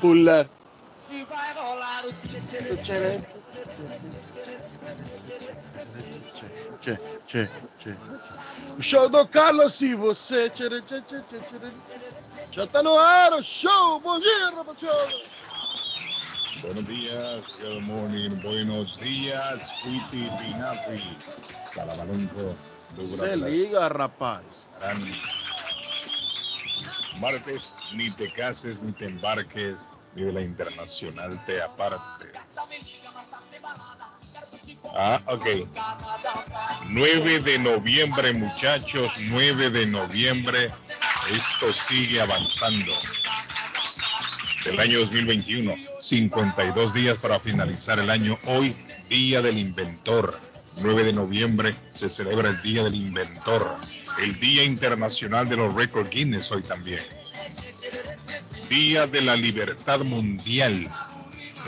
Pular. Che, che, che. O show do Carlos e você. Tchê, tchê, tchê, tchê. Já tá no ar o show. Bom dia, rapaziada. Buenos días, good morning, buenos días, Fuiti Pinafi, Salabalonco, Se liga, rapaz. Martes, ni te cases, ni te embarques, ni de la internacional te apartes. Ah, ok. 9 de noviembre, muchachos, 9 de noviembre. Esto sigue avanzando. Del año 2021, 52 días para finalizar el año. Hoy, Día del Inventor. 9 de noviembre se celebra el Día del Inventor. El Día Internacional de los Record Guinness hoy también. Día de la Libertad Mundial.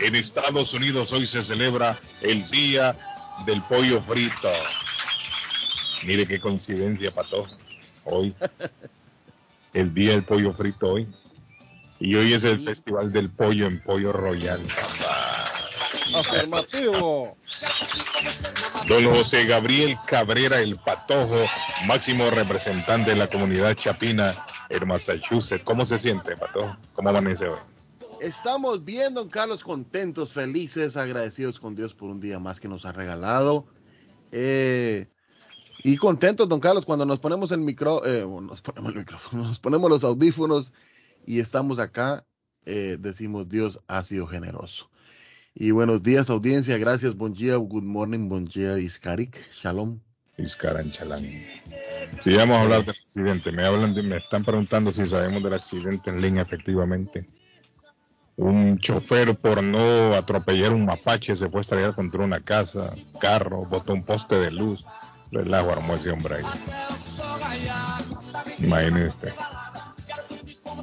En Estados Unidos hoy se celebra el Día del Pollo Frito. Mire qué coincidencia, Pato. Hoy. El Día del Pollo Frito hoy. Y hoy es el Festival del Pollo en Pollo Royal. Afirmativo. Don José Gabriel Cabrera el Patojo, máximo representante de la comunidad chapina en Massachusetts. ¿Cómo se siente, Patojo? ¿Cómo amanece hoy? Estamos bien, don Carlos, contentos, felices, agradecidos con Dios por un día más que nos ha regalado. Eh, y contentos, don Carlos, cuando nos ponemos el micro, eh, nos ponemos el micrófono, nos ponemos los audífonos y estamos acá, eh, decimos Dios ha sido generoso. Y buenos días, audiencia. Gracias. Buen día, good morning, buen día, Iskarik. Shalom. Iscaran Chalán. Si vamos a hablar del accidente, me hablan de- me están preguntando si sabemos del accidente en línea efectivamente. Un chofer por no atropellar un mapache se fue a estrellar contra una casa, carro, botó un poste de luz. Relajo armó ese hombre ahí. Imagínese usted.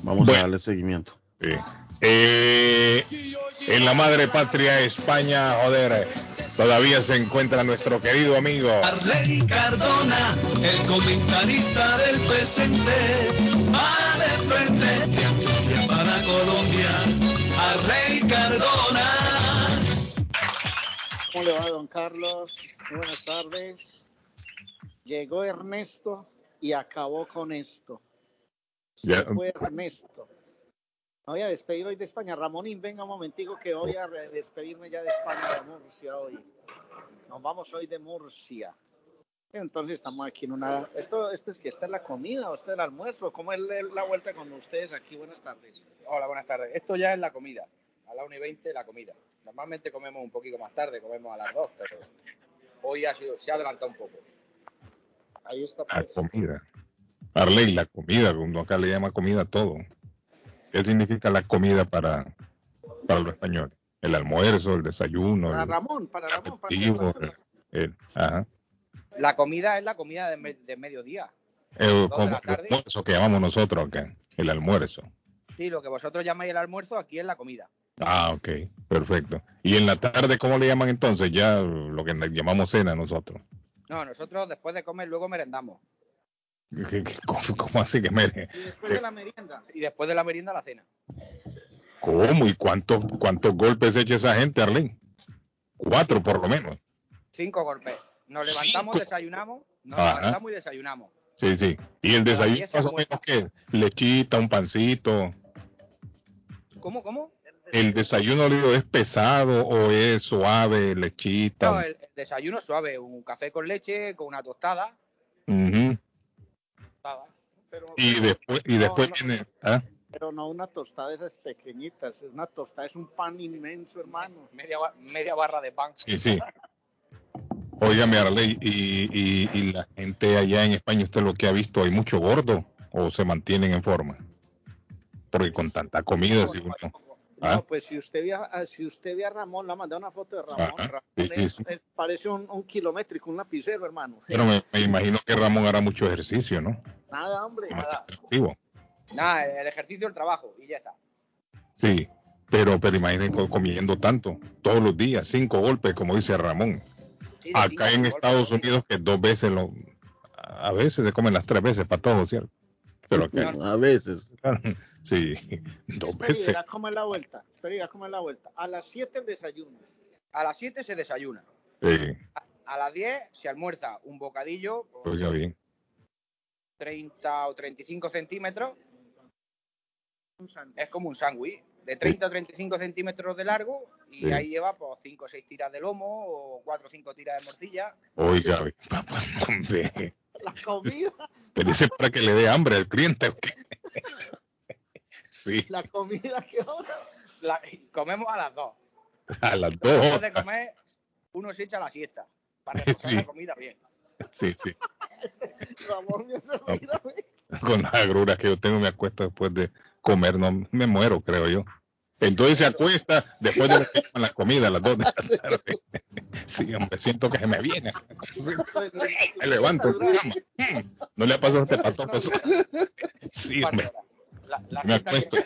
Vamos Bueno. a darle seguimiento. Sí. Eh, en la madre patria España, joder, todavía se encuentra nuestro querido amigo. Arley Cardona, el comentarista del presente, va de frente de Antioquia para Colombia. Arley Cardona. ¿Cómo le va, don Carlos? Muy buenas tardes. Llegó Ernesto y acabó con esto. Se Ya. fue Ernesto. Me voy a despedir hoy de España. Ramonín, venga un momentico que voy a despedirme ya de España, de Murcia hoy. Nos vamos hoy de Murcia. Entonces estamos aquí en una... ¿Esto, esto es que esta es la comida o este es el almuerzo? ¿Cómo es la la vuelta con ustedes aquí? Buenas tardes. Hola, buenas tardes. Esto ya es la comida. A la 1 y 20 la comida. Normalmente comemos un poquito más tarde, comemos a las 2, pero hoy ha sido- se ha adelantado un poco. Ahí está. La Pues. comida. Arley, la comida, acá le llama comida a todo. ¿Qué significa la comida para, para los españoles? El almuerzo, el desayuno, Para el Ramón, para Ramón. Para el- el- ajá. La comida es la comida de, me- de mediodía. El, de la el tarde. almuerzo que llamamos nosotros acá, el almuerzo. Sí, lo que vosotros llamáis el almuerzo, aquí es la comida. Ah, ok, perfecto. ¿Y en la tarde cómo le llaman entonces? Ya lo que llamamos cena nosotros. No, nosotros después de comer luego merendamos. ¿Qué- qué- ¿Cómo, cómo así que me... Y después de la merienda. Y después de la merienda, la cena. ¿Cómo? ¿Y cuántos, cuántos golpes echa esa gente, Arlene? Cuatro por lo menos. Cinco golpes. Nos levantamos, Cinco. desayunamos, nos Ajá. levantamos y desayunamos. Sí, sí. ¿Y el desayuno más o menos qué? Lechita, un pancito. ¿Cómo, cómo? ¿El desayuno le digo, es pesado o es suave, lechita? No, el, el desayuno suave, un café con leche, con una tostada. Ujú. Tostada. Pero, Y después, y no, después no, viene... ¿ah? pero no una tostada de esas pequeñitas, es una tostada, es un pan inmenso, hermano. Media, media barra de pan. Sí, sí. Óigame, Arley, y, y, y la gente allá en España, ¿usted lo que ha visto? ¿Hay mucho gordo o se mantienen en forma? Porque con tanta comida, si uno... Ah. No, pues si usted ve a, si usted ve a Ramón, le ha mandado una foto de Ramón, Ajá, Ramón sí, sí, es- sí. es- parece un, un kilométrico, un lapicero, hermano. Pero me, me imagino que Ramón hará mucho ejercicio, ¿no? Nada, hombre. Nada. Activo. Nada, el ejercicio, el trabajo y ya está. Sí, pero, pero imaginen co- comiendo tanto, todos los días, cinco golpes, como dice Ramón. Sí, Acá cinco en golpes, Estados. Unidos, que dos veces, lo, a veces se comen las tres veces para todos, ¿cierto? Pero acá, A veces. sí, dos veces. verá cómo es la vuelta. Cómo es la vuelta. A las 7 el desayuno. A las 7 se desayuna. Sí, A las 10 se almuerza un bocadillo, pues, oiga bien. 30 o 35 centímetros. Un. Es como un sándwich, de 30 o 35 centímetros de largo. Y Sí. ahí lleva pues 5 o 6 tiras de lomo o 4 o 5 tiras de morcilla. Oiga. Papá, hombre. La comida, Pero ese es para que le dé hambre al cliente. ¿o qué? Sí, la comida que ahora. La- comemos a las 2. a las Después dos. de comer, uno se echa la siesta. Para reposar Sí. la comida bien. Sí, sí. Ramón. Con las agruras que yo tengo me acuesto después de comer, no me muero, creo yo. Entonces se acuesta después de la comida a las dos de la tarde. Sí, hombre, siento que se me viene. Me levanto. No le ha pasado a este pato. Pues. Sí, hombre, Me acuesto.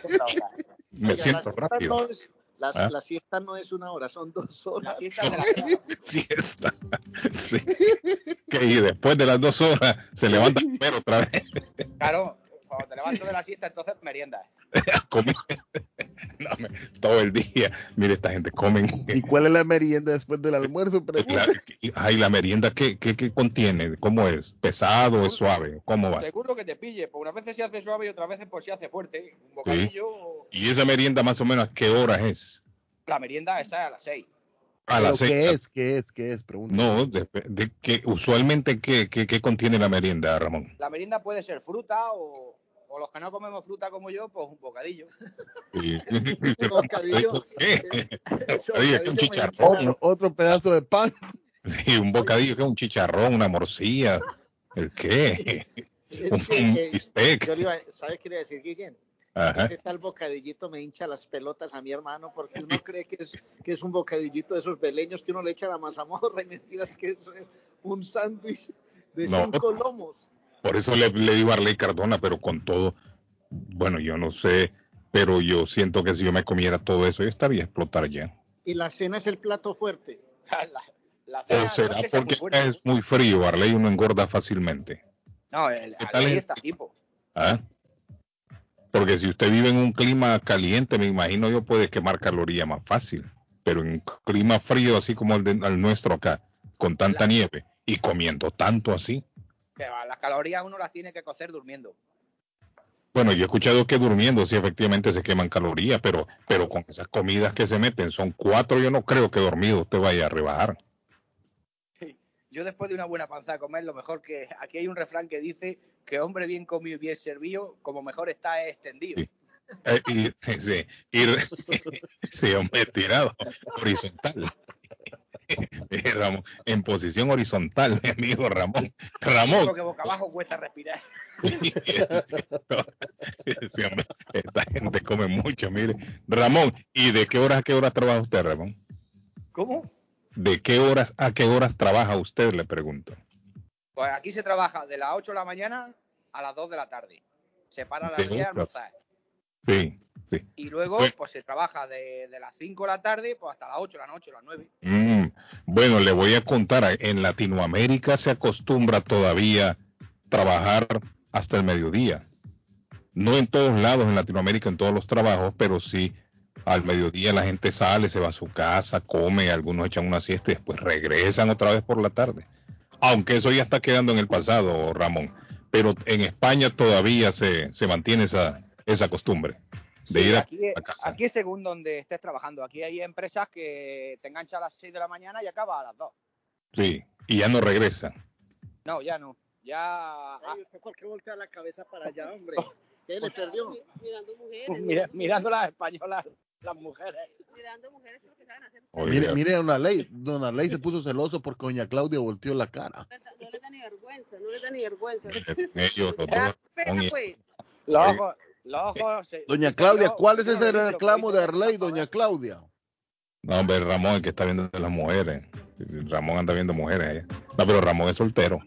me siento rápido. La, ¿Ah? la siesta no es una hora, son dos La horas. siesta la Sí está. Sí. Que y después de las dos horas se levanta comer otra vez. Claro, cuando te levantas de la siesta, entonces meriendas. Comer. Todo el día. Mire, esta gente comen. ¿Y cuál es la merienda después del almuerzo? Claro, y- ay, la merienda, ¿qué, qué, qué contiene? ¿Cómo es? ¿Pesado? ¿Es suave? ¿Cómo va? Seguro que te pille, pues unas veces se hace suave y otras veces pues se hace fuerte. Un bocadillo, ¿Y esa merienda más o menos a qué hora es? la merienda esa es a las 6. A ¿Pero las seis. ¿Qué es? ¿Qué es? ¿Qué es? Pregunta. No, de, de que usualmente ¿qué, qué, qué contiene la merienda, Ramón? La merienda puede ser fruta o, o los que no comemos fruta como yo, pues un bocadillo. Y- Bocadillo. Que un chicharrón. Otro, otro pedazo de pan. Sí, un bocadillo que es un chicharrón, una morcilla. ¿El qué? Es Un, que, un eh, bistec. yo le iba, ¿Sabes qué le iba a decir, Guillén? Ese tal bocadillito me hincha las pelotas a mi hermano porque uno cree que es, que es un bocadillito de esos beleños que uno le echa la mazamorra y mentiras que eso es un sándwich de No. cinco lomos. Por eso le, le digo a Arley Cardona, pero con todo, bueno, yo no sé, pero yo siento que si yo me comiera todo eso, yo estaría a explotar ya. Y la cena es el plato fuerte. La, la O cena no será porque es muy frío, Arley uno engorda fácilmente. No, el, ¿Qué al tal ley es? está tipo. ¿Ah? Porque si usted vive en un clima caliente, me imagino yo puede quemar calorías más fácil. Pero en un clima frío, así como el, de- el nuestro acá, con tanta nieve y comiendo tanto así. Las calorías uno las tiene que cocer durmiendo. Bueno, yo he escuchado que durmiendo sí efectivamente se queman calorías, pero, pero con esas comidas que se meten, son cuatro, yo no creo que dormido usted vaya a rebajar. Yo después de una buena panza comer, lo mejor que... Aquí hay un refrán que dice que hombre bien comido y bien servido, como mejor está es extendido. Sí. Eh, y, sí, y re- sí, hombre, tirado, horizontal. Eh, Ramón, en posición horizontal, mi amigo Ramón. Ramón, Porque boca abajo cuesta respirar. Sí, hombre, esta gente come mucho, mire. Ramón, ¿y de qué horas a qué horas trabaja usted, Ramón? ¿Cómo? ¿De qué horas a qué horas trabaja usted? Le pregunto. Pues aquí se trabaja de las 8 de la mañana a las 2 de la tarde. Se para a las De 10 a ocho. almorzar. Sí, sí. Y luego, Pues- pues se trabaja de, de las 5 de la tarde pues hasta las 8 de la noche, las 9. Mm, bueno, le voy a contar, en Latinoamérica se acostumbra todavía trabajar hasta el mediodía. No en todos lados en Latinoamérica, en todos los trabajos, pero sí al mediodía la gente sale, se va a su casa, come, algunos echan una siesta y después regresan otra vez por la tarde. Aunque eso ya está quedando en el pasado, Ramón. Pero en España todavía se, se mantiene esa, esa costumbre de Sí, ir a, aquí, a casa. aquí es según donde estés trabajando. Aquí hay empresas que te enganchan a las 6 de la mañana y acaba a las 2. Sí, y ya no regresan. No, ya no. Ya. ah, Ay, ¿usted por qué voltea la cabeza para allá, hombre? ¿Qué le perdió? Mirando mujeres. mira- mirando las españolas, las mujeres. Mirando mujeres lo que saben hacer. Oiga, Mire, mire, Dona Ley. Dona Ley se puso celoso porque Doña Claudia volteó la cara. No les da ni vergüenza, no les da ni vergüenza. ellos, los dos, pena, pues. Los ojos. Se- Doña Claudia, yo- ¿cuál es yo no ese reclamo de Arley, "Vamos a Doña ver". Claudia? No, hombre, Ramón, el que está viendo de las mujeres. Ramón anda viendo mujeres allá. No, pero Ramón es soltero.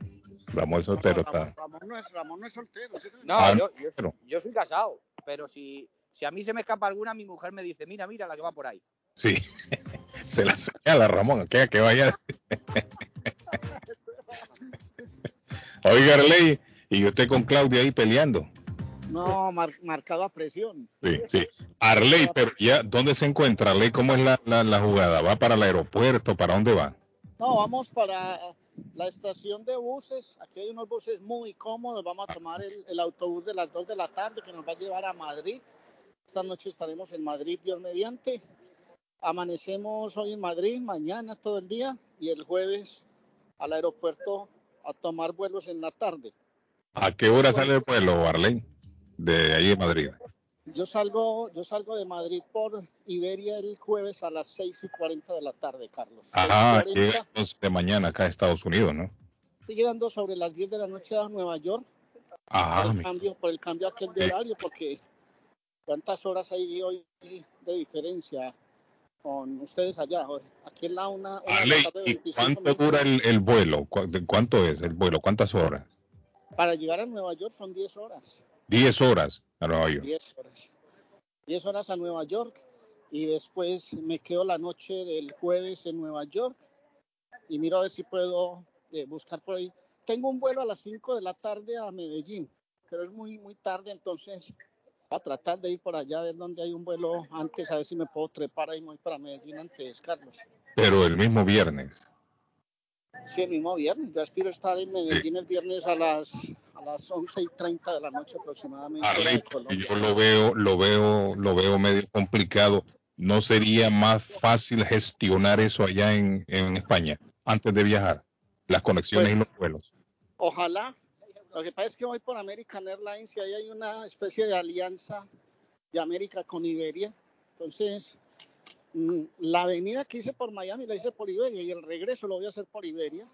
Ramón es soltero, Ramón, está. Ramón no es, Ramón no es soltero. ¿sí? No, Ah, yo, yo- yo soy casado, pero si, si a mí se me escapa alguna, mi mujer me dice, mira, mira la que va por ahí. Sí. Se la señala Ramón, que que vaya. Oiga, Arley, y usted con Claudia ahí peleando. No, mar- marcado a presión. Sí, sí. Arley, pero ya, ¿dónde se encuentra Arley? ¿Cómo es la, la, la jugada? ¿Va para el aeropuerto? ¿Para dónde va? No, vamos para la estación de buses. Aquí hay unos buses muy cómodos. Vamos a tomar el, el autobús de las 2 de la tarde que nos va a llevar a Madrid. Esta noche estaremos en Madrid, Dios mediante. Amanecemos hoy en Madrid, mañana todo el día y el jueves al aeropuerto a tomar vuelos en la tarde. ¿A qué hora sale el vuelo, Arley? De ahí de Madrid. Yo salgo, yo salgo de Madrid por Iberia el jueves a las 6 y 40 de la tarde, Carlos. Ajá, 6:40. llega entonces de mañana acá a Estados Unidos, ¿no? Estoy llegando sobre las 10 de la noche a Nueva York Ajá, por, el cambio, por el cambio aquel de horario, porque cuántas horas hay hoy de diferencia con ustedes allá. Aquí en la una, una de tarde, ¿y 25 cuánto minutos. dura el, el vuelo? ¿Cu- de ¿Cuánto es el vuelo? ¿Cuántas horas? Para llegar a Nueva York son 10 horas. 10 horas a Nueva York. 10 horas. 10 horas a Nueva York y después me quedo la noche del jueves en Nueva York y miro a ver si puedo eh, buscar por ahí. Tengo un vuelo a las 5 de la tarde a Medellín, pero es muy, muy tarde, entonces voy a tratar de ir por allá a ver dónde hay un vuelo antes, a ver si me puedo trepar ahí, voy para Medellín antes, Carlos. Pero el mismo viernes. Sí, el mismo viernes. Yo aspiro a estar en Medellín el viernes a las, a las 11 y 30 de la noche aproximadamente. Arley, yo lo veo, lo veo, lo veo medio complicado. ¿No sería más fácil gestionar eso allá en, en España antes de viajar? Las conexiones Pues- y los vuelos. Ojalá. Lo que pasa es que voy por American Airlines y ahí hay una especie de alianza de América con Iberia. Entonces, la venida que hice por Miami la hice por Iberia y el regreso lo voy a hacer por Iberia.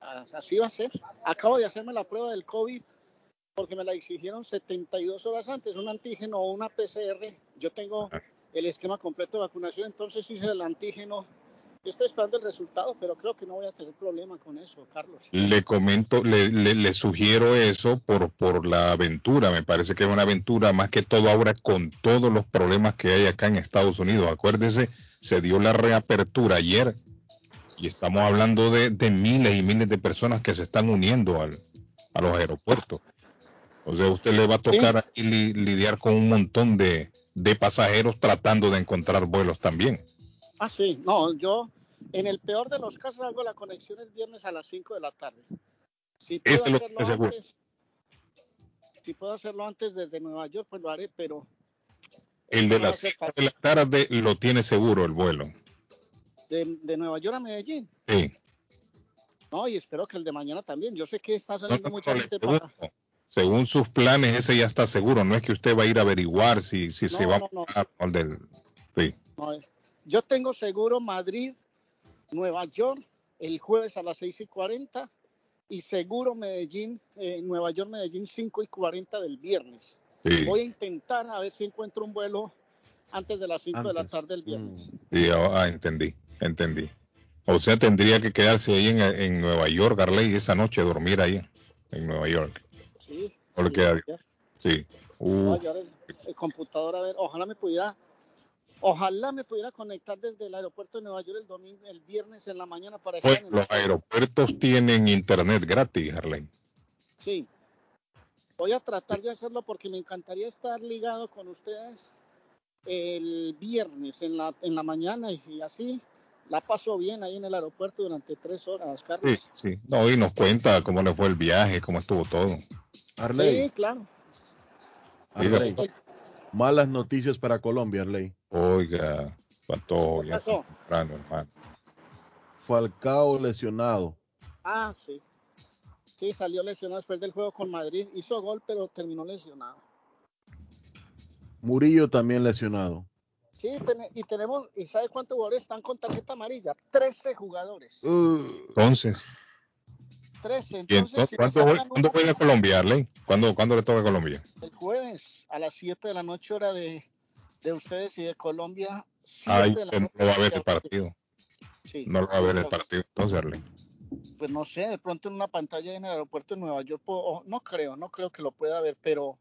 As- Así va a ser. Acabo de hacerme la prueba del COVID porque me la exigieron 72 horas antes, un antígeno o una PCR. Yo tengo el esquema completo de vacunación, entonces hice el antígeno. Yo estoy esperando el resultado, pero creo que no voy a tener problema con eso, Carlos. Le comento, le, le, le sugiero eso por, por la aventura. Me parece que es una aventura más que todo ahora con todos los problemas que hay acá en Estados Unidos. Acuérdese, se dio la reapertura ayer y estamos hablando de, de miles y miles de personas que se están uniendo al, a los aeropuertos. O sea, usted le va a tocar li- lidiar con un montón de, de pasajeros tratando de encontrar vuelos también. Ah, sí, no, yo en el peor de los casos hago la conexión el viernes a las 5 de la tarde. Si puedo lo hacerlo seguro. antes, si puedo hacerlo antes desde Nueva York, pues lo haré, pero El de no las ser 5 de la tarde lo tiene seguro el vuelo. de, de Nueva York a Medellín. Sí. No, y espero que el de mañana también. Yo sé que está saliendo no, mucha no, le gente para. Según sus planes, ese ya está seguro. No es que usted va a ir a averiguar si, si se va no, no. a al del. Sí. no, es- yo tengo seguro Madrid, Nueva York, el jueves a las 6 y 40 y seguro Medellín, eh, Nueva York, Medellín 5 y 40 del viernes. Sí, Voy a intentar a ver si encuentro un vuelo antes de las 5 de la tarde el viernes. Mm. sí, ah, entendí, entendí. O sea, tendría que quedarse ahí en, en Nueva York, Arley, esa noche, dormir ahí en Nueva York. Sí, Porque sí. Sí. Voy Uh, a llevar el, el computador a ver. Ojalá me pudiera, ojalá me pudiera conectar desde el aeropuerto de Nueva York el domingo, el viernes en la mañana para estar pues en el los aeropuertos tienen internet gratis, Arley. Sí. Voy a tratar de hacerlo porque me encantaría estar ligado con ustedes el viernes en la, en la mañana y, y así la paso bien ahí en el aeropuerto durante tres horas, Sí, Carlos. sí. No, y nos cuenta cómo le fue el viaje, cómo estuvo todo. Arley, Sí, claro. Arley. Malas noticias para Colombia, Arley. Oiga, faltó ¿Qué ya pasó? temprano, hermano. Falcao lesionado. Ah, sí. Sí, salió lesionado después del juego con Madrid. Hizo gol, pero terminó lesionado. Murillo también lesionado. Sí, y tenemos, ¿y sabe cuántos jugadores están con tarjeta amarilla? 13 jugadores. Uh, Entonces, 13. ¿y Entonces, si ¿cuándo, jue- sacan ¿cuándo juega Colombia, Arley? ¿Cuándo, ¿Cuándo le toca a Colombia? el jueves a las 7 de la noche, hora de, de ustedes y de Colombia. 7 Ay, de la no lo va a ver el partido. Sí, No lo va a ver el partido, entonces, Arley. Pues no sé, de pronto en una pantalla en el aeropuerto de Nueva York, puedo- o- no creo, no creo que lo pueda ver, pero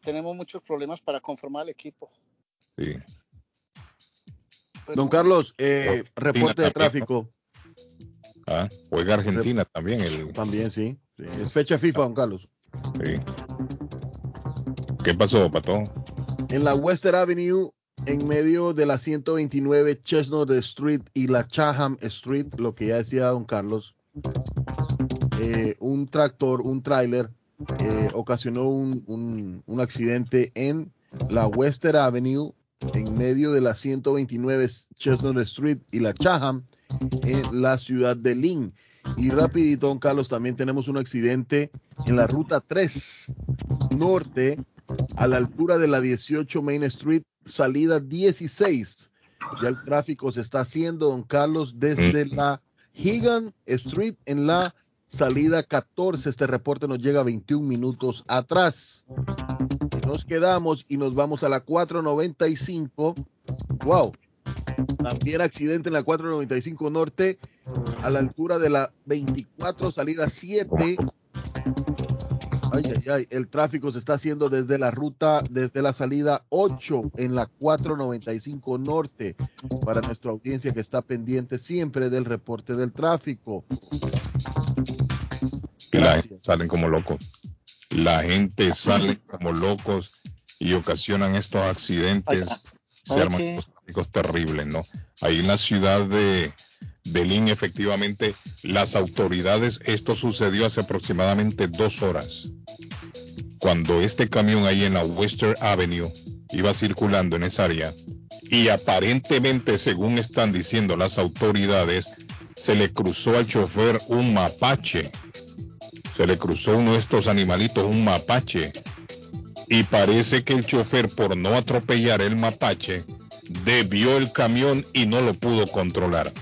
tenemos muchos problemas para conformar el equipo. Sí. Pero Don Carlos, eh, reporte de tráfico. Ah, juega Argentina también. El, También, sí. Sí, Es fecha FIFA, don Carlos. sí. ¿Qué pasó, Pato? En la Western Avenue, en medio de la 129 Chestnut Street y la Chatham Street, lo que ya decía don Carlos, eh, un tractor, un tráiler, eh, ocasionó un, un- un accidente en la Western Avenue, en medio de la 129 Chestnut Street y la Chatham, en la ciudad de Lynn. Y rapidito, don Carlos, también tenemos un accidente en la ruta 3 norte, a la altura de la 18 Main Street, salida 16. Ya el tráfico se está haciendo, don Carlos, desde la Higan Street en la salida 14. Este reporte nos llega 21 minutos atrás. Nos quedamos y nos vamos a la 495. Wow. También accidente en la 495 Norte, a la altura de la 24, salida 7. Ay, ay, ay, el tráfico se está haciendo desde la ruta, desde la salida 8 en la 495 Norte, para nuestra audiencia que está pendiente siempre del reporte del tráfico. Gracias. gente salen como locos. La gente sale como locos y ocasionan estos accidentes. Se tráficos terribles, ¿no? Ahí en la ciudad de, de Lynn, efectivamente, las autoridades, esto sucedió hace aproximadamente dos horas. Cuando este camión ahí en la Western Avenue iba circulando en esa área y aparentemente, según están diciendo las autoridades, se le cruzó al chofer un mapache se le cruzó uno de estos animalitos, un mapache. Y parece que el chofer, por no atropellar el mapache, debió el camión y no lo pudo controlar.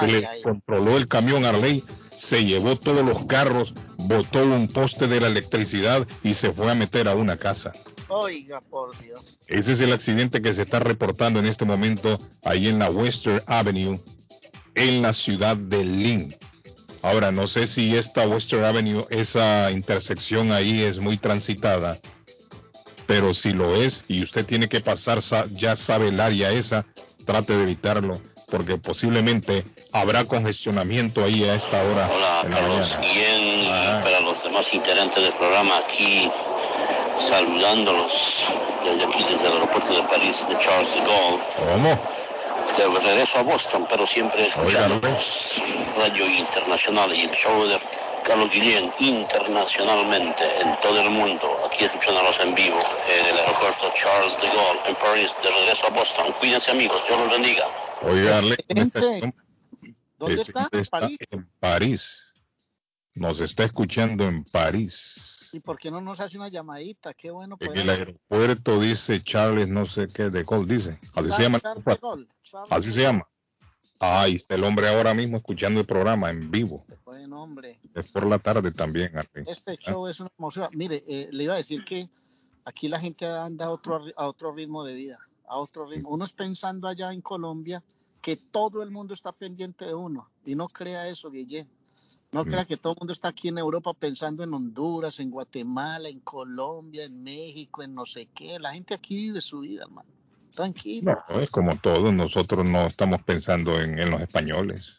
se le ay. controló el camión Arley, se llevó todos los carros, botó un poste de la electricidad y se fue a meter a una casa. Oiga, por Dios. Ese es el accidente que se está reportando en este momento ahí en la Western Avenue, en la ciudad de Lynn. Ahora, no sé si esta Western Avenue, esa intersección ahí es muy transitada, pero si lo es y usted tiene que pasar, sa- ya sabe el área esa, trate de evitarlo, porque posiblemente habrá congestionamiento ahí a esta hora. Hola Carlos. Guillén Ah. para los demás integrantes del programa aquí saludándolos desde aquí desde el aeropuerto de París de Charles de Gaulle ¿Cómo? de regreso a Boston pero siempre escuchando Radio Internacional y el show de Carlos Guillén internacionalmente en todo el mundo aquí escuchándolos en vivo en el aeropuerto Charles de Gaulle en París de regreso a Boston cuídense amigos Dios los bendiga Oiga, Arley, Excelente. ¿Dónde Este está? está París. En París. Nos está escuchando en París. ¿Y por qué no nos hace una llamadita? Qué bueno. En poder el aeropuerto dice Charles, no sé qué, de Gaulle, dice. Así se llama. el Charles aeropuerto. de Gaulle, Charles Así de se llama. Ah, ahí está el hombre ahora mismo escuchando el programa en vivo. Hombre. Es por la tarde también, Arley. Este show es una emoción. Mire, eh, le iba a decir que aquí la gente anda a otro, a otro ritmo de vida, a otro ritmo. Uno es pensando allá en Colombia que todo el mundo está pendiente de uno. Y no crea eso, Guille. No Mm. crea que todo el mundo está aquí en Europa pensando en Honduras, en Guatemala, en Colombia, en México, en no sé qué. La gente aquí vive su vida, hermano. Tranquilo. No, es como todos, nosotros no estamos pensando en, en los españoles,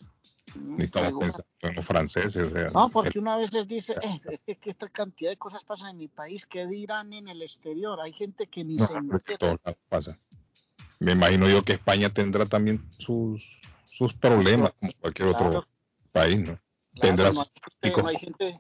Mm, ni estamos pensando en los franceses. o sea, No, porque una vez les dice, eh, es que, que esta cantidad de cosas pasan en mi país, ¿qué dirán en el exterior? Hay gente que ni no, se en entera. pasa. Me imagino yo que España tendrá también sus, sus problemas, como cualquier otro Claro, país, ¿no? claro, tendrá no, hay gente, no hay picos. gente,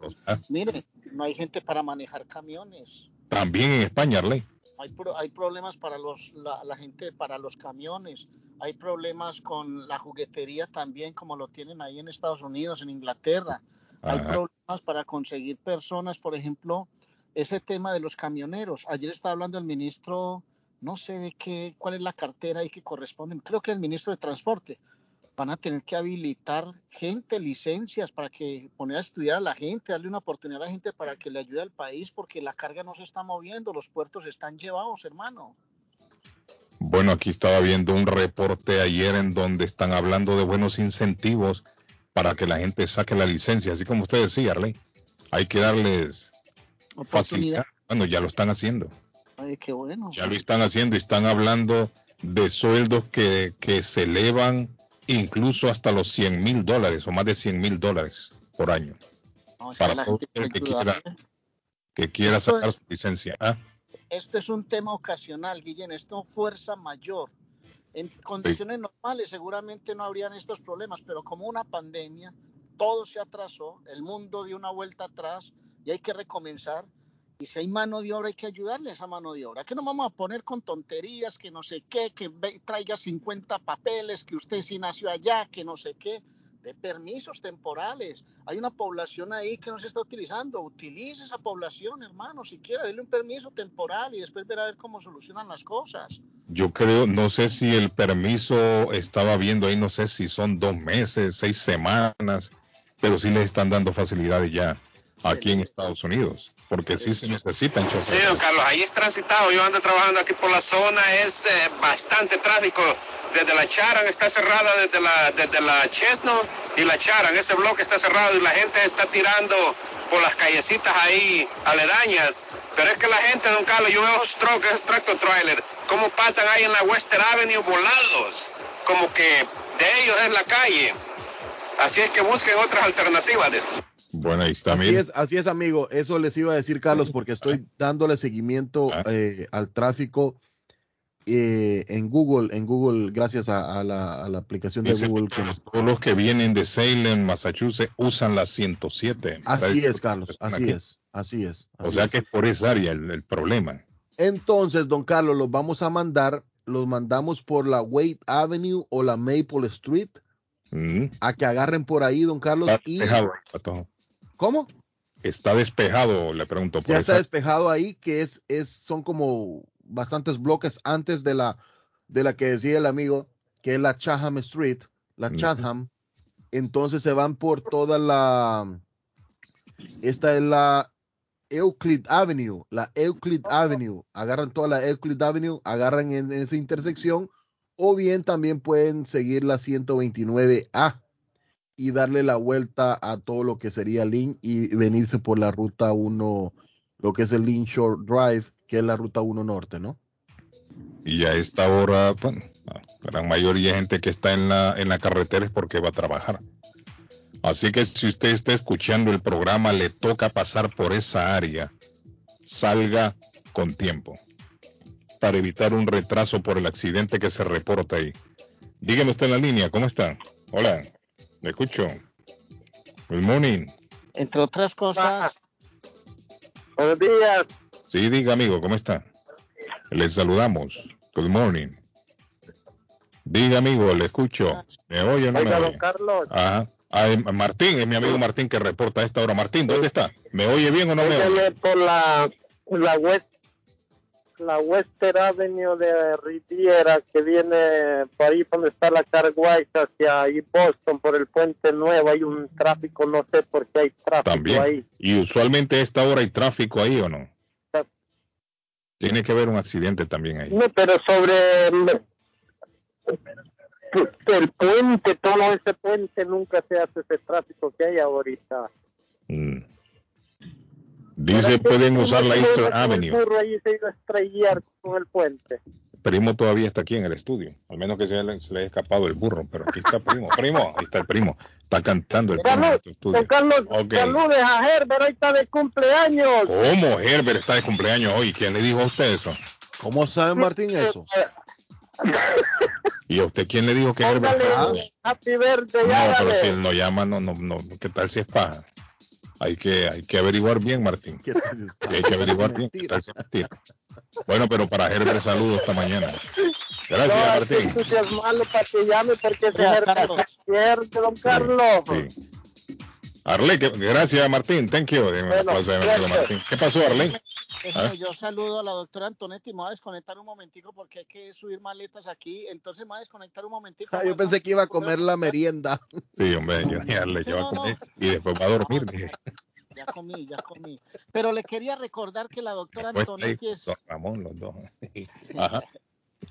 mire, no hay gente para manejar camiones. También en España, Arley. Hay, pro- hay problemas para los, la, la gente, para los camiones. Hay problemas con la juguetería también, como lo tienen ahí en Estados Unidos, en Inglaterra. Hay problemas para conseguir personas, por ejemplo, ese tema de los camioneros. Ayer estaba hablando el ministro, no sé de qué, cuál es la cartera ahí que corresponde, creo que el ministro de Transporte. Van a tener que habilitar gente, licencias, para que poner a estudiar a la gente, darle una oportunidad a la gente para que le ayude al país, porque la carga no se está moviendo, los puertos están llevados, hermano. Bueno, aquí estaba viendo un reporte ayer en donde están hablando de buenos incentivos para que la gente saque la licencia, así como usted decía, Arley. Hay que darles facilidad. Bueno, ya lo están haciendo. Ay, qué bueno. Ya lo están haciendo y están hablando de sueldos que, que se elevan incluso hasta los 100 mil dólares o más de 100 mil dólares por año No, para todo el que ayudarle. que quiera Esto sacar es- su licencia. Ah, esto es un tema ocasional, Guillén, esto es fuerza mayor. En condiciones normales seguramente no habrían estos problemas, pero como una pandemia, todo se atrasó, el mundo dio una vuelta atrás y hay que recomenzar. Y si hay mano de obra, hay que ayudarle a esa mano de obra. Que no vamos a poner con tonterías, que no sé qué, que traiga 50 papeles, que usted sí nació allá, que no sé qué, de permisos temporales. Hay una población ahí que no se está utilizando. Utilice esa población, hermano, si quiere, dele un permiso temporal y después verá a ver cómo solucionan las cosas. Yo creo, no sé si el permiso estaba viendo ahí, no sé si son dos meses, seis semanas, pero sí les están dando facilidades ya aquí en Estados Unidos, porque sí se necesitan Sí, choferes. don Carlos, ahí es transitado. Yo ando trabajando aquí por la zona, es eh, bastante tráfico. Desde la Charan está cerrada, desde la, desde la Chestnut y la Charan, ese bloque está cerrado y la gente está tirando por las callecitas ahí aledañas. Pero es que la gente, don Carlos, yo veo esos trucks, esos tractor trailer, cómo pasan ahí en la Western Avenue volados, como que de ellos es la calle. Así es que busquen otras alternativas. de- Bueno, ahí está, Así es, así es, amigo. Eso les iba a decir, Carlos, porque estoy dándole seguimiento Ah. eh, al tráfico eh, en Google, en Google, gracias a, a la, a la aplicación de Google. que nos- todos los que vienen de Salem, Massachusetts, usan la 107. Así es, Carlos, así aquí. es, así es. O así sea es. que es por esa área el, el problema. Entonces, don Carlos, los vamos a mandar, los mandamos por la Wade Avenue o la Maple Street Mm. a que agarren por ahí, don Carlos. Y. ¿Cómo? Está despejado, le pregunto por Ya está esa. despejado ahí, que es, es, son como bastantes bloques antes de la, de la que decía el amigo, que es la Chatham Street, la. Chatham. Entonces se van por toda la, esta es la Euclid Avenue, la Euclid Avenue. Agarran toda la Euclid Avenue, agarran en, en esa intersección, o bien también pueden seguir la 129A y darle la vuelta a todo lo que sería Lynn y venirse por la ruta 1, lo que es el Lynn Shore Drive, que es la ruta 1 norte, ¿no? Y a esta hora, bueno, la mayoría de gente que está en la, en la carretera es porque va a trabajar. Así que si usted está escuchando el programa, le toca pasar por esa área, salga con tiempo para evitar un retraso por el accidente que se reporta ahí. Dígame usted en la línea, ¿cómo está? Hola, le escucho. Good morning. Entre otras cosas, Buenos días. Sí, diga amigo, ¿cómo está? Les saludamos. Good morning. Diga amigo, le escucho. ¿Me oye o no me Oiga, don oye? Carlos. Ajá. Ah, eh, Martín, es mi amigo Martín que reporta a esta hora. Martín, ¿dónde está? ¿Me oye bien o no me oye? Por la, la West la Western Avenue de Riviera que viene por ahí donde está la Carguay hacia ahí Boston por el puente nuevo hay un tráfico no sé por qué hay tráfico También. ahí Y usualmente a esta hora hay tráfico ahí o no? Sí. Tiene que haber un accidente también ahí. no pero sobre el, el puente todo ese puente nunca se hace ese tráfico que hay ahorita Mm. Dice pueden usar la Eastern Avenue. el burro ahí se iba a estrellar con el puente Primo todavía está aquí en el estudio. Al menos que se le, se le haya escapado el burro, pero aquí está primo. Primo, ahí está el primo. Está cantando el primo en nuestro estudio. Carlos, Ok. saludes a Herbert, hoy está de cumpleaños. ¿Cómo Herbert está de cumpleaños hoy? ¿Quién le dijo a usted eso? ¿Cómo sabe Martín eso? ¿Y a usted quién le dijo que Herbert? Happy birthday, No, pero si él no llama, no, no, no. ¿Qué tal si es paja? Hay que, hay que averiguar bien, Martín. ¿Qué tal si es Hay que averiguar bien. Bueno, pero para Herbert saludos esta mañana. Gracias, no, Martín. entusiasmarlo para que llame porque está pierde, don Carlos. Sí. Arle, que- gracias Martín, thank you. Bueno, gracias. Martín. ¿Qué pasó, Arlene? Yo saludo a la doctora Antonetti, me voy a desconectar un momentico porque hay que subir maletas aquí, entonces me voy a desconectar un momentico. Ah, yo pensé que iba a comer la merienda. Sí, hombre, yo ya le llevo no, a no. comer y después va a dormir. Ya comí, ya comí. Pero le quería recordar que la doctora Antonetti es don Ramón, los dos. Ajá.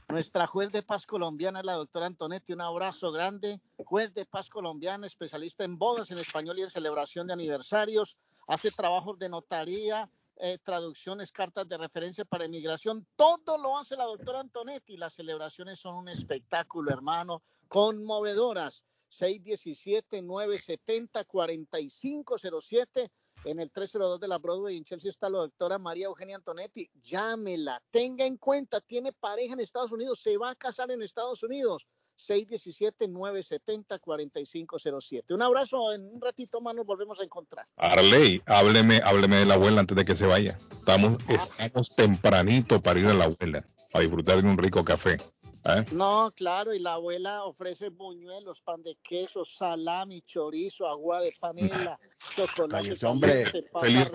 nuestra juez de paz colombiana, la doctora Antonetti. Un abrazo grande. Juez de paz colombiana, especialista en bodas en español y en celebración de aniversarios. Hace trabajos de notaría, eh, traducciones, cartas de referencia para inmigración. Todo lo hace la doctora Antonetti. Las celebraciones son un espectáculo, hermano, conmovedoras. 617-970-4507 en el 302 de la Broadway en Chelsea está la doctora María Eugenia Antonetti. Llámela, tenga en cuenta, tiene pareja en Estados Unidos, se va a casar en Estados Unidos. 617-970-4507. Un abrazo, en un ratito más nos volvemos a encontrar. Arley, hábleme, hábleme de la abuela antes de que se vaya. Estamos, estamos tempranito para ir a la abuela, a disfrutar de un rico café. ¿eh? No, claro, y la abuela ofrece buñuelos, pan de queso, salami, chorizo, agua de panela, chocolate, hombre. caliente, Feliz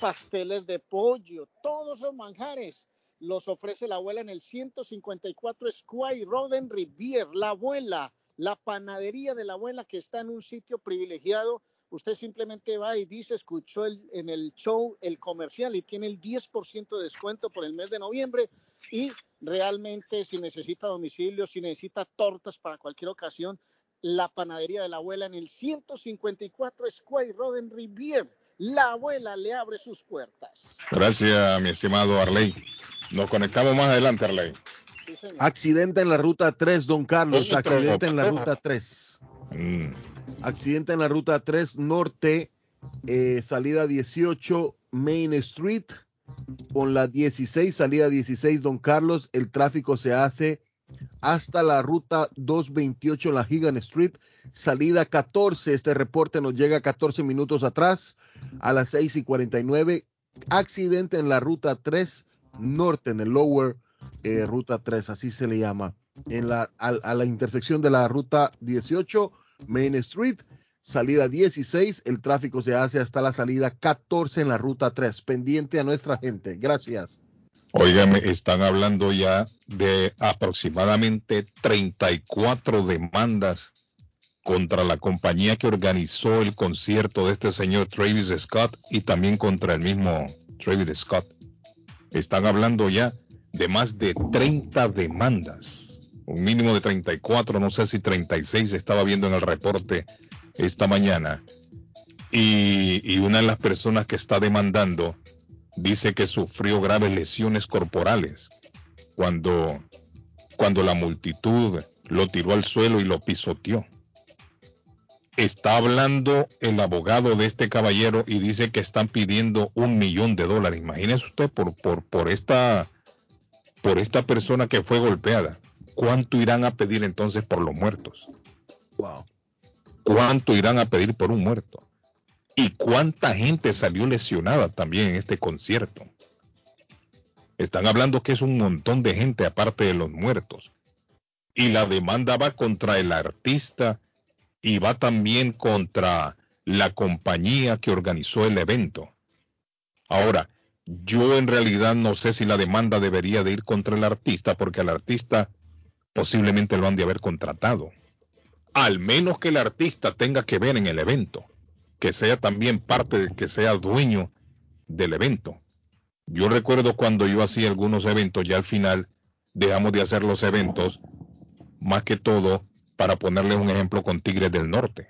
pasteles de pollo, todos esos manjares los ofrece la abuela en el 154 Square Road en Rivier. La abuela, la panadería de la abuela que está en un sitio privilegiado. Usted simplemente va y dice, escuchó en el show el comercial y tiene el 10% de descuento por el mes de noviembre. Y realmente si necesita domicilio, si necesita tortas para cualquier ocasión, la panadería de la abuela en el 154 Square Road en Rivier. La abuela le abre sus puertas. Gracias, mi estimado Arley. Nos conectamos más adelante, Arley. Sí. Accidente en la ruta 3, don Carlos. Otro. Accidente en la ruta 3. Mm. Accidente en la ruta 3 norte, eh, salida 18 Main Street, con la 16, salida 16 Don Carlos, el tráfico se hace hasta la ruta 228 la Higan Street, salida 14, este reporte nos llega 14 minutos atrás, a las 6 y 49, accidente en la ruta 3 norte, en el lower eh, ruta 3, así se le llama, en la, a, a la intersección de la ruta 18 Main Street, salida 16, el tráfico se hace hasta la salida 14 en la ruta 3, pendiente a nuestra gente. Gracias. Óigame, están hablando ya de aproximadamente 34 demandas contra la compañía que organizó el concierto de este señor Travis Scott y también contra el mismo Travis Scott. Están hablando ya de más de 30 demandas, un mínimo de 34, no sé si 36 estaba viendo en el reporte esta mañana. Y, y una de las personas que está demandando dice que sufrió graves lesiones corporales cuando, cuando la multitud lo tiró al suelo y lo pisoteó. Está hablando el abogado de este caballero y dice que están pidiendo un millón de dólares. Imagínese usted por, por, por, esta, por esta persona que fue golpeada. ¿Cuánto irán a pedir entonces por los muertos? Wow. ¿Cuánto irán a pedir por un muerto? ¿Y cuánta gente salió lesionada también en este concierto? Están hablando que es un montón de gente aparte de los muertos. Y la demanda va contra el artista y va también contra la compañía que organizó el evento. Ahora, yo en realidad no sé si la demanda debería de ir contra el artista porque al artista posiblemente lo han de haber contratado. Al menos que el artista tenga que ver en el evento que sea también parte, que sea dueño del evento. Yo recuerdo cuando yo hacía algunos eventos, ya al final dejamos de hacer los eventos, más que todo para ponerles un ejemplo con Tigres del Norte.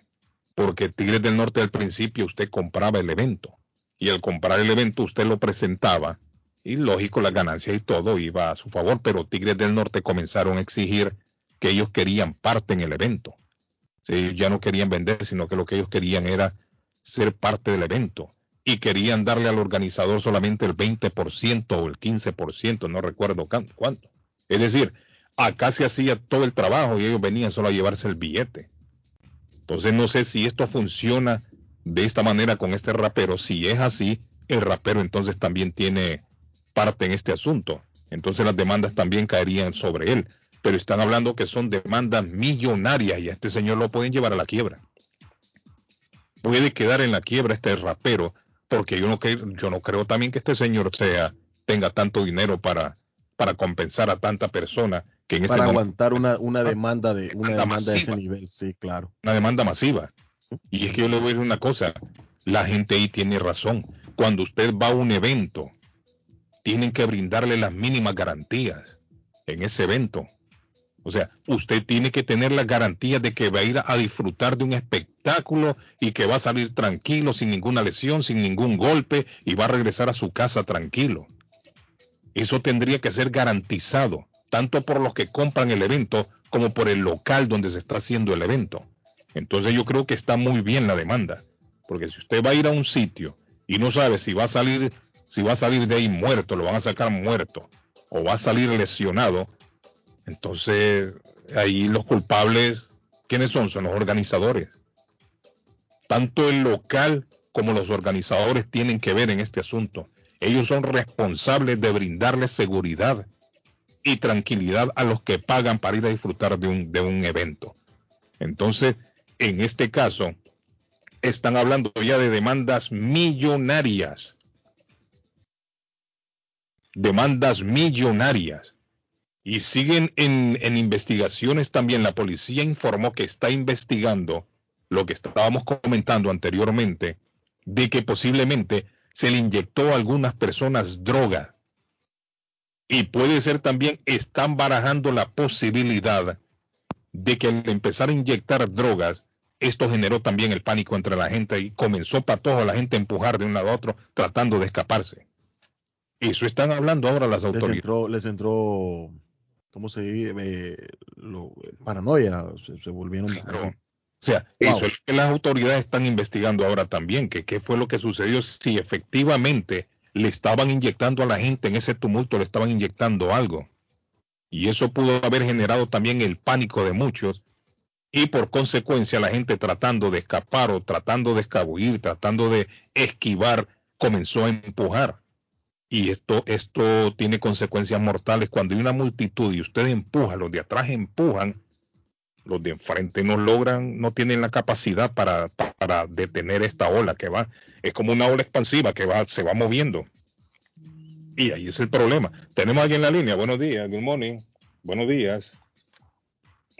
Porque Tigres del Norte al principio usted compraba el evento. Y al comprar el evento usted lo presentaba. Y lógico, las ganancias y todo iba a su favor. Pero Tigres del Norte comenzaron a exigir que ellos querían parte en el evento. Sí, ya no querían vender, sino que lo que ellos querían era ser parte del evento y querían darle al organizador solamente el 20% o el 15%, no recuerdo cuánto. Es decir, acá se hacía todo el trabajo y ellos venían solo a llevarse el billete. Entonces no sé si esto funciona de esta manera con este rapero. Si es así, el rapero entonces también tiene parte en este asunto. Entonces las demandas también caerían sobre él. Pero están hablando que son demandas millonarias y a este señor lo pueden llevar a la quiebra puede quedar en la quiebra este rapero, porque yo no, yo no creo también que este señor sea, tenga tanto dinero para, para compensar a tanta persona que en este Para momento aguantar una, una demanda de una Demanda de ese nivel, sí, claro. una demanda masiva. Y es que yo le voy a decir una cosa, la gente ahí tiene razón. Cuando usted va a un evento, tienen que brindarle las mínimas garantías en ese evento. O sea, usted tiene que tener la garantía de que va a ir a disfrutar de un espectáculo y que va a salir tranquilo, sin ninguna lesión, sin ningún golpe y va a regresar a su casa tranquilo. Eso tendría que ser garantizado, tanto por los que compran el evento como por el local donde se está haciendo el evento. Entonces yo creo que está muy bien la demanda, Porque si usted va a ir a un sitio y no sabe si va a salir, si va a salir de ahí muerto, lo van a sacar muerto, o va a salir lesionado, entonces ahí los culpables, ¿quiénes son? Son los organizadores. Tanto el local como los organizadores tienen que ver en este asunto. Ellos son responsables de brindarle seguridad y tranquilidad a los que pagan para ir a disfrutar de un, de un evento. Entonces, en este caso, están hablando ya de demandas millonarias. Demandas millonarias. Y siguen en, en, investigaciones también. La policía informó que está investigando lo que estábamos comentando anteriormente, de que posiblemente se le inyectó a algunas personas droga. Y puede ser también, están barajando la posibilidad de que al empezar a inyectar drogas, esto generó también el pánico entre la gente y comenzó para toda la gente a empujar de un lado a otro tratando de escaparse. Eso están hablando ahora las autoridades. Les entró, les entró ¿cómo se dice? Eh, lo, paranoia, se, se volvieron... Claro. O sea, wow. eso es lo que las autoridades están investigando ahora también, que qué fue lo que sucedió, si efectivamente le estaban inyectando a la gente en ese tumulto, le estaban inyectando algo. Y eso pudo haber generado también el pánico de muchos y por consecuencia la gente tratando de escapar o tratando de escabullir, tratando de esquivar, comenzó a empujar. Y esto, esto tiene consecuencias mortales. Cuando hay una multitud y usted empuja, los de atrás empujan, los de enfrente no logran, no tienen la capacidad para, para detener esta ola que va. Es como una ola expansiva que va, se va moviendo. Y ahí es el problema. Tenemos alguien en la línea. Buenos días, good morning. Buenos días.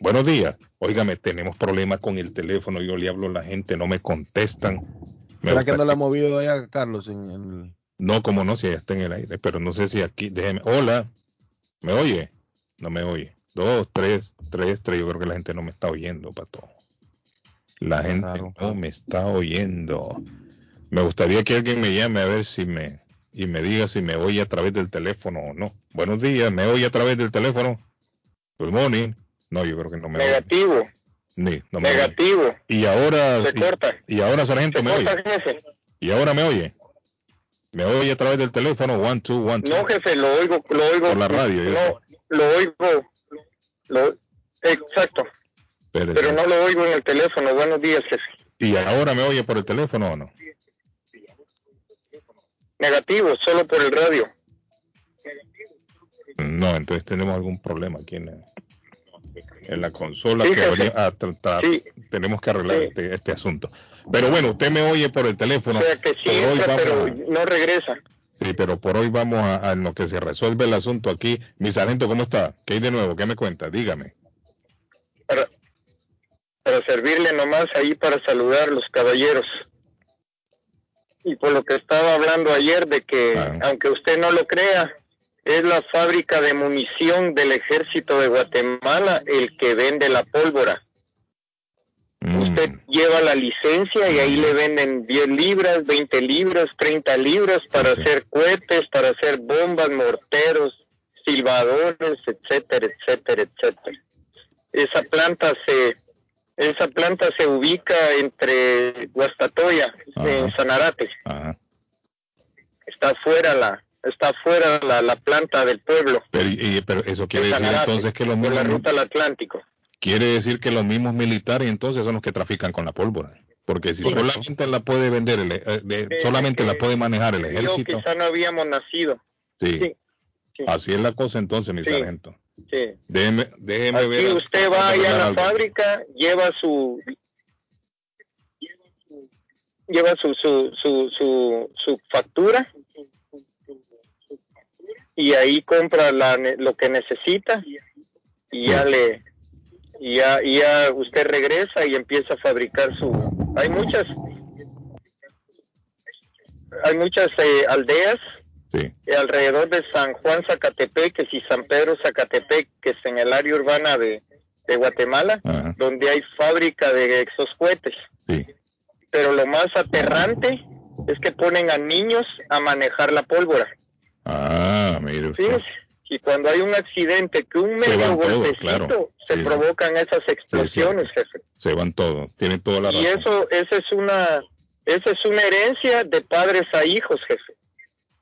Buenos días. Óigame, tenemos problemas con el teléfono. Yo le hablo a la gente, no me contestan. Me ¿Será que no le ha movido allá, Carlos? En. No, como no, si ya está en el aire. Pero no sé si aquí. Déjeme. Hola. ¿Me oye? No me oye. Dos, tres, tres, tres. Yo creo que la gente no me está oyendo, pato. La gente claro. no me está oyendo. Me gustaría que alguien me llame a ver si me y me diga si me oye a través del teléfono o no. Buenos días, ¿me oye a través del teléfono? Good morning. No, yo creo que no me Negativo. oye. Ni, no me Negativo. Oye. Y ahora Se y, corta. y ahora sargento Se me corta, oye. jefe. Y ahora me oye. Me oye a través del teléfono one two one two. No, jefe, lo oigo, lo oigo. Por la radio, yo No, lo oigo. Lo, exacto. Pero no lo oigo en el teléfono. Buenos días, jefe. ¿Y ahora me oye por el teléfono o no? Negativo, solo por el radio. No, entonces tenemos algún problema aquí en la, en la consola Sí, que jefe. ah, tra- tra- Sí. tenemos que arreglar Sí. este, este asunto. Pero bueno, usted me oye por el teléfono. O sea que sí entra, pero a- no regresa. Sí, pero por hoy vamos a, lo que se resuelve el asunto aquí. Mi sargento, ¿cómo está? ¿Qué hay de nuevo? ¿Qué me cuenta? Dígame. Para, para servirle nomás ahí para saludar a los caballeros. Y por lo que estaba hablando ayer de que, Ah. aunque usted no lo crea, es la fábrica de munición del ejército de Guatemala el que vende la pólvora. Mm, Usted lleva la licencia y ahí le venden 10 libras, 20 libras, 30 libras para hacer cohetes, para hacer bombas, morteros, silbadores, etcétera, etcétera, etcétera. Esa planta se esa planta se ubica entre Guastatoya Ajá. en Sanarate. ajá. Está fuera la está fuera la, la planta del pueblo. Pero, y- pero eso quiere de decir Sanarate, entonces que los por la ruta al Atlántico. Quiere decir que los mismos militares entonces son los que trafican con la pólvora. Porque si Correcto. solamente la puede vender, el, eh, de- Eh, solamente la eh, puede manejar el Yo ejército. quizá no habíamos nacido. Sí. Sí, sí. Así es la cosa entonces, mi Sí. sargento. Sí. Déjeme, déjeme Aquí ver. usted va allá a la algo. fábrica, lleva su lleva su su su su, su factura y ahí compra la, ne- lo que necesita y ya le y ya, y ya usted regresa y empieza a fabricar su hay muchas hay muchas eh, aldeas Sí. eh, alrededor de San Juan Zacatepec y San Pedro Zacatepec, que es en el área urbana de, de Guatemala, Ajá. donde hay fábrica de esos cohetes. Sí. Pero lo más aterrante es que ponen a niños a manejar la pólvora. Ah, mire usted. Fíjese, y cuando hay un accidente, que un Se medio todos, golpecito, claro. se Sí, provocan esas explosiones, jefe. Se van todos. Tienen toda la Y razón. eso, esa es una, esa es una herencia de padres a hijos, jefe.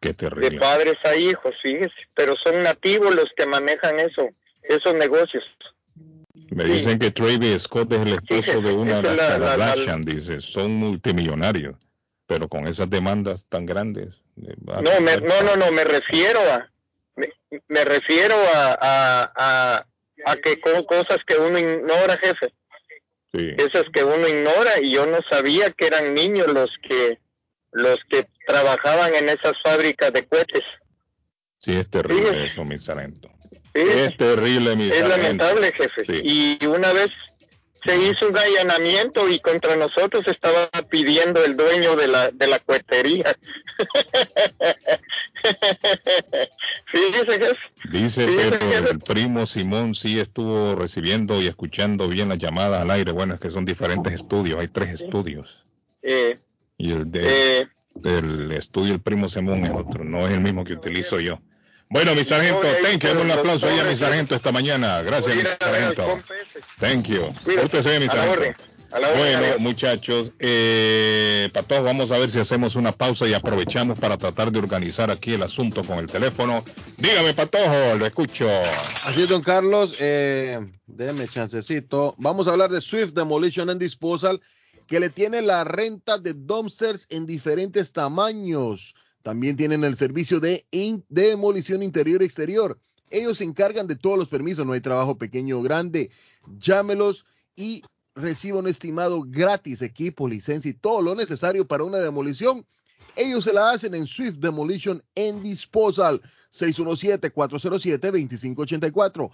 Qué De terrible. padres a hijos, fíjese. Pero son nativos los que manejan eso, esos negocios. Me dicen que Travis Scott es el esposo de una esa es la- la- la- Kardashian, dice, son multimillonarios, pero con esas demandas tan grandes. eh, No, me, no, no, no, me refiero a, me, me refiero a, a, a, a que con cosas que uno ignora, jefe. Sí. Esas que uno ignora y yo no sabía que eran niños los que, los que trabajaban en esas fábricas de cohetes. Sí, es terrible eso, mi sargento. Sí, Es terrible, mi es sargento. lamentable, jefe. Sí. Y una vez se hizo un allanamiento y contra nosotros estaba pidiendo el dueño de la, de la. Fíjese, jefe. Dice Pedro, el primo Simón sí estuvo recibiendo y escuchando bien las llamadas al aire. Bueno, es que son diferentes estudios, hay tres estudios. Eh, Y el de, eh, el estudio el primo Simón es otro, no es el mismo que utilizo yo. Bueno, mi sargento, thank you. un aplauso ahí a mi sargento esta mañana. Gracias, mi sargento. Thank you. Pórtese bien, mi sargento. Bueno, muchachos, eh, para todos vamos a ver si hacemos una pausa y aprovechamos para tratar de organizar aquí el asunto con el teléfono. Dígame, Patojo, lo escucho. Así es, don Carlos. Eh, déme chancecito. Vamos a hablar de Swift Demolition and Disposal, que le tiene la renta de dumpsters en diferentes tamaños. También tienen el servicio de, demolición interior y exterior. Ellos se encargan de todos los permisos, no hay trabajo pequeño o grande. Llámelos y reciba un estimado gratis, equipo, licencia y todo lo necesario para una demolición. Ellos se la hacen en Swift Demolition and Disposal. 617-407-2584.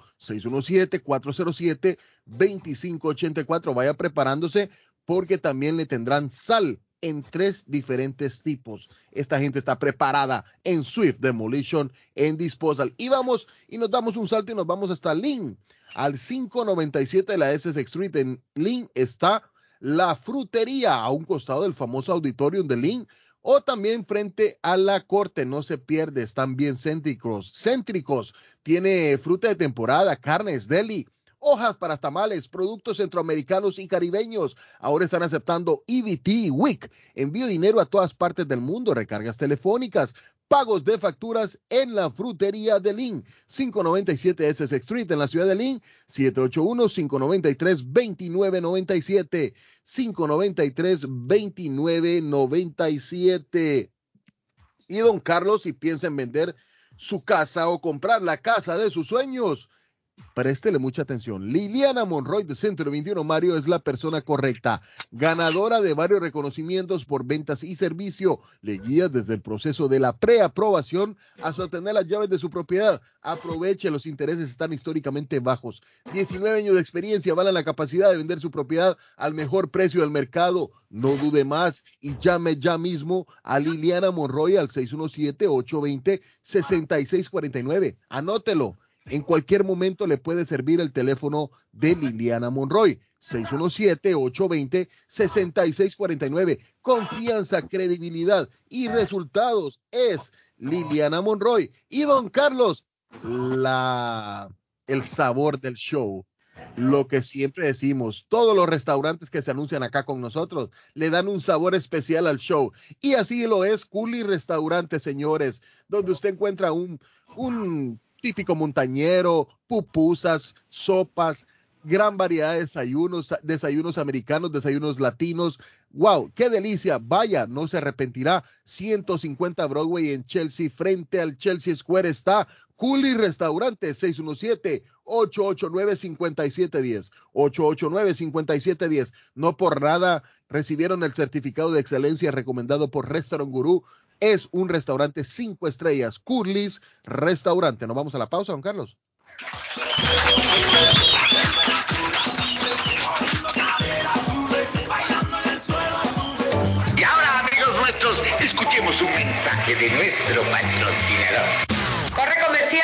617-407-2584. Vaya preparándose porque también le tendrán sal en tres diferentes tipos. Esta gente está preparada en Swift Demolition and Disposal. Y vamos y nos damos un salto y nos vamos hasta Lynn. Al 597 de la Essex Street en Lynn está la frutería a un costado del famoso auditorium de Lynn o también frente a la corte. No se pierde, están bien céntricos. Céntricos. Tiene fruta de temporada, carnes, deli, hojas para tamales, productos centroamericanos y caribeños. Ahora están aceptando EBT WIC. Envío dinero a todas partes del mundo, recargas telefónicas, pagos de facturas en la frutería de Lynn. 597 SS Street en la ciudad de Lynn. 781-593-2997. 593-2997. Y don Carlos, si piensa en vender su casa o comprar la casa de sus sueños, Préstele mucha atención. Liliana Monroy de Centro 21 Mario es la persona correcta, ganadora de varios reconocimientos por ventas y servicio. Le guía desde el proceso de la preaprobación hasta obtener las llaves de su propiedad. Aproveche, los intereses están históricamente bajos. 19 años de experiencia valen la capacidad de vender su propiedad al mejor precio del mercado. No dude más y llame ya mismo a Liliana Monroy al 617-820-6649. Anótelo. En cualquier momento le puede servir el teléfono de Liliana Monroy. 617-820-6649. Confianza, credibilidad y resultados es Liliana Monroy. Y don Carlos, la, el sabor del show. Lo que siempre decimos, todos los restaurantes que se anuncian acá con nosotros le dan un sabor especial al show. Y así lo es Culi Restaurante, señores, donde usted encuentra un, un típico montañero, pupusas, sopas, gran variedad de desayunos, desayunos americanos, desayunos latinos. ¡Wow! ¡Qué delicia! Vaya, no se arrepentirá. 150 Broadway en Chelsea, frente al Chelsea Square está Culi Restaurante 617-889-5710. 889-5710. No por nada recibieron el certificado de excelencia recomendado por Restaurant Guru. Es un restaurante cinco estrellas. Curly's Restaurante. Nos vamos a la pausa, don Carlos. Y ahora, amigos nuestros, escuchemos un mensaje de nuestro patrocinador. Corre comercial.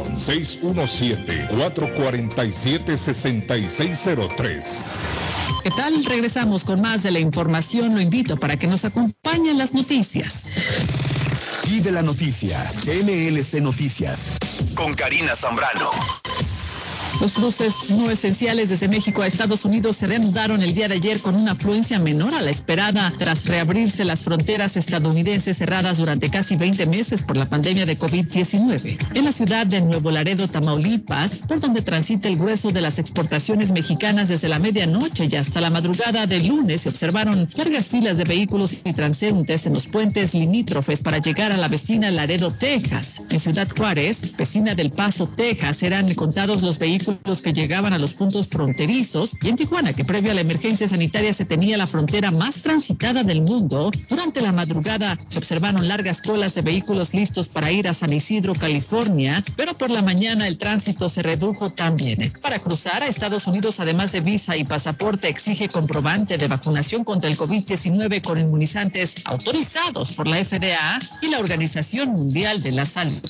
617-447-6603. ¿Qué tal? Regresamos con más de la información. Lo invito para que nos acompañen las noticias. Y de la noticia, MLC Noticias, con Karina Zambrano. Los cruces no esenciales desde México a Estados Unidos se reanudaron el día de ayer con una afluencia menor a la esperada tras reabrirse las fronteras estadounidenses cerradas durante casi 20 meses por la pandemia de COVID-19. En la ciudad de Nuevo Laredo, Tamaulipas, por donde transita el grueso de las exportaciones mexicanas desde la medianoche y hasta la madrugada del lunes, se observaron largas filas de vehículos y transeúntes en los puentes limítrofes para llegar a la vecina Laredo, Texas. En Ciudad Juárez, vecina del Paso, Texas, eran contados los vehículos que llegaban a los puntos fronterizos y en Tijuana, que previo a la emergencia sanitaria se tenía la frontera más transitada del mundo, durante la madrugada se observaron largas colas de vehículos listos para ir a San Isidro, California, pero por la mañana el tránsito se redujo también. Para cruzar a Estados Unidos, además de visa y pasaporte, exige comprobante de vacunación contra el COVID-19 con inmunizantes autorizados por la FDA y la Organización Mundial de la Salud.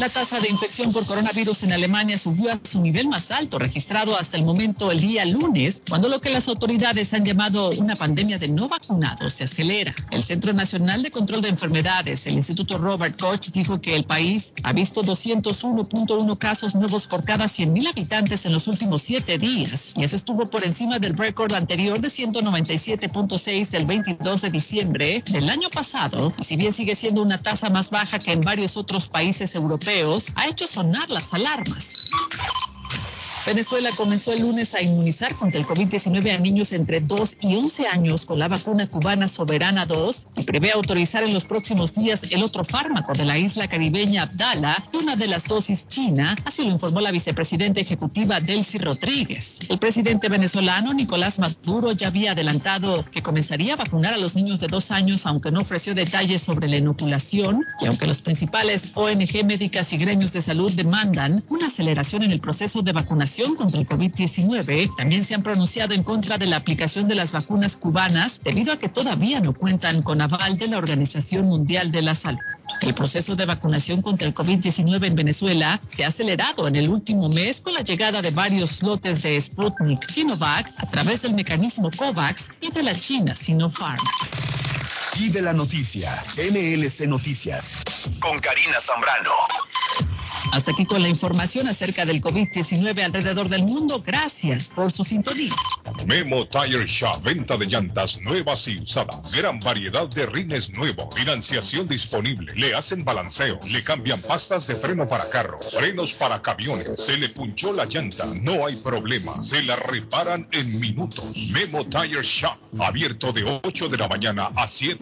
La tasa de infección por coronavirus en Alemania subió a su nivel más alto registrado hasta el momento el día lunes, cuando lo que las autoridades han llamado una pandemia de no vacunados se acelera. El Centro Nacional de Control de Enfermedades, el Instituto Robert Koch, dijo que el país ha visto 201.1 casos nuevos por cada 100.000 habitantes en los últimos siete días, y eso estuvo por encima del récord anterior de 197.6 del 22 de diciembre del año pasado, si bien sigue siendo una tasa más baja que en varios otros países europeos, ha hecho sonar las alarmas. Venezuela comenzó el lunes a inmunizar contra el COVID-19 a niños entre 2 y 11 años con la vacuna cubana Soberana 2 y prevé autorizar en los próximos días el otro fármaco de la isla caribeña Abdala una de las dosis china, así lo informó la vicepresidenta ejecutiva Delcy Rodríguez. El presidente venezolano Nicolás Maduro ya había adelantado que comenzaría a vacunar a los niños de dos años, aunque no ofreció detalles sobre la inoculación y aunque los principales ONG médicas y gremios de salud demandan una aceleración en el proceso de vacunación contra el COVID-19 también se han pronunciado en contra de la aplicación de las vacunas cubanas debido a que todavía no cuentan con aval de la Organización Mundial de la Salud. El proceso de vacunación contra el COVID-19 en Venezuela se ha acelerado en el último mes con la llegada de varios lotes de Sputnik Sinovac a través del mecanismo COVAX y de la China Sinopharm. Y de la noticia, MLC Noticias, con Karina Zambrano. Hasta aquí con la información acerca del COVID-19 alrededor del mundo. Gracias por su sintonía. Memo Tire Shop, venta de llantas nuevas y usadas. Gran variedad de rines nuevos. Financiación disponible. Le hacen balanceo. Le cambian pastas de freno para carros. Frenos para camiones. Se le punchó la llanta. No hay problema. Se la reparan en minutos. Memo Tire Shop. Abierto de 8 de la mañana a 7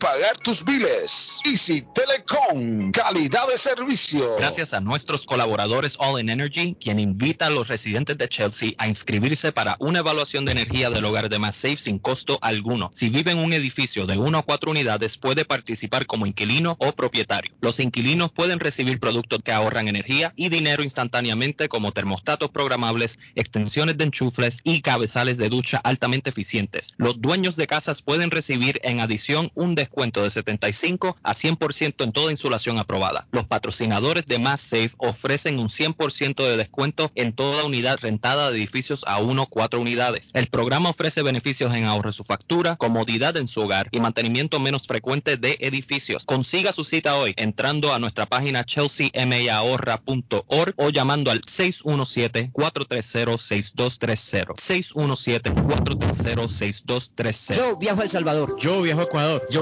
pagar tus biles. Easy Telecom, calidad de servicio. Gracias a nuestros colaboradores All in Energy, quien invita a los residentes de Chelsea a inscribirse para una evaluación de energía del hogar de MassSafe sin costo alguno. Si vive en un edificio de 1 a 4 unidades, puede participar como inquilino o propietario. Los inquilinos pueden recibir productos que ahorran energía y dinero instantáneamente como termostatos programables, extensiones de enchufles y cabezales de ducha altamente eficientes. Los dueños de casas pueden recibir en adición un descuento de 75 a 100% en toda insulación aprobada. Los patrocinadores de MassSafe ofrecen un 100% de descuento en toda unidad rentada de edificios a 1 o 4 unidades. El programa ofrece beneficios en ahorro de su factura, comodidad en su hogar y mantenimiento menos frecuente de edificios. Consiga su cita hoy entrando a nuestra página chelseameahorra.org o llamando al 617-430-6230. 617-430-6230. Yo viajo a El Salvador. Yo viajo a Ecuador. Yo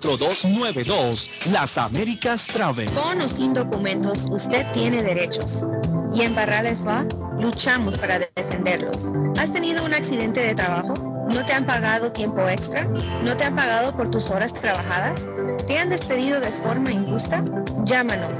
Las Américas Travel. Con o sin documentos, usted tiene derechos. Y en Barrales Law luchamos para defenderlos. ¿Has tenido un accidente de trabajo? ¿No te han pagado tiempo extra? ¿No te han pagado por tus horas trabajadas? ¿Te han despedido de forma injusta? Llámanos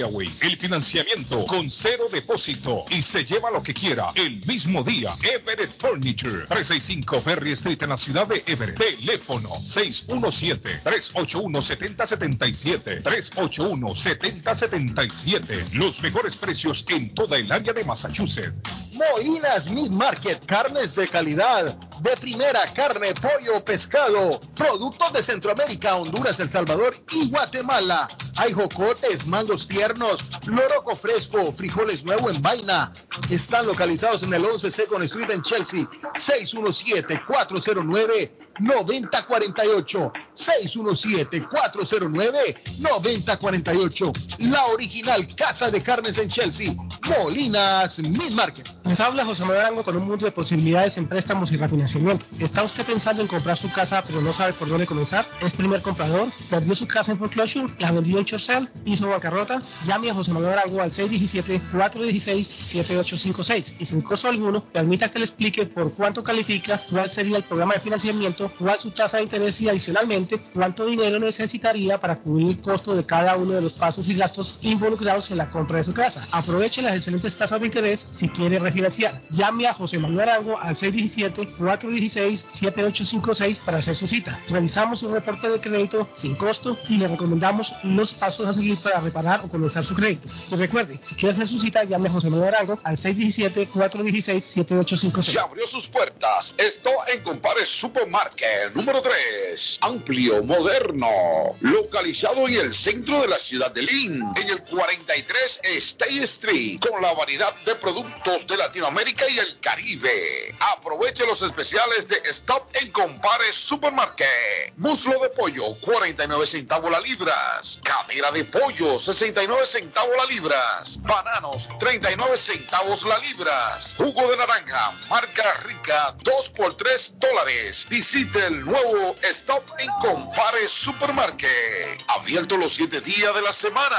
el financiamiento con cero depósito y se lleva lo que quiera el mismo día. Everett Furniture. 365 Ferry Street en la ciudad de Everett. Teléfono 617-381-7077. 381-7077. Los mejores precios en toda el área de Massachusetts. Molinas Meat Market, carnes de calidad, de primera carne, pollo, pescado, productos de Centroamérica, Honduras, El Salvador y Guatemala. Hay jocotes, mangos tiernos, loroco fresco, frijoles nuevo en vaina. Están localizados en el 11 Second Street en Chelsea, 617-409. 9048 617-409-9048 La original Casa de Carnes en Chelsea Molinas Mid Market Les habla José Manuel Arango con un mundo de posibilidades en préstamos y refinanciamiento ¿Está usted pensando en comprar su casa pero no sabe por dónde comenzar? ¿Es primer comprador? ¿Perdió su casa en foreclosure? ¿La vendió en Chorcel? ¿Hizo bancarrota? Llame a José Manuel Arango al 617-416-7856 y sin costo alguno permita que le explique por cuánto califica, cuál sería el programa de financiamiento, cuál su tasa de interés y adicionalmente cuánto dinero necesitaría para cubrir el costo de cada uno de los pasos y gastos involucrados en la compra de su casa. Aproveche las excelentes tasas de interés si quiere refinanciar. Llame a José Manuel Arango al 617-416-7856 para hacer su cita. Revisamos un reporte de crédito sin costo y le recomendamos los pasos a seguir para reparar o comenzar su crédito. Y recuerde, si quiere hacer su cita, llame a José Manuel Arango al 617-416-7856. Ya abrió sus puertas. Esto en Compare Supermarket número 3. Amplio, moderno. Localizado en el centro de la ciudad de Lynn. En el 43 State Street. Con la variedad de productos de Latinoamérica y el Caribe. Aproveche los especiales de Stop en Compare Supermarket. Muslo de pollo, 49 centavos la libras. Cadera de pollo, 69 centavos la libras. Bananos, 39 centavos la libras. Jugo de naranja, marca rica, 2 por 3 dólares. El nuevo Stop en Compare Supermarket. Abierto los 7 días de la semana.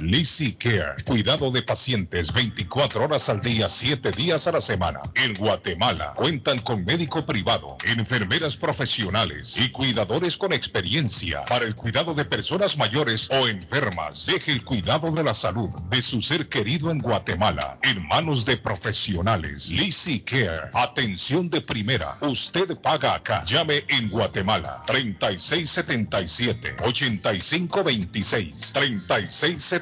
Lizzy Care, cuidado de pacientes 24 horas al día, 7 días a la semana. En Guatemala cuentan con médico privado, enfermeras profesionales y cuidadores con experiencia para el cuidado de personas mayores o enfermas. Deje el cuidado de la salud de su ser querido en Guatemala en manos de profesionales. Lizzy Care, atención de primera. Usted paga acá. Llame en Guatemala 3677 8526 3677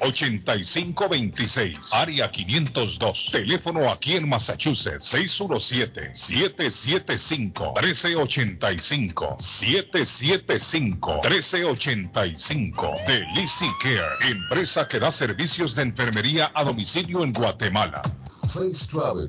8526 área 502. Teléfono aquí en Massachusetts 617 775 1385 775 1385 de Care, empresa que da servicios de enfermería a domicilio en Guatemala. Face Travel.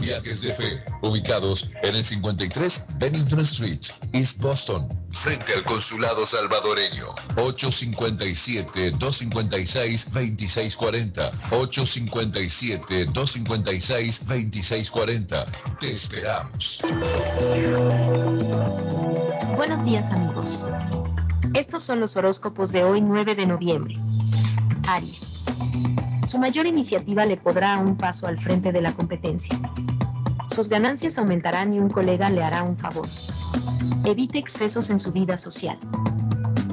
Viajes de Fe, ubicados en el 53 Bennington Street, East Boston, frente al consulado salvadoreño. 857-256-2640. 857-256-2640. Te esperamos. Buenos días amigos. Estos son los horóscopos de hoy 9 de noviembre. Aries. Su mayor iniciativa le podrá un paso al frente de la competencia. Sus ganancias aumentarán y un colega le hará un favor. Evite excesos en su vida social.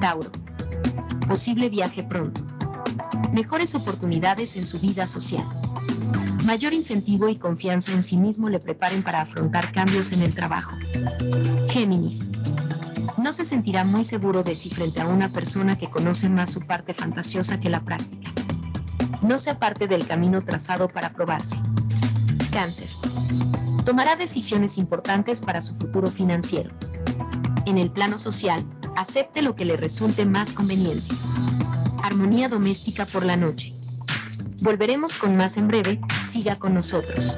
Tauro. Posible viaje pronto. Mejores oportunidades en su vida social. Mayor incentivo y confianza en sí mismo le preparen para afrontar cambios en el trabajo. Géminis. No se sentirá muy seguro de sí frente a una persona que conoce más su parte fantasiosa que la práctica. No se aparte del camino trazado para probarse. Cáncer. Tomará decisiones importantes para su futuro financiero. En el plano social, acepte lo que le resulte más conveniente. Armonía doméstica por la noche. Volveremos con más en breve, siga con nosotros.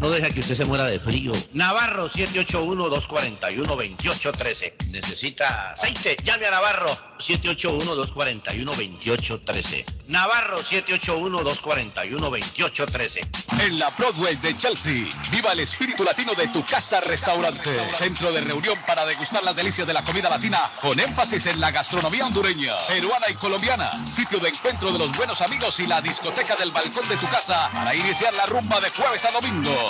no deja que usted se muera de frío. Navarro 781-241-2813. Necesita aceite. Llame a Navarro 781-241-2813. Navarro 781-241-2813. En la Broadway de Chelsea, viva el espíritu latino de tu casa restaurante. Centro de reunión para degustar las delicias de la comida latina con énfasis en la gastronomía hondureña, peruana y colombiana. Sitio de encuentro de los buenos amigos y la discoteca del balcón de tu casa para iniciar la rumba de jueves a domingo.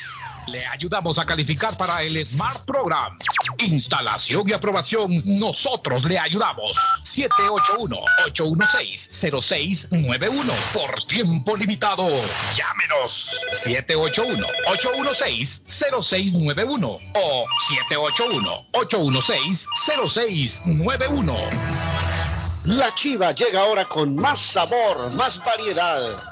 Le ayudamos a calificar para el Smart Program. Instalación y aprobación, nosotros le ayudamos. 781-816-0691 por tiempo limitado. Llámenos 781-816-0691 o 781-816-0691. La chiva llega ahora con más sabor, más variedad.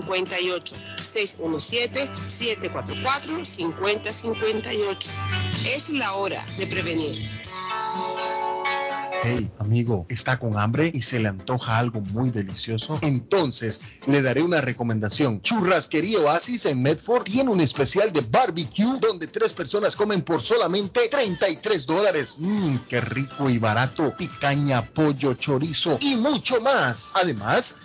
617-744-5058. 617-744-5058. Es la hora de prevenir. Hey, amigo, ¿está con hambre y se le antoja algo muy delicioso? Entonces, le daré una recomendación. Churrasquería Oasis en Medford tiene un especial de barbecue donde tres personas comen por solamente 33 dólares. Mmm, qué rico y barato. Picaña, pollo, chorizo y mucho más. Además,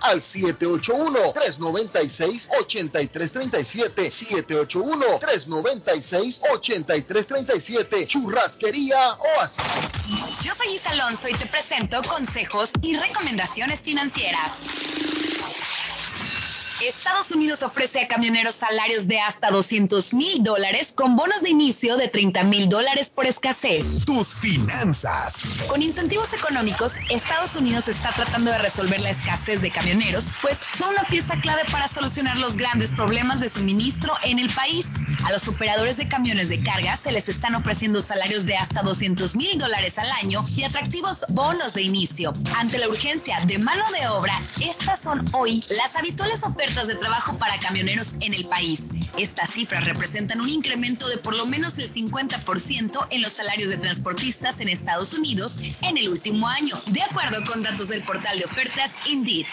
al 781-396-8337. 781-396-8337. Churrasquería Oasis. Yo soy Isa Alonso y te presento consejos y recomendaciones financieras. Estados Unidos ofrece a camioneros salarios de hasta 200 mil dólares con bonos de inicio de 30 mil dólares por escasez. Tus finanzas. Con incentivos económicos, Estados Unidos está tratando de resolver la escasez de camioneros, pues son una pieza clave para solucionar los grandes problemas de suministro en el país. A los operadores de camiones de carga se les están ofreciendo salarios de hasta 200 mil dólares al año y atractivos bonos de inicio. Ante la urgencia de mano de obra, estas son hoy las habituales ofertas de trabajo para camioneros en el país. Estas cifras representan un incremento de por lo menos el 50% en los salarios de transportistas en Estados Unidos en el último año, de acuerdo con datos del portal de ofertas Indeed.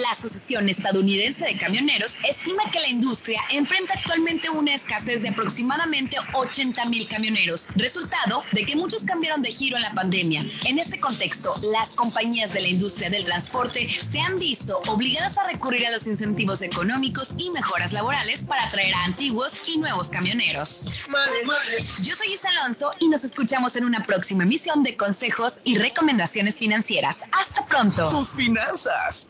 La Asociación Estadounidense de Camioneros estima que la industria enfrenta actualmente una escasez de aproximadamente 80 mil camioneros, resultado de que muchos cambiaron de giro en la pandemia. En este contexto, las compañías de la industria del transporte se han visto obligadas a recurrir a los incentivos económicos y mejoras laborales para atraer a antiguos y nuevos camioneros. Yo soy Isa Alonso y nos escuchamos en una próxima emisión de consejos y recomendaciones financieras. Hasta pronto. Tus finanzas.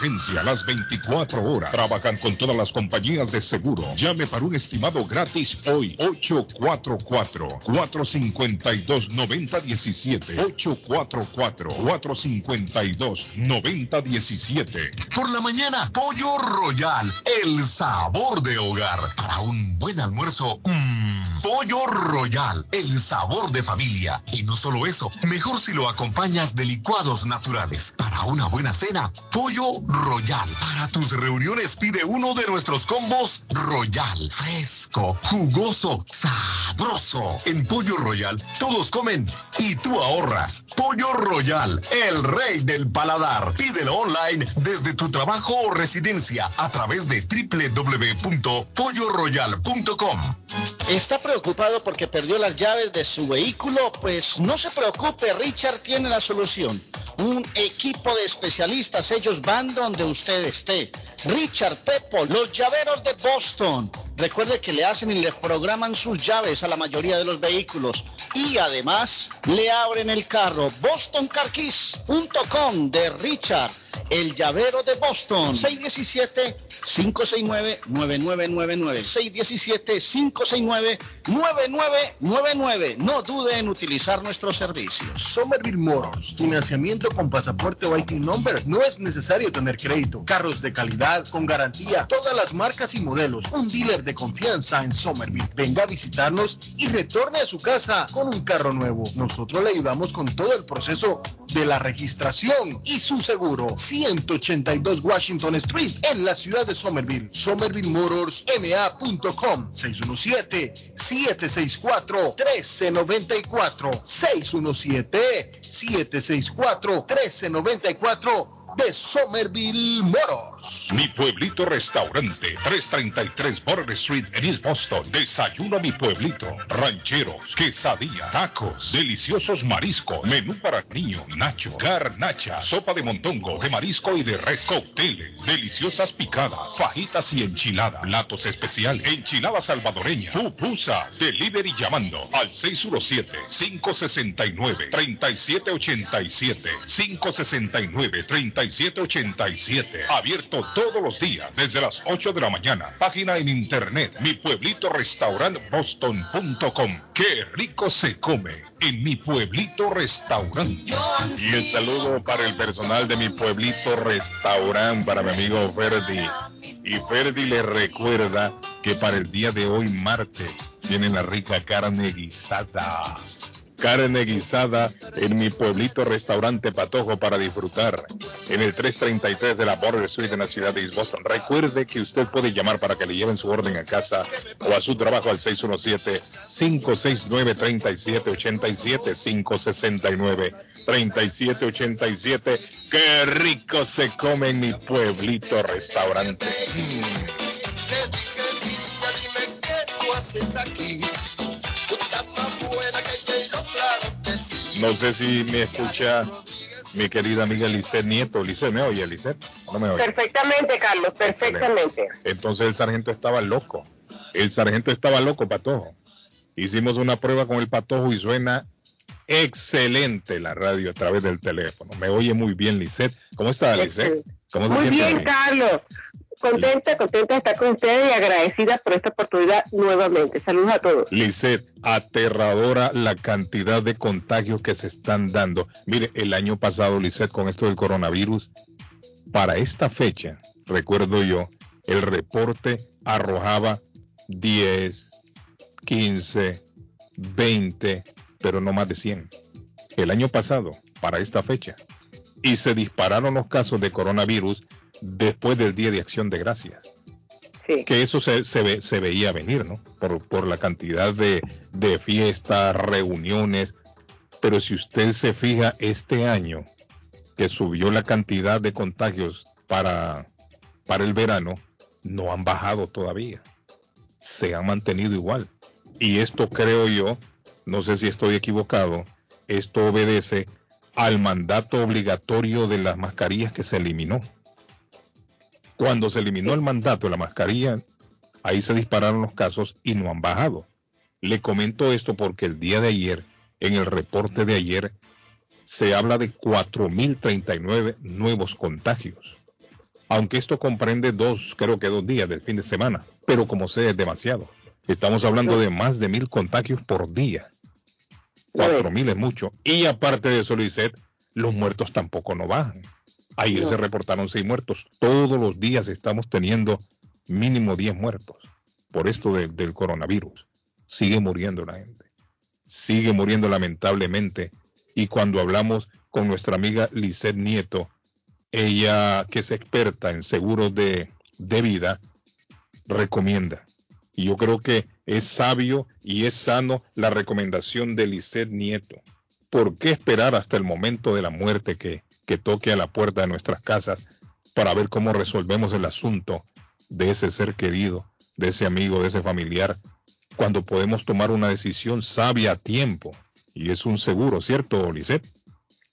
las 24 horas. Trabajan con todas las compañías de seguro. Llame para un estimado gratis hoy. 844-452-9017. 844-452-9017. Por la mañana, Pollo Royal, el sabor de hogar. Para un buen almuerzo, mmm, Pollo Royal, el sabor de familia. Y no solo eso, mejor si lo acompañas de licuados naturales. Para una buena cena, Pollo Royal. Para tus reuniones pide uno de nuestros combos Royal. Fresco, jugoso, sabroso. En Pollo Royal todos comen y tú ahorras. Pollo Royal, el rey del paladar. Pídelo online desde tu trabajo o residencia a través de www.polloroyal.com. ¿Está preocupado porque perdió las llaves de su vehículo? Pues no se preocupe, Richard tiene la solución. Un equipo de especialistas, ellos van donde usted esté. Richard Pepo, los llaveros de Boston. Recuerde que le hacen y le programan sus llaves a la mayoría de los vehículos. Y además le abren el carro. BostonCarKeys.com de Richard, el llavero de Boston. 569-9999. 617-569-9999. No dude en utilizar nuestros servicios. Somerville Motors, financiamiento con pasaporte o IT number. No es necesario tener crédito. Carros de calidad, con garantía, todas las marcas y modelos. Un dealer de confianza en Somerville. Venga a visitarnos y retorne a su casa con un carro nuevo. Nosotros le ayudamos con todo el proceso de la registración y su seguro. 182 Washington Street en la ciudad de Somerville. SomervilleMotorsMA.com 617-764-1394. 617-764-1394 de Somerville Motors. Mi pueblito restaurante, 333 Border Street en East Boston. Desayuno mi pueblito. Rancheros, quesadilla, tacos, deliciosos mariscos, menú para niños, nacho, garnacha, sopa de montongo, de marisco y de res, cócteles, deliciosas picadas, fajitas y enchiladas, platos especiales, enchilada salvadoreña, pupusas, delivery llamando al 617-569-3787, 569-3787, abierto todos los días desde las 8 de la mañana. Página en internet, mi pueblito restaurant boston.com. Qué rico se come en mi pueblito restaurante. Y el saludo para el personal de mi pueblito restaurante, para mi amigo Ferdi. Y Ferdi le recuerda que para el día de hoy, martes, tienen la rica carne guisada. Carne guisada en mi pueblito restaurante Patojo para disfrutar. En el 333 de la Border Street en la ciudad de East Boston. Recuerde que usted puede llamar para que le lleven su orden a casa o a su trabajo al 617-569-3787. 569-3787. ¡Qué rico se come en mi pueblito restaurante! No sé si me escucha mi querida amiga Lisset Nieto. Lisset, ¿me oye, Lisset? ¿No me oye? Perfectamente, Carlos, perfectamente. Entonces el sargento estaba loco. El sargento estaba loco, Patojo. Hicimos una prueba con el Patojo y suena excelente la radio a través del teléfono. Me oye muy bien, Lisset. ¿Cómo está, Lisset? ¿Cómo se Muy bien? Carlos. Contenta, contenta de estar con ustedes y agradecida por esta oportunidad nuevamente. Saludos a todos. Lisset, aterradora la cantidad de contagios que se están dando. Mire, el año pasado, Lisset, con esto del coronavirus, para esta fecha, recuerdo yo, el reporte arrojaba 10, 15, 20, pero no más de 100. El año pasado, para esta fecha. Y se dispararon los casos de coronavirus después del Día de Acción de Gracias. Que eso se, se, ve- se veía venir, ¿no? Por, por la cantidad de, de fiestas, reuniones. Pero si usted se fija este año, que subió la cantidad de contagios para, para el verano, no han bajado todavía. Se han mantenido igual. Y esto creo yo, no sé si estoy equivocado, esto obedece al mandato obligatorio de las mascarillas que se eliminó. Cuando se eliminó el mandato de la mascarilla, ahí se dispararon los casos y no han bajado. Le comento esto porque el día de ayer, en el reporte de ayer, se habla de 4.039 nuevos contagios. Aunque esto comprende dos, creo que dos días del fin de semana, pero como sea es demasiado. Estamos hablando de más de mil contagios por día. Cuatro mil es mucho. Y aparte de eso, Luiset, los muertos tampoco no bajan. Ayer No. se reportaron seis muertos. Todos los días estamos teniendo mínimo 10 muertos por esto de- del coronavirus. Sigue muriendo la gente. Sigue muriendo lamentablemente. Y cuando hablamos con nuestra amiga Lisette Nieto, ella que es experta en seguros de, de vida, recomienda. Y yo creo que es sabio y es sano la recomendación de Lisette Nieto. ¿Por qué esperar hasta el momento de la muerte que, que toque a la puerta de nuestras casas para ver cómo resolvemos el asunto de ese ser querido, de ese amigo, de ese familiar, cuando podemos tomar una decisión sabia a tiempo? Y es un seguro, ¿cierto, Lisette?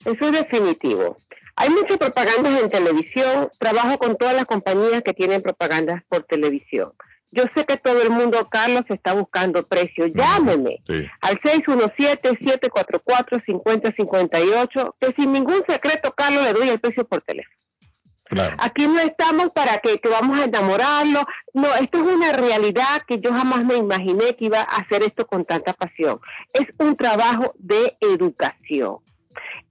Eso es definitivo. Hay muchas propagandas en televisión. Trabajo con todas las compañías que tienen propagandas por televisión. Yo sé que todo el mundo, Carlos, está buscando precios. Llámeme al 617-744-5058, que sin ningún secreto, Carlos, le doy el precio por teléfono. Aquí no estamos para que, que vamos a enamorarlo. No, esto es una realidad que yo jamás me imaginé que iba a hacer esto con tanta pasión. Es un trabajo de educación.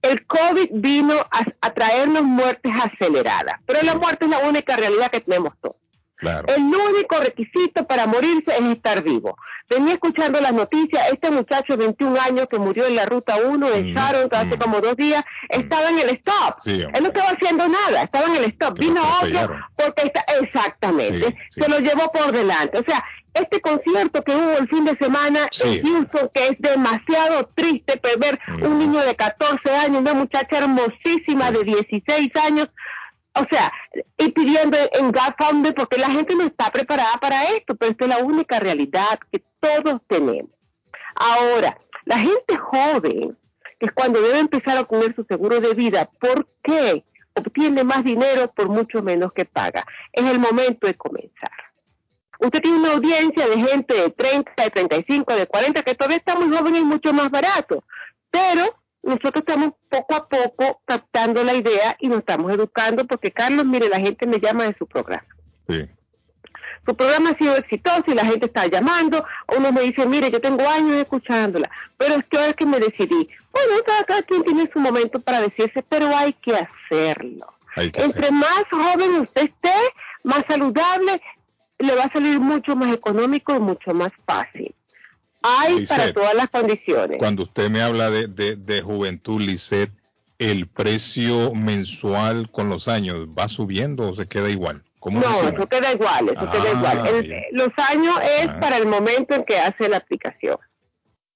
El COVID vino a, a traernos muertes aceleradas, pero la muerte es la única realidad que tenemos todos. El único requisito para morirse es estar vivo. Venía escuchando las noticias, este muchacho de 21 años que murió en la ruta 1 de Sharon hace como dos días, estaba en el stop. Él no estaba haciendo nada, estaba en el stop. Vino otro porque está, exactamente, se lo llevó por delante. O sea, este concierto que hubo el fin de semana en Houston, que es demasiado triste ver un niño de 14 años, una muchacha hermosísima de 16 años, o sea, y pidiendo en GoFundMe porque la gente no está preparada para esto, pero esta es la única realidad que todos tenemos. Ahora, la gente joven, que es cuando debe empezar a obtener su seguro de vida, ¿por qué obtiene más dinero por mucho menos que paga? Es el momento de comenzar. Usted tiene una audiencia de gente de 30, de 35, de 40, que todavía está muy joven y mucho más barato, pero nosotros estamos poco a poco captando la idea y nos estamos educando porque Carlos, mire, la gente me llama de su programa. Sí. Su programa ha sido exitoso y la gente está llamando. Uno me dice, mire, yo tengo años escuchándola, pero es que ahora que me decidí. Bueno, cada, quien tiene su momento para decirse, pero hay que hacerlo. Entre más joven usted esté, más saludable, le va a salir mucho más económico y mucho más fácil. Hay para todas las condiciones. Cuando usted me habla de, de, juventud, Lisset, ¿el precio mensual con los años va subiendo o se queda igual? no, eso queda igual, eso queda igual. Ah, los años es ah. para el momento en que hace la aplicación.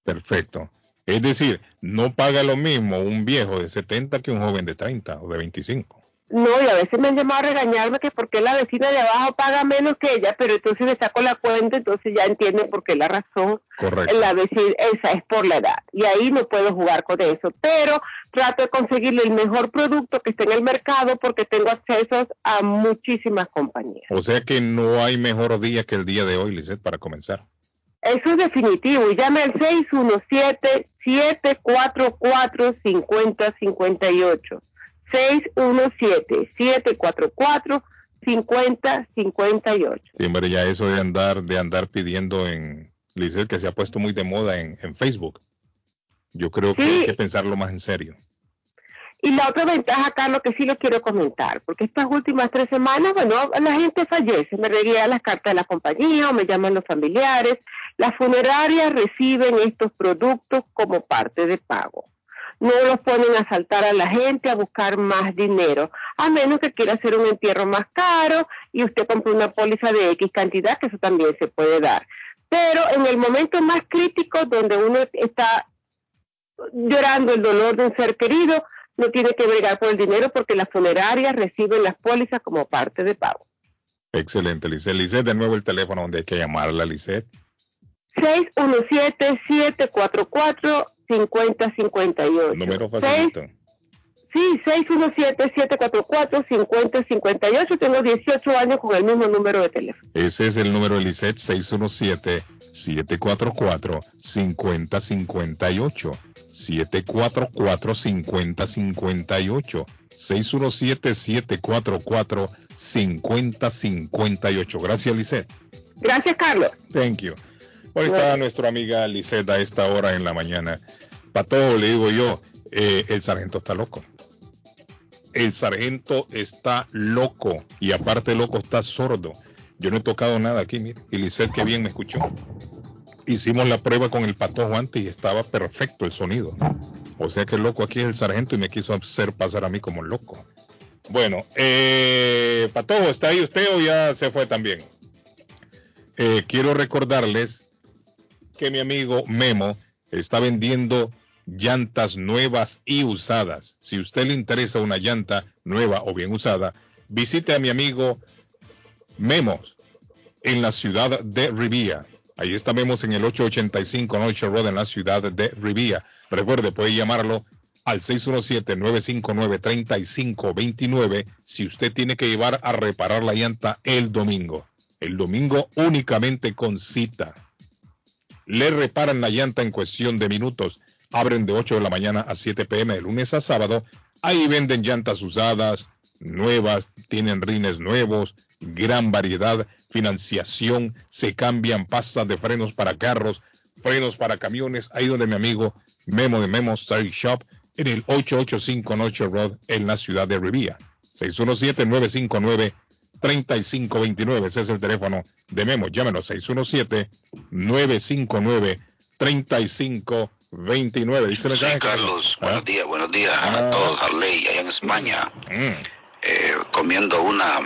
Perfecto. Es decir, no paga lo mismo un viejo de 70 que un joven de 30 o de 25. No, y a veces me han llamado a regañarme que porque la vecina de abajo paga menos que ella, pero entonces le saco la cuenta, entonces ya entienden por qué la razón. Correcto. La vecina, esa es por la edad. Y ahí no puedo jugar con eso. Pero trato de conseguirle el mejor producto que esté en el mercado porque tengo acceso a muchísimas compañías. O sea que no hay mejor día que el día de hoy, Lizeth, para comenzar. Eso es definitivo. Llame al 617-744-5058. 617-744-5058. Sí, hombre, ya eso de andar, de andar pidiendo en Lizel, que se ha puesto muy de moda en, Facebook. Yo creo que hay que pensarlo más en serio. Y la otra ventaja, Carlos, que sí lo quiero comentar, porque estas últimas tres semanas, bueno, la gente fallece, me reguía las cartas de la compañía o me llaman los familiares. Las funerarias reciben estos productos como parte de pago no los ponen a saltar a la gente a buscar más dinero, a menos que quiera hacer un entierro más caro y usted compre una póliza de X cantidad, que eso también se puede dar. Pero en el momento más crítico, donde uno está llorando el dolor de un ser querido, no tiene que bregar por el dinero porque las funerarias reciben las pólizas como parte de pago. Excelente, Lisset. Lisset, de nuevo el teléfono donde hay que llamarla, Lisset. 617-744 5058. Número facilito. Sí, 617-744-5058. Tengo 18 años con el mismo número de teléfono. Ese es el número de Lisset, 617-744-5058. 744-5058. 617-744-5058. Gracias, Lisset. Gracias, Carlos. Thank you. Hoy está nuestra amiga Lisset a esta hora en la mañana. Para todo le digo yo, eh, el sargento está loco. El sargento está loco y aparte loco está sordo. Yo no he tocado nada aquí, mire. Y Lisset que bien me escuchó. Hicimos la prueba con el patojo antes y estaba perfecto el sonido. O sea que el loco aquí es el sargento y me quiso hacer pasar a mí como loco. Bueno, eh, Patojo, ¿está ahí usted o ya se fue también? Eh, quiero recordarles que mi amigo Memo está vendiendo llantas nuevas y usadas. Si usted le interesa una llanta nueva o bien usada, visite a mi amigo Memos en la ciudad de Rivia. Ahí está Memos en el 885 Noche Road en la ciudad de Rivia. Recuerde, puede llamarlo al 617-959-3529 si usted tiene que llevar a reparar la llanta el domingo. El domingo únicamente con cita. Le reparan la llanta en cuestión de minutos abren de 8 de la mañana a 7 pm de lunes a sábado. Ahí venden llantas usadas, nuevas, tienen rines nuevos, gran variedad, financiación, se cambian pastas de frenos para carros, frenos para camiones, ahí donde mi amigo Memo de Memo Style Shop en el 885 Noche Road en la ciudad de Rivia. 617-959-3529, ese es el teléfono de Memo, llámenos 617-959-3529. Dice Sí, Carlos, buenos días, buenos días a todos, Harley, allá en España, Mm. eh, comiendo una,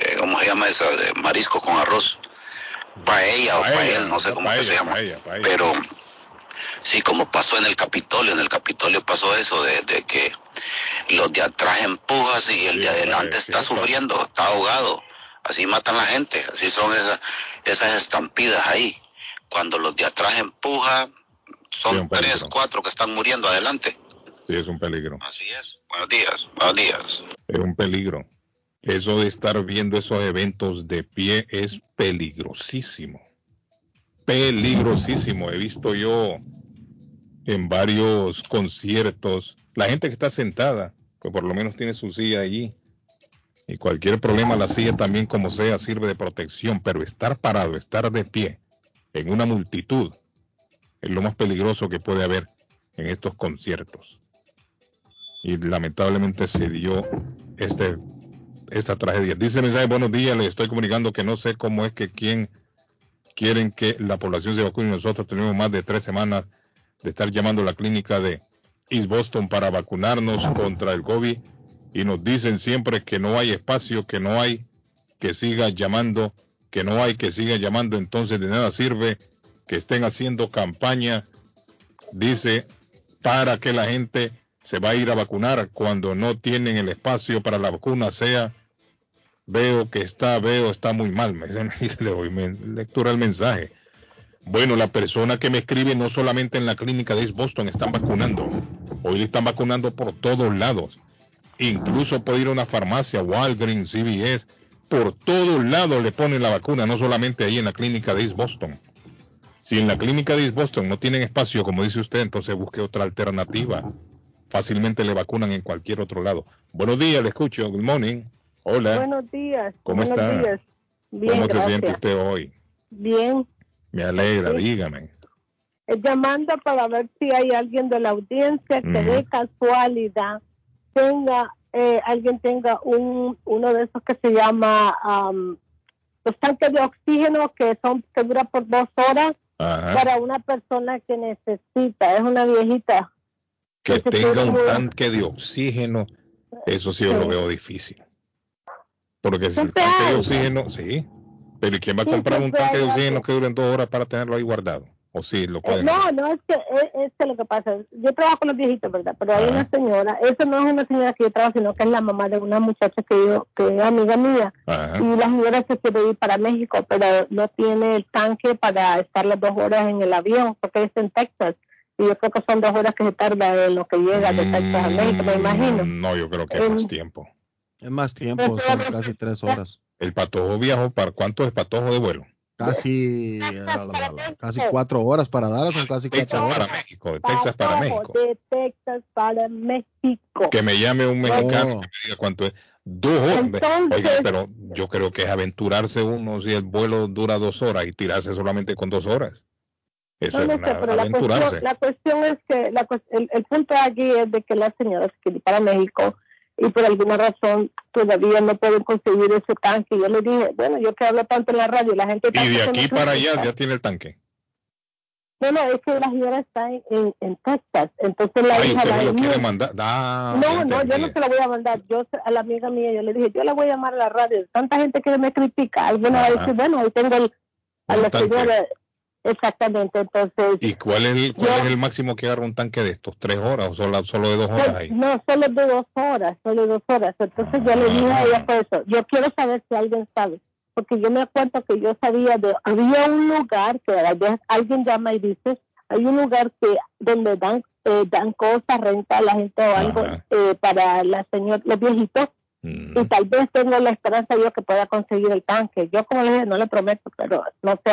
eh, ¿cómo se llama esa? De marisco con arroz. Paella o Paella, no sé cómo que se llama. Pero sí, como pasó en el Capitolio, en el Capitolio pasó eso de, de que los de atrás empujas y el de adelante está sufriendo, está ahogado. Así matan la gente, así son esas, esas estampidas ahí. Cuando los de atrás empujan, son tres, cuatro que están muriendo adelante. Sí, es un peligro. Así es. Buenos días, buenos días. Es un peligro. Eso de estar viendo esos eventos de pie es peligrosísimo. Peligrosísimo. He visto yo en varios conciertos la gente que está sentada, que por lo menos tiene su silla allí. Y cualquier problema, la silla también como sea sirve de protección, pero estar parado, estar de pie en una multitud es lo más peligroso que puede haber en estos conciertos. Y lamentablemente se dio este, esta tragedia. Dice el mensaje, buenos días, le estoy comunicando que no sé cómo es que quién quieren que la población se vacune. Nosotros tenemos más de tres semanas de estar llamando a la clínica de East Boston para vacunarnos contra el COVID y nos dicen siempre que no hay espacio, que no hay, que siga llamando, que no hay, que siga llamando. Entonces de nada sirve que estén haciendo campaña, dice, para que la gente se va a ir a vacunar cuando no tienen el espacio para la vacuna, sea, veo que está, veo, está muy mal. Me, le doy lectura el mensaje. Bueno, la persona que me escribe no solamente en la clínica de East Boston están vacunando. Hoy le están vacunando por todos lados. Incluso puede ir a una farmacia, Walgreens, CVS, por todos lados le ponen la vacuna, no solamente ahí en la clínica de East Boston. Si en la clínica de East Boston no tienen espacio, como dice usted, entonces busque otra alternativa. Fácilmente le vacunan en cualquier otro lado. Buenos días, le escucho. Good morning. Hola. Buenos días. ¿Cómo buenos está? días. Bien, ¿Cómo se siente usted hoy? Bien. Me alegra, Sí. dígame. Eh, Llamando para ver si hay alguien de la audiencia que Ujú. de casualidad tenga, eh, alguien tenga un, uno de esos que se llama am, los tanques de oxígeno que son que dura por dos horas Ajá. para una persona que necesita, es una viejita. Que tenga un tanque de oxígeno, eso sí yo lo veo difícil. Porque si el tanque de oxígeno, sí. Pero ¿y quién va a Sí, comprar un tanque de oxígeno que duren dos horas para tenerlo ahí guardado? O sí, lo Eh, no, no, es que es, es que lo que pasa, es- yo trabajo con los viejitos, ¿verdad? Pero hay una señora, eso no es una señora que yo trabajo, sino que es la mamá de una muchacha que yo, que es amiga mía. Ajá. Y la señora se quiere ir para México, pero no tiene el tanque para estar las dos horas en el avión, porque es en Texas. Y yo creo que son dos horas que se tarda en lo que llega de Texas a México, me imagino. No, yo creo que es más Em, tiempo. Es más tiempo, son casi tres horas. El patojo viajó para cuánto es patojo de vuelo? Casi, la, la, la, casi cuatro horas para Dallas, son casi cuatro horas. México, de Texas para México. De Texas para México. Que me llame un mexicano Oh. y me diga cuánto es. Dos horas. Oiga, pero yo creo que es aventurarse uno si el vuelo dura dos horas y tirarse solamente con dos horas. Eso No, es una- sé, pero la aventurarse. cuestión, la cuestión es que la, el, el punto aquí es de que la señora se quiere ir para México y por alguna razón todavía no pueden conseguir ese tanque. Yo le dije, bueno, yo que hablo tanto en la radio, la gente... Y de aquí para allá ya tiene el tanque. No, no, es que la señora está en, en, en Texas, entonces la Ay, hija usted va me a lo quiere mandar. Ah, No, no, yo no se la voy a mandar. Yo a la amiga mía, yo le dije, yo la voy a llamar a la radio. Tanta gente que me critica, alguna va a decir, bueno, ahí tengo el, a la señora. Exactamente, entonces... ¿Y cuál es el, cuál Yo- es el máximo que agarra un tanque de estos? ¿Tres horas o solo, solo de dos horas ahí? No, solo de dos horas, solo de dos horas. Entonces yo le dije a ella por eso, yo quiero saber si alguien sabe, porque yo me acuerdo que yo sabía de, había un lugar que a veces alguien llama y dice, hay un lugar que donde dan eh, dan cosas, renta a la gente o algo eh, para la señora, los viejitos, y tal vez tengo la esperanza yo que pueda conseguir el tanque. Yo como le dije, no le prometo, pero no se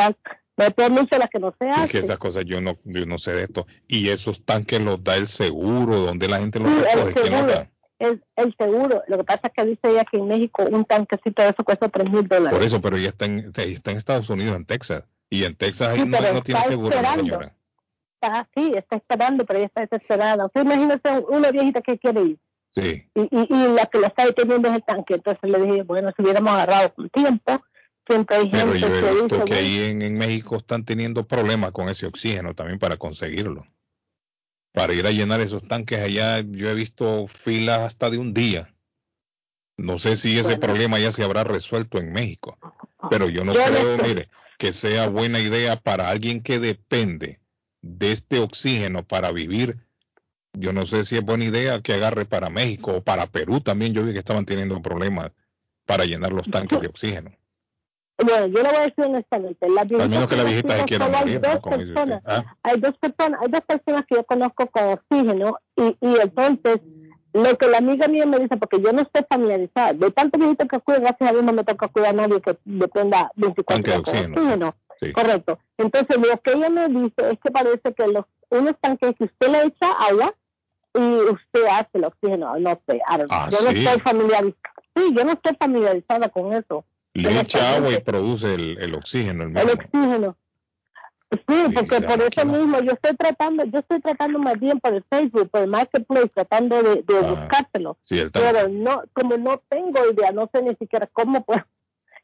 hace, no hay permiso la que no se Es hace. que esas cosas yo no, yo no sé de esto. Y esos tanques los da el seguro, donde la gente los Sí, el recoge, ¿quién los seguro. da? es el seguro. Lo que pasa es que dice ella que en México un tanquecito de eso cuesta tres mil dólares. Por eso, pero ella está en, está en Estados Unidos, en Texas. Y en Texas Sí, no, pero no tiene seguro, la esperando. señora. Está, sí, está esperando, pero ella está desesperada. Usted imagínese una viejita que quiere ir Sí. y, y, y la que la está deteniendo es el tanque. Entonces le dije, bueno, si hubiéramos agarrado con tiempo, siempre hay Pero gente yo he visto que ahí en, en México están teniendo problemas con ese oxígeno también para conseguirlo. Para ir a llenar esos tanques allá, yo he visto filas hasta de un día. No sé si ese problema ya se habrá resuelto en México, pero yo no Yo no creo, sé. mire, que sea buena idea para alguien que depende de este oxígeno para vivir. Yo no sé si es buena idea que agarre para México o para Perú también. Yo vi que estaban teniendo problemas para llenar los tanques de oxígeno. Bueno, yo le voy a decir honestamente, la Al menos que la viejita se conozco, quiera solo hay morir, ¿no? dos personas, Ah, hay dos personas, hay dos personas que yo conozco con oxígeno y, y entonces lo que la amiga mía me dice, porque yo no estoy familiarizada, de tanto viejito que cuida, gracias a Dios no me toca cuidar a nadie que dependa 24 Tanque de horas con oxígeno, oxígeno. sí. Correcto. Entonces lo que ella me dice es que parece que los unos tanques que usted le echa agua y usted hace el oxígeno, no sé. Ah, yo no estoy familiarizada. Sí, yo no estoy familiarizada con eso. Le echa agua y produce el, el oxígeno el oxígeno. Sí, porque por eso mismo yo estoy tratando, yo estoy tratando más bien por el Facebook, por el Marketplace, tratando de, de Ah, buscárselo. Sí. Pero no, como no tengo idea, no sé ni siquiera cómo puedo.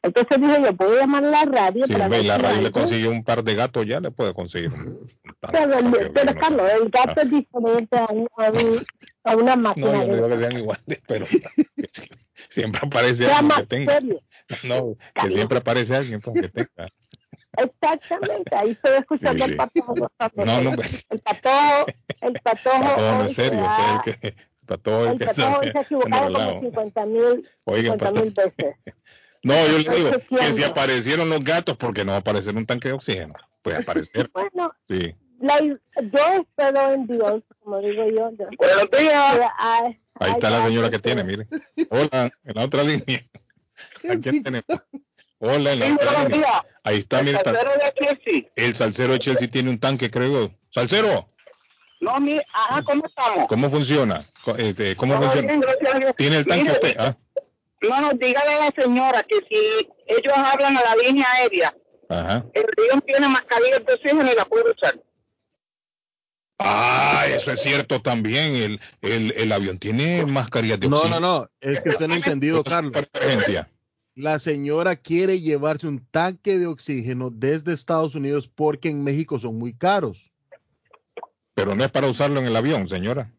Entonces dije yo, voy a llamar a la radio Sí, para la radio le consiguió un par de gatos, ya le puede conseguir. un- Pero, Carlos, el gato es diferente a, un- a, un- a una No, máquina. yo no digo que sean iguales, pero siempre aparece alguien que tenga. serio. No, que siempre aparece alguien pues, que tenga. Exactamente, ahí estoy escuchando Sí, el sí. patojo. gozando. No, no, el patojo, el patojo. Patojo no es serio, ha- es el que Patojo el el que patojo se ha equivocado como 50 mil Oiga, 50 mil veces. No, yo le digo que si aparecieron los gatos, porque no va a aparecer un tanque de oxígeno? Puede aparecer. Bueno, Sí. La, yo espero en Dios, como digo yo. yo- Buenos días. Ahí está la señora que tiene, mire. Hola, en la otra línea. ¿A quién tenemos? Hola, en la otra línea. Ahí está, mire. está- El salsero de Chelsea tiene un tanque, creo. Salsero, No, mi, ajá, ¿cómo estamos? ¿cómo funciona? Este, ¿Cómo funciona? bien. ¿Tiene el tanque Mire, usted? Ah, No, no, dígale a la señora que si ellos hablan a la línea aérea, ajá. el avión tiene mascarilla de oxígeno y la puede usar. Ah, eso es cierto también. El, el, el avión tiene mascarillas de No, oxígeno. no, no. Es que usted no ha entendido, Carlos. La señora quiere llevarse un tanque de oxígeno desde Estados Unidos porque en México son muy caros. Pero no es para usarlo en el avión, señora.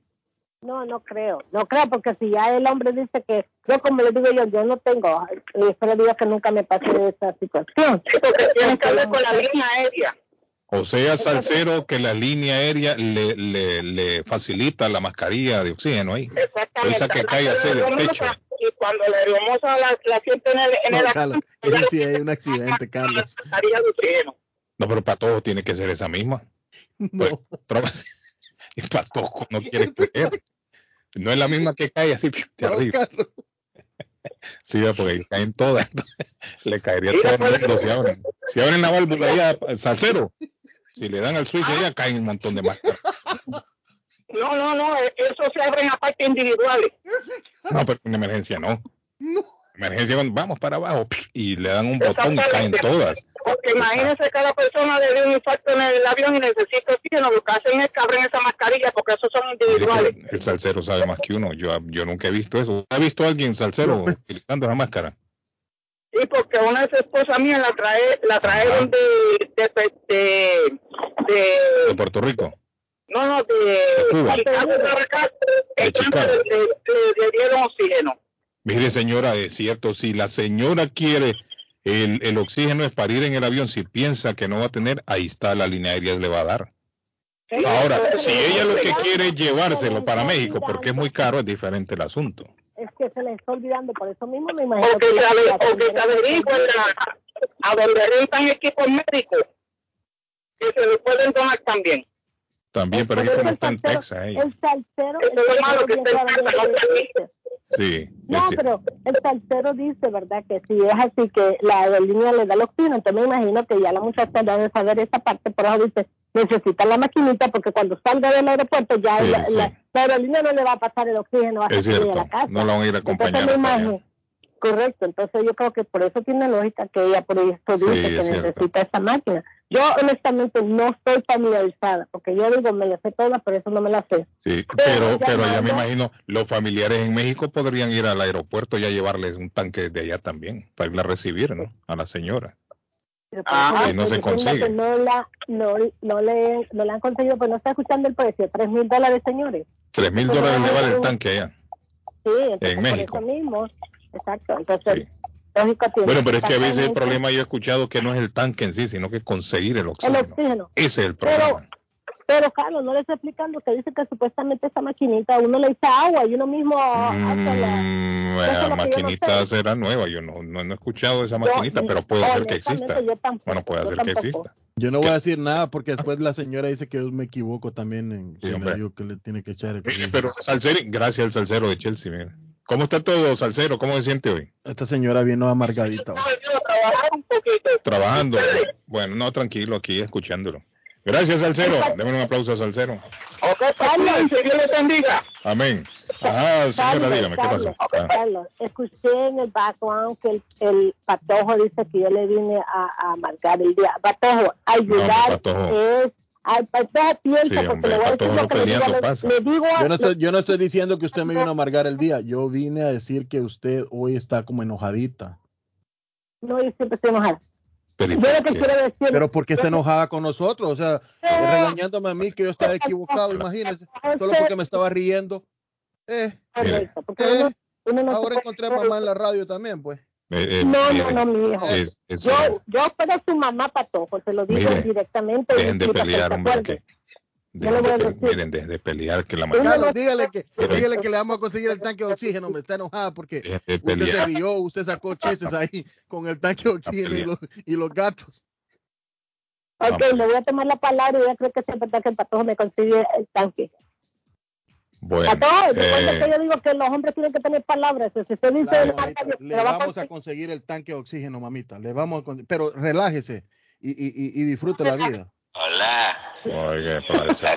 No, no creo, no creo, porque si ya el hombre dice que, yo como le digo yo, yo no tengo, le digo que nunca me pasé de esa situación. Sí, porque tienen que hablar con la línea aérea. O sea, salsero que la línea aérea le, le, le facilita la mascarilla de oxígeno ahí. Exactamente. Esa que cae así del techo. Y cuando la hermosa la, la siente en el, en No, el Carlos, sí hay un accidente, Carlos. mascarilla de oxígeno. No, pero para todos tiene que ser esa misma. Pues, otra vez. Y para todos no quiere creer. No es la misma que cae así de arriba. Sí, porque ahí caen todas. Le caería todo el mundo si abren. Si abren la válvula ya, salsero. Si le dan al switch ya caen un montón de máscaras. No, no, no, eso se abren a partes individuales. No, pero en emergencia no. Emergencia, cuando vamos para abajo y le dan un botón y caen todas. Porque imagínense cada persona le dio un infarto en el avión y necesita oxígeno, lo que hacen es que abren esa mascarilla porque esos son individuales. El salsero sabe más que uno. Yo, yo nunca he visto eso. ¿Ha visto a alguien salsero utilizando la máscara? Sí, porque una de sus esposas mías la trae, la trajeron de, de, de, de- De Puerto Rico. no, no, de, Cuba. Chicago para acá, De Chicago. le, le- le dieron oxígeno. Mire, señora, es cierto, si la señora quiere el, el oxígeno es para ir en el avión, si piensa que no va a tener, ahí está, la línea aérea le va a dar. Ahora, si ella lo que quiere es llevárselo para México, porque es muy caro, es diferente el asunto. Es que se les está olvidando, por eso mismo me imagino O que se, ave- o que se averigüen a, a donde rentan equipos médicos, que se le pueden donar también. También, pero ahí como está en Texas, ella. el salsero, Eso es lo malo que está en Texas, no. Sí. No, pero el salsero dice, ¿verdad? Que si es así que la aerolínea le da el oxígeno, entonces me imagino que ya la muchacha debe saber esa parte, por eso dice, necesita la maquinita porque cuando salga del aeropuerto ya Sí, la, sí. la- la aerolínea no le va a pasar el oxígeno a la casa. No la van a ir a Entonces acompañar. me imagino, correcto, entonces yo creo que por eso tiene lógica que ella por eso dice Sí, que es necesita esa máquina. Yo honestamente no estoy familiarizada, porque yo digo, me la sé toda, pero eso no me la sé. Sí, pero, pero ya me imagino, los familiares en México podrían ir al aeropuerto y a llevarles un tanque de allá también, para irla a recibir, ¿no? A la señora. Pero Ah, no se consigue. No, la, no, no, le, no le han conseguido, pues no está escuchando el precio, tres mil dólares, señores. Tres mil dólares le vale el tanque allá. Sí, En por México. eso mismo, exacto, entonces, lógico tiene Bueno, pero es que a veces el problema yo he escuchado que no es el tanque en sí, sino que conseguir el el oxígeno. oxígeno. Ese es el problema. Pero Carlos, no le estoy explicando que dice que supuestamente esa maquinita uno le echa agua y uno mismo hace la... Mm, la no maquinita sé. será nueva, yo no, no, no he escuchado esa Yo, maquinita, pero puede ser que exista. yo tampoco, Bueno, puede ser que exista. Yo no voy a decir nada porque después la señora dice que yo me equivoco también en que hombre. le digo que le tiene que echar el Pero Salcero, gracias al Salcero de Chelsea. mire. ¿Cómo está todo, Salcero? ¿Cómo se siente hoy? Esta señora vino amargadita. hoy. Trabajando. Bueno, no, tranquilo, aquí escuchándolo. Gracias, Salcero. Deme un aplauso a Salcero. Ok, Carlos, que Dios le bendiga. Amén. Ajá, señora, Carlos, dígame, ¿qué Carlos, pasa? Ah. Carlos, escuché en el background que el, el patojo dice que yo le vine a, a amargar el día. Patojo, ayudar Patojo. es... Al patojo piensa, Sí, porque hombre, le voy a decir lo no que le digo, Yo no, estoy, yo no estoy diciendo que usted me vino a amargar el día. Yo vine a decir que usted hoy está como enojadita. No, yo siempre estoy enojada. Pero. Pero porque está enojada con nosotros, o sea, regañándome a mí que yo estaba equivocado, imagínese, solo porque me estaba riendo. Eh, Correcto, porque eh, uno- uno no se ahora encontré a mamá en la radio también, pues. Eh, No, mire, no, no, mi hijo. es- es- Yo, yo fuera su mamá, Patojo, se lo digo Mire, directamente. Dejen de pelear, hombre. Que, A de, miren, dejen de pelear, que la. Carlos, dígale que, Pero- dígale que le vamos a conseguir el tanque de oxígeno, me está enojada porque de usted se rió, usted sacó chistes ahí con el tanque de oxígeno y los, y los gatos. Ok, le voy a tomar la palabra y yo creo que es verdad que el Patojo me consigue el tanque. Bueno, Patojo, recuerda eh, que yo digo que los hombres tienen que tener palabras. Si usted dice... Claro, mamita, "Pero le va a vamos a conseguir el tanque de oxígeno, mamita. Le vamos a pero relájese y, y, y, y disfrute la vida. Hola. Pasa.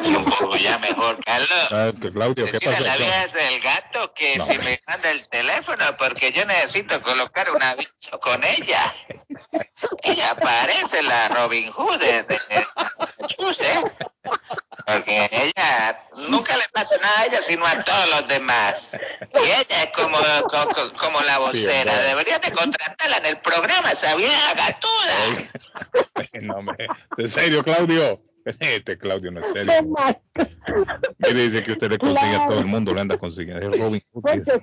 Ya mejor, Carlos. Ah, que Claudio, ¿qué Decirle a pasó? la vieja esa del gato que No. si me manda el teléfono porque yo necesito colocar un aviso con ella. Ella parece la Robin Hood de, Massachusetts. Porque ella nunca le pasa nada a ella sino a todos los demás. Y ella es como, co- como, la vocera. hombre. Deberías de contratarla en el programa, esa vieja gatuda. No, hombre. ¿En serio, Claudio? Este Claudio no es serio. Mire, dice que usted le consigue a todo el mundo, le anda consiguiendo. Es Robin Hood. Porque,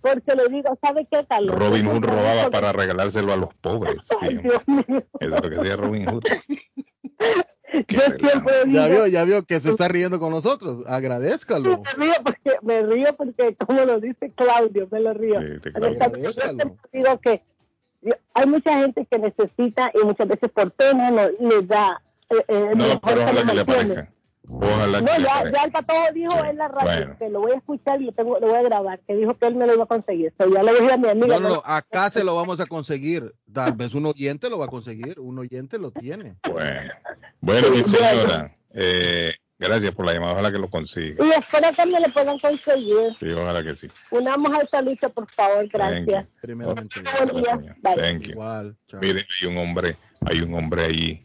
porque le digo, ¿sabe qué, Carlos? Robin Hood robaba para regalárselo a los pobres. Sí, Ay, Dios mío. eso es lo que hacía Robin Hood. Yo siempre digo... Ya vio, ya vio que se está riendo con nosotros. Agradezcalo. Me río porque, me río porque como lo dice Claudio, me lo río. Yo siempre digo que hay mucha gente que necesita y muchas veces por pena no le da. Eh, eh, No, mejor pero que ojalá lo que le mantiene. parezca. Ojalá No, que ya, ya el patojo dijo en la radio Bueno. que lo voy a escuchar y lo, tengo, lo voy a grabar, que dijo que él me lo iba a conseguir. So, ya le dije a mi amiga. No, no, no, acá se lo vamos a conseguir. Tal vez un oyente lo va a conseguir, un oyente lo tiene. Bueno, bueno mi señora, eh, gracias por la llamada. Ojalá que lo consiga. Y espero que me lo puedan conseguir. Sí, ojalá que sí. Unamos a esta lucha, por favor, gracias. Primeramente. Buen día. Bye. Thank you. Igual. Miren, hay un hombre, hay un hombre ahí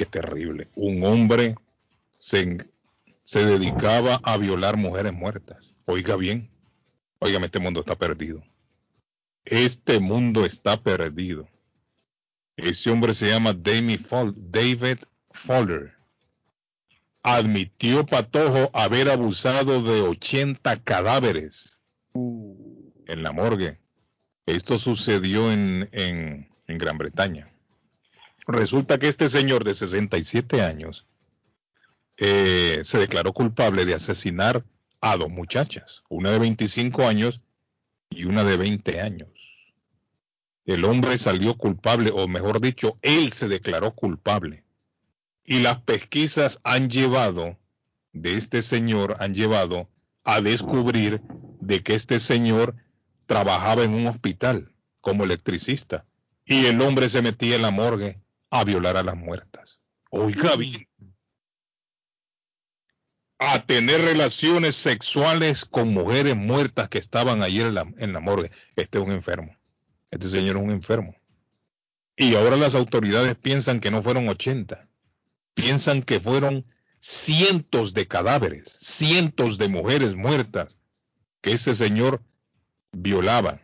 que terrible. Un hombre se, se dedicaba a violar mujeres muertas. Oiga bien, oígame, este mundo está perdido. Este mundo está perdido. Ese hombre se llama David, Fowler. Admitió Patojo haber abusado de 80 cadáveres en la morgue. Esto sucedió en, en, en Gran Bretaña. Resulta que este señor de 67 años eh, se declaró culpable de asesinar a dos muchachas, una de 25 años y una de 20 años. El hombre salió culpable, o mejor dicho, él se declaró culpable. Y las pesquisas han llevado, de este señor, han llevado a descubrir de que este señor trabajaba en un hospital como electricista y el hombre se metía en la morgue a violar a las muertas. Oiga bien, a tener relaciones sexuales con mujeres muertas que estaban ayer en la, en la morgue. Este es un enfermo. Este señor es un enfermo. Y ahora las autoridades piensan que no fueron 80. Piensan que fueron cientos de cadáveres, cientos de mujeres muertas que ese señor violaba.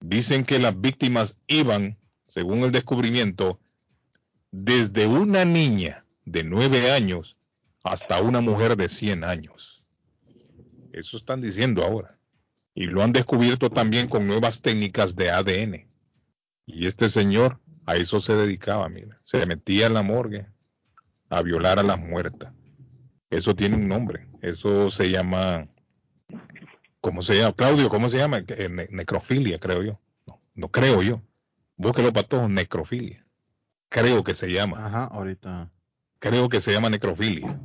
Dicen que las víctimas iban, según el descubrimiento, desde una niña de nueve años hasta una mujer de 100 años. Eso están diciendo ahora. Y lo han descubierto también con nuevas técnicas de ADN. Y este señor a eso se dedicaba, mira. Se metía en la morgue a violar a las muertas. Eso tiene un nombre. Eso se llama. ¿Cómo se llama? Claudio, ¿cómo se llama? Necrofilia, creo yo. No, no creo yo. Búsquelo para todos, necrofilia. Creo que se llama. Ajá, ahorita creo que se llama necrofilia,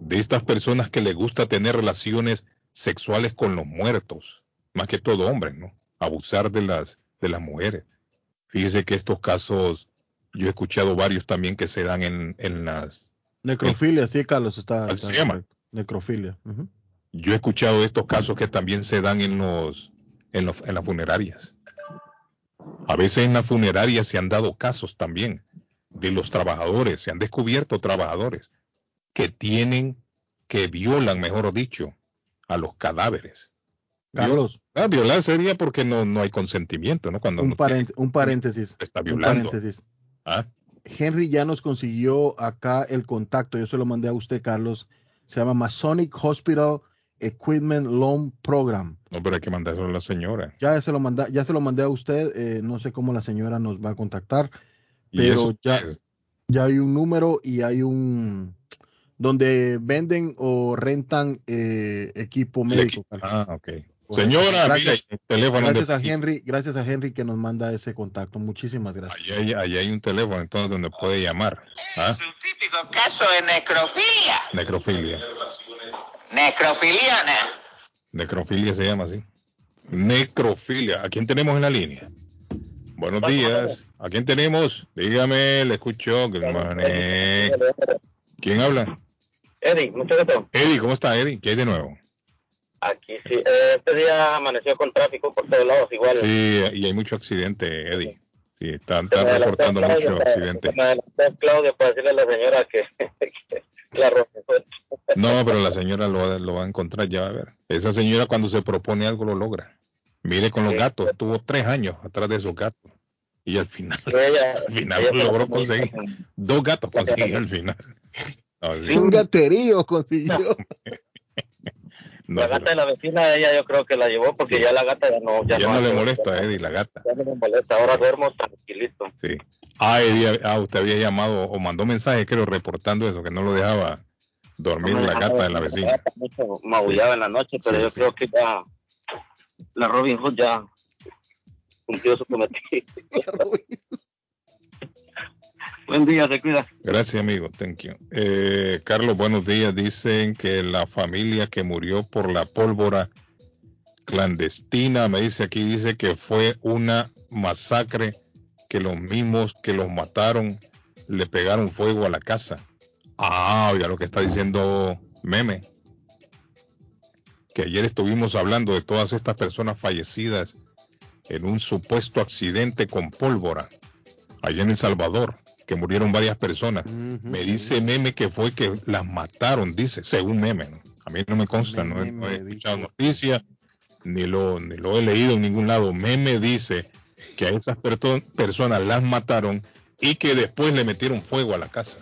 de estas personas que les gusta tener relaciones sexuales con los muertos, más que todo hombres, ¿no? Abusar de las, de las mujeres. Fíjese que estos casos, yo he escuchado varios también que se dan en, en las... Necrofilia, sí, Carlos, está... se llama. Necrofilia. Yo he escuchado estos casos que también se dan en los, en, los, en las funerarias. A veces en las funerarias se han dado casos también de los trabajadores, se han descubierto trabajadores que tienen, que violan, mejor dicho, a los cadáveres. Carlos. Ah, violar sería porque no, no hay consentimiento, ¿no? Cuando un, un paréntesis. Está violando. ¿Ah? Henry ya nos consiguió acá el contacto, yo se lo mandé a usted, Carlos. Se llama Masonic Hospital Equipment Loan Program. No, pero hay que mandárselo a la señora. Ya se lo mandé, ya se lo mandé a usted, eh, no sé cómo la señora nos va a contactar pero ya, ya hay un número y hay un donde venden o rentan eh, equipo médico. Ah, ok. Señora, gracias, teléfono gracias a Henry, gracias a Henry que nos manda ese contacto. Muchísimas gracias. Allí hay, hay un teléfono entonces donde puede llamar. ¿ah? Es un típico caso de necrofilia. Necrofilia. Necrofiliana. Necrofilia se llama así. Necrofilia. ¿A quién tenemos en la línea? Buenos días. ¿A quién tenemos? Dígame, le escucho. ¿Quién habla? Eddie, mucho gusto. Eddie, ¿cómo está, Eddie? ¿Qué hay de nuevo? Aquí sí. Eh, este día amaneció con tráfico por todos lados, igual. Sí, y hay mucho accidente, Eddie. Sí, están, están reportando mucho accidente. Claudia, para decirle a la señora que, claro. No, pero la señora lo, lo va a encontrar, ya va a ver. Esa señora cuando se propone algo lo logra. Mire con los gatos, tuvo tres años atrás de esos gatos. Y al final, al final logró conseguir dos gatos, consiguió al final. un gaterío consiguió. la gata de la vecina, ella yo creo que la llevó porque ya la gata ya no. Ya, no, le molesta Eddie, la gata. Ya no le molesta, ahora duermo tranquilito. Sí. Ah, Eddie, ah, usted había llamado o mandó mensaje, creo, reportando eso, que no lo dejaba dormir la gata de la vecina. Mucho maullaba en la noche, pero yo creo que ya la Robin Hood ya cumplió su cometido. Buen día, se cuida. Gracias, amigo. Thank you. Eh, Carlos, buenos días. Dicen que la familia que murió por la pólvora clandestina, me dice aquí, dice que fue una masacre, que los mismos que los mataron le pegaron fuego a la casa. Ah, ya lo que está diciendo Meme que ayer estuvimos hablando de todas estas personas fallecidas en un supuesto accidente con pólvora allá en El Salvador, que murieron varias personas. Me dice Meme que fue que las mataron, dice, según Meme. A mí no me consta, no, he escuchado noticias, ni lo, ni lo he leído en ningún lado. Meme dice que a esas personas las mataron y que después le metieron fuego a la casa.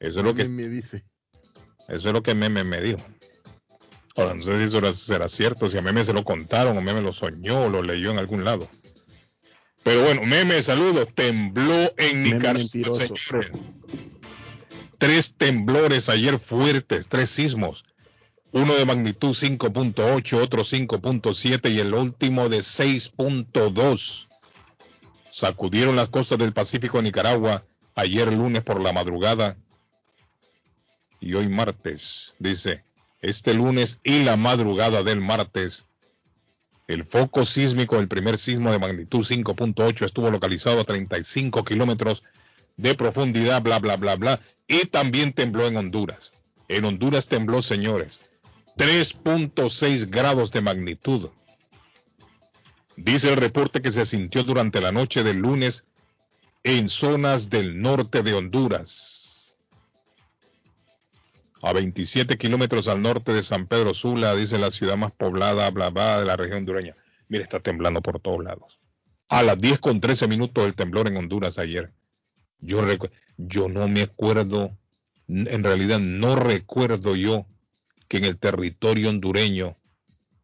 Eso es lo que me dice. Eso es lo que Meme me dijo. Ahora, no sé si eso será cierto, si a Meme se lo contaron o Meme lo soñó o lo leyó en algún lado. Pero bueno, Meme, saludos. Tembló en Nicaragua. Tres temblores ayer fuertes, tres sismos. Uno de magnitud 5.8, otro 5.7 y el último de 6.2. Sacudieron las costas del Pacífico de Nicaragua ayer lunes por la madrugada y hoy martes, dice este lunes y la madrugada del martes. El foco sísmico, el primer sismo de magnitud 5.8, estuvo localizado a 35 kilómetros de profundidad, bla, bla, bla, bla. Y también tembló en Honduras. En Honduras tembló, señores, 3.6 grados de magnitud. Dice el reporte que se sintió durante la noche del lunes en zonas del norte de Honduras. A 27 kilómetros al norte de San Pedro Sula, dice la ciudad más poblada, bla, bla, de la región hondureña. Mire, está temblando por todos lados. A las 10 con 13 minutos el temblor en Honduras ayer. Yo, yo no me acuerdo, en realidad no recuerdo yo que en el territorio hondureño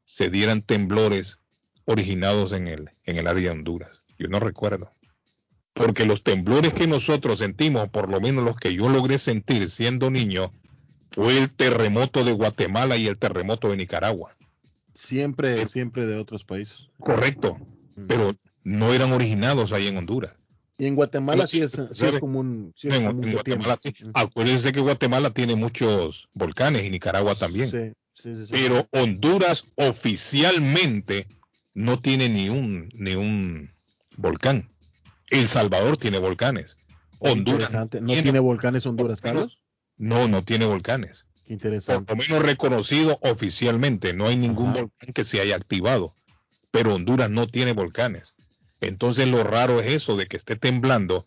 se dieran temblores originados en el, en el área de Honduras. Yo no recuerdo. Porque los temblores que nosotros sentimos, por lo menos los que yo logré sentir siendo niño, fue el terremoto de Guatemala y el terremoto de Nicaragua. Siempre, siempre de otros países. Correcto, mm. pero no eran originados ahí en Honduras. Y en Guatemala sí es, sí es común. Sí es común Acuérdense que Guatemala tiene muchos volcanes y Nicaragua también. Sí, pero Honduras oficialmente no tiene ni un, ni un volcán. El Salvador tiene volcanes. Honduras. ¿No tiene, volcanes Honduras, Carlos? No, no tiene volcanes. Qué interesante. Por lo menos reconocido oficialmente. No hay ningún volcán que se haya activado. Pero Honduras no tiene volcanes. Entonces lo raro es eso de que esté temblando,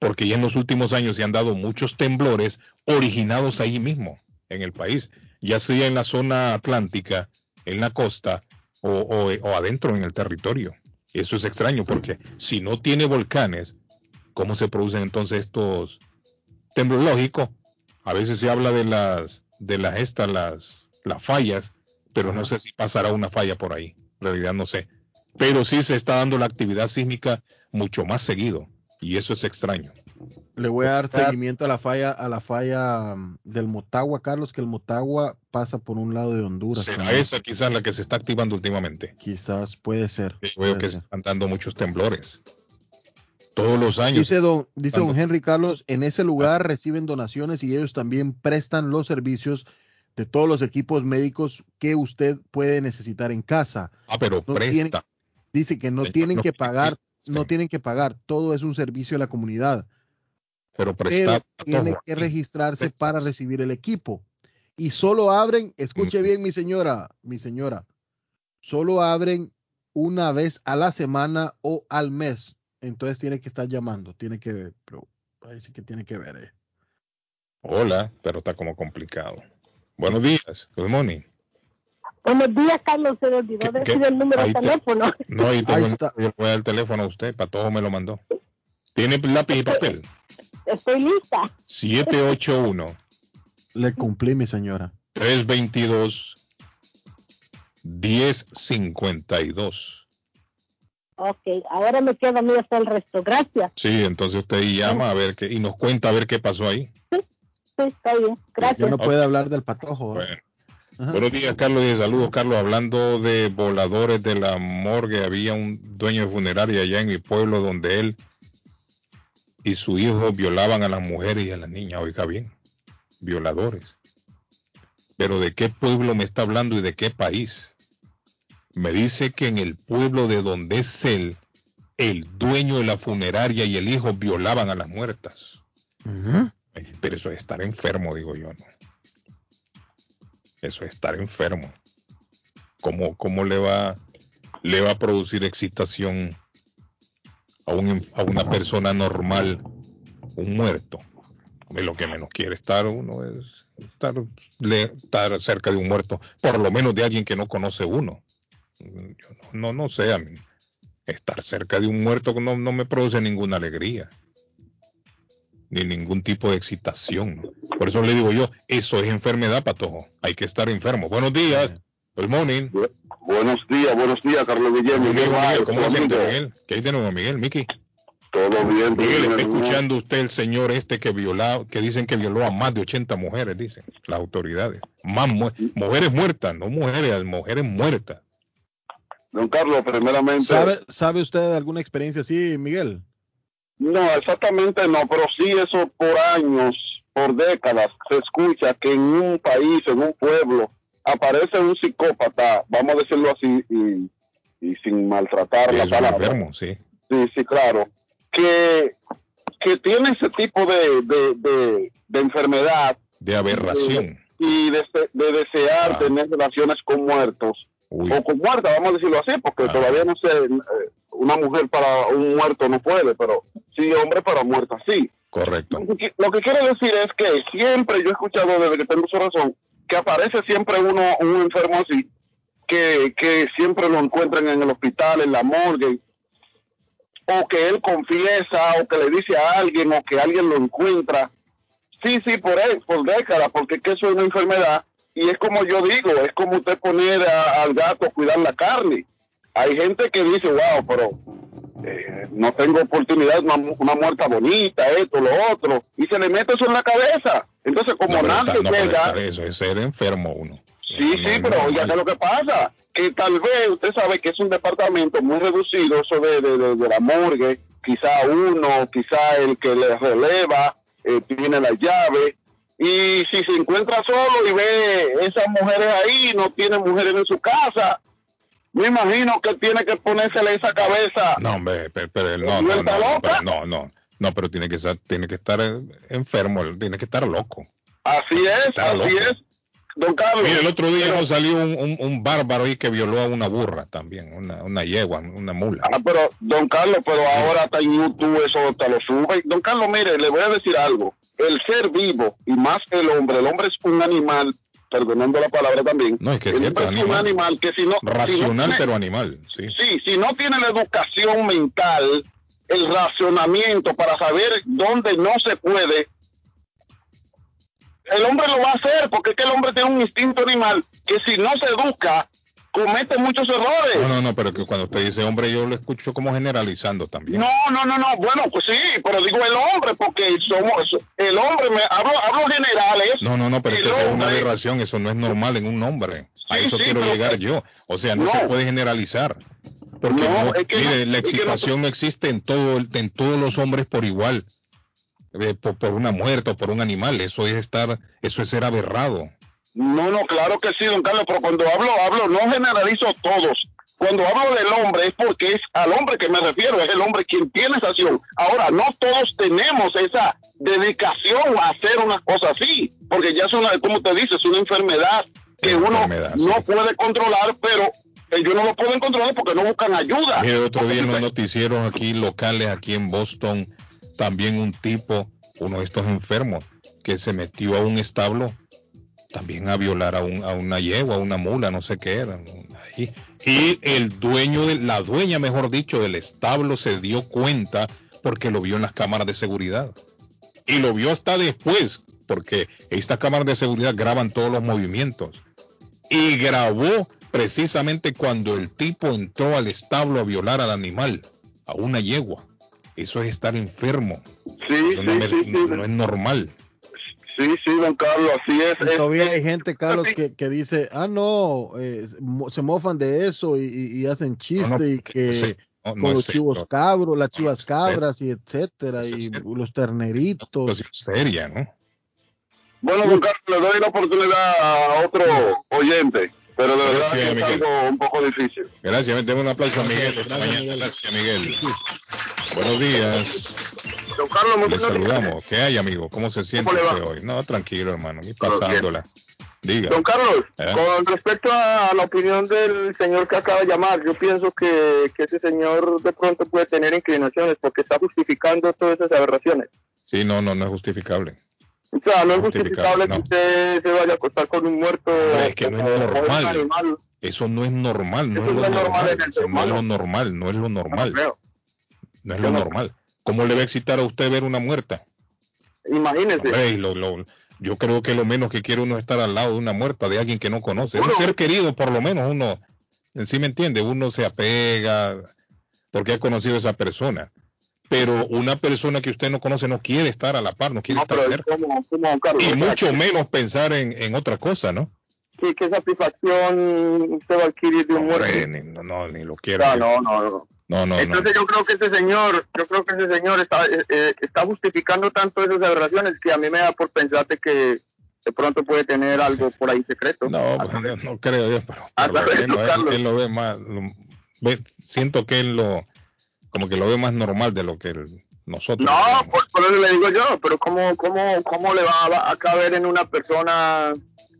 porque ya en los últimos años se han dado muchos temblores originados ahí mismo, en el país, ya sea en la zona atlántica, en la costa, o, adentro en el territorio. Eso es extraño porque si no tiene volcanes, ¿cómo se producen entonces estos temblores lógicos? A veces se habla de las de las estas las las fallas, pero no sé si pasará una falla por ahí. En realidad no sé. Pero sí se está dando la actividad sísmica mucho más seguido y eso es extraño. Le voy a dar seguimiento a la falla, a la falla mm, del Motagua, Carlos, que el Motagua pasa por un lado de Honduras. ¿Será esa quizás la que se está activando últimamente? Quizás puede ser. veo que se están dando muchos temblores. Todos los años. Dice don, dice don Henry Carlos, en ese lugar reciben donaciones y ellos también prestan los servicios de todos los equipos médicos que usted puede necesitar en casa. Ah, pero presta. dice que no tienen que pagar no tienen que pagar, todo es un servicio de la comunidad. Pero, prestar, tiene que registrarse para recibir el equipo. Y solo abren, escuche bien mi señora, mi señora, solo abren una vez a la semana o al mes. Entonces tiene que estar llamando, tiene que, pero parece que tiene que ver. Eh. Hola, pero está como complicado. Buenos días, good morning. Buenos días, Carlos. Se le olvidó decir el número de teléfono. No, ahí, está. Yo le voy a dar el teléfono a usted. Para todo me lo mandó. ¿Tiene lápiz y papel? Estoy lista. 781. Le cumplí, mi señora. 322 1052. Ok, ahora me queda a mí hasta el resto. Gracias. Sí, entonces usted llama a ver qué y nos cuenta a ver qué pasó ahí. Sí, sí está bien. Gracias. Ya no puede hablar del patojo. Bueno. Buenos días, Carlos, y saludos, Carlos. Hablando de voladores de la morgue, había un dueño de funeraria allá en mi pueblo donde él y su hijo violaban a las mujeres y a las niñas. Oiga bien, violadores. Pero ¿de qué pueblo me está hablando y de qué país? Me dice que en el pueblo de donde es él, el dueño de la funeraria y el hijo violaban a las muertas. Pero eso es estar enfermo, digo yo, ¿no? Eso es estar enfermo. ¿Cómo, cómo le, va, le va a producir excitación a, un, a una persona normal un muerto? De lo que menos quiere estar uno es estar, estar cerca de un muerto, por lo menos de alguien que no conoce uno. Yo no, no, sé, a mí, estar cerca de un muerto no, no me produce ninguna alegría ni ningún tipo de excitación. Por eso le digo yo, eso es enfermedad, Patojo. Hay que estar enfermo. Buenos días. Good morning. buenos días, buenos días, Carlos Guillermo. Miguel, ¿Cómo se siente, Miguel? ¿Qué hay de nuevo, Miguel? Miki. Todo bien. Miguel, está escuchando usted el señor este que violó, que dicen que violó a más de 80 mujeres, dicen las autoridades. Más mujeres muertas, no mujeres, mujeres muertas. Don Carlos, primeramente. ¿Sabe, ¿Sabe usted de alguna experiencia así, Miguel? No, exactamente no, pero sí eso por años, por décadas, se escucha que en un país, en un pueblo, aparece un psicópata, vamos a decirlo así, y, y sin maltratar la palabra. enfermo, sí. Sí, sí, claro. Que, que tiene ese tipo de, de, de, de enfermedad De aberración. y de, de desear Ah. tener relaciones con muertos. Uy. O con muertas, vamos a decirlo así, porque Ah. todavía no sé, eh, una mujer para un muerto no puede, pero sí hombre para muerta sí. Correcto. Lo que, lo que quiero decir es que siempre yo he escuchado desde que tengo su razón que aparece siempre uno, un enfermo así, que, que siempre lo encuentran en el hospital, en la morgue, o que él confiesa, o que le dice a alguien, o que alguien lo encuentra. Sí, sí, por, él, por décadas, porque es que eso es una enfermedad, y es como yo digo, es como usted poner a- al gato a cuidar la carne. Hay gente que dice, wow, pero eh, no tengo oportunidad, una, una muerta bonita, esto, lo otro, y se le mete eso en la cabeza. Entonces, como No, nadie no, llega, eso es ser enfermo uno. sí, sí, pero oiga, ¿qué es lo que pasa? Que tal vez usted sabe que es un departamento muy reducido, eso de, de, de- de la morgue, quizá uno, quizá el que le releva, eh, tiene la llave, y si se encuentra solo y ve esas mujeres ahí, no tiene mujeres en su casa, me imagino que tiene que ponérsele esa cabeza. No, hombre, pero, pero no, ¿No no, pero no, no, no, pero tiene que estar, tiene que estar eh, enfermo, él tiene que estar loco. Así es, así loco. es. Don Carlos. Mira, el otro día pero- nos salió un, un, un bárbaro ahí que violó a una burra también, una, una yegua, una mula. Ah, pero, don Carlos, pero ahora está en YouTube, eso te lo sube. Don Carlos, mire, le voy a decir algo. El ser vivo, y más el hombre, el hombre es un animal, perdonando la palabra también. No, es que el hombre es un animal. que si no... si no Racional, tiene- pero animal, sí. Sí, si no tiene la educación mental, el racionamiento para saber dónde no se puede, el hombre lo va a hacer, porque es que el hombre tiene un instinto animal que si no se educa, comete muchos errores. No, no, no, pero que cuando usted dice hombre, yo lo escucho como generalizando también. No, no, no, no, bueno, pues sí, pero digo el hombre, porque somos, el hombre, me hablo, hablo generales. No, no, no, pero es que eso es una hombre- aberración, eso no es normal en un hombre. A Sí, eso sí, quiero llegar yo. O sea, no, No. se puede generalizar. Porque No, no, es que mire, la es que no- excitación no, existe en todo, el- en todos los hombres por igual. Eh, por, por una muerte o por un animal, eso es estar, eso es ser aberrado. No, no, claro que sí, don Carlos, pero cuando hablo, hablo, no generalizo todos. Cuando hablo del hombre es porque es al hombre que me refiero, es el hombre quien tiene esa acción. Ahora, no todos tenemos esa dedicación a hacer una cosa así, porque ya es una, como te dice, es una enfermedad que uno no puede controlar, pero ellos no lo pueden controlar porque no buscan ayuda. Mire, otro día en los noticieros aquí locales, aquí en Boston, también un tipo, uno de estos enfermos, que se metió a un establo también a violar a, un, a una yegua, a una mula, no sé qué era. ahí. Y el dueño, de, la dueña, mejor dicho, del establo se dio cuenta porque lo vio en las cámaras de seguridad. Y lo vio hasta después, porque estas cámaras de seguridad graban todos los movimientos. Y grabó precisamente cuando el tipo entró al establo a violar al animal, a una yegua. Eso es estar enfermo. Sí, no es normal. Sí, sí, don Carlos, así es. Y todavía hay gente, Carlos, que, que dice, ah, no, eh, se mofan de eso y, y- y hacen chiste no, y que sí, no, no con los chivos serio. cabros, las chivas cabras y etcétera, y los terneritos. Seria, ¿no? Bueno, don Carlos, le doy la oportunidad a otro oyente, pero de verdad Gracias, que es algo un poco difícil. Gracias, demos un aplauso a Miguel Gracias, mañana. Miguel. Gracias, Miguel. Buenos días. Don Carlos, días. saludamos. ¿Qué hay, amigo? ¿Cómo se siente ¿Cómo usted hoy? No, tranquilo, hermano. Y pasándola. Diga. Don Carlos, ¿Eh? con respecto a la opinión del señor que acaba de llamar, yo pienso que, que ese señor de pronto puede tener inclinaciones porque está justificando todas esas aberraciones. Sí, no, no, no es justificable. O sea, no es Justificable, justificable que usted se vaya a acostar con un muerto Hombre, es que no es normal. animal. Eso no es normal, no es lo no es normal en no es lo normal, no es lo normal. No es lo normal. ¿Cómo le va a excitar a usted ver una muerta? Imagínese. Hombre, y lo- lo- yo creo que lo menos que quiere uno es estar al lado de una muerta, de alguien que no conoce. Un ser querido, por lo menos, uno, sí me entiende, uno se apega porque ha conocido a esa persona. Pero una persona que usted no conoce no quiere estar a la par, no quiere estar cerca. como, como Carlos. Y mucho menos pensar en, en otra cosa, ¿no? Sí, qué satisfacción usted va a adquirir de un muerto. Hombre, ni, no, no, ni lo quiero. Ah, no, no, no. No, no, no. Entonces yo creo que ese señor, yo creo que ese señor está, eh, eh, está justificando tanto esas aberraciones que a mí me da por pensar de que de pronto puede tener algo por ahí secreto. No, pues, no, no creo yo, pero, pero él, lo- él- él lo ve más, lo- ve- siento que él lo, como que lo ve más normal de lo que él- nosotros. No, por, por eso le digo yo, pero ¿cómo, cómo, cómo le va, a caber en una persona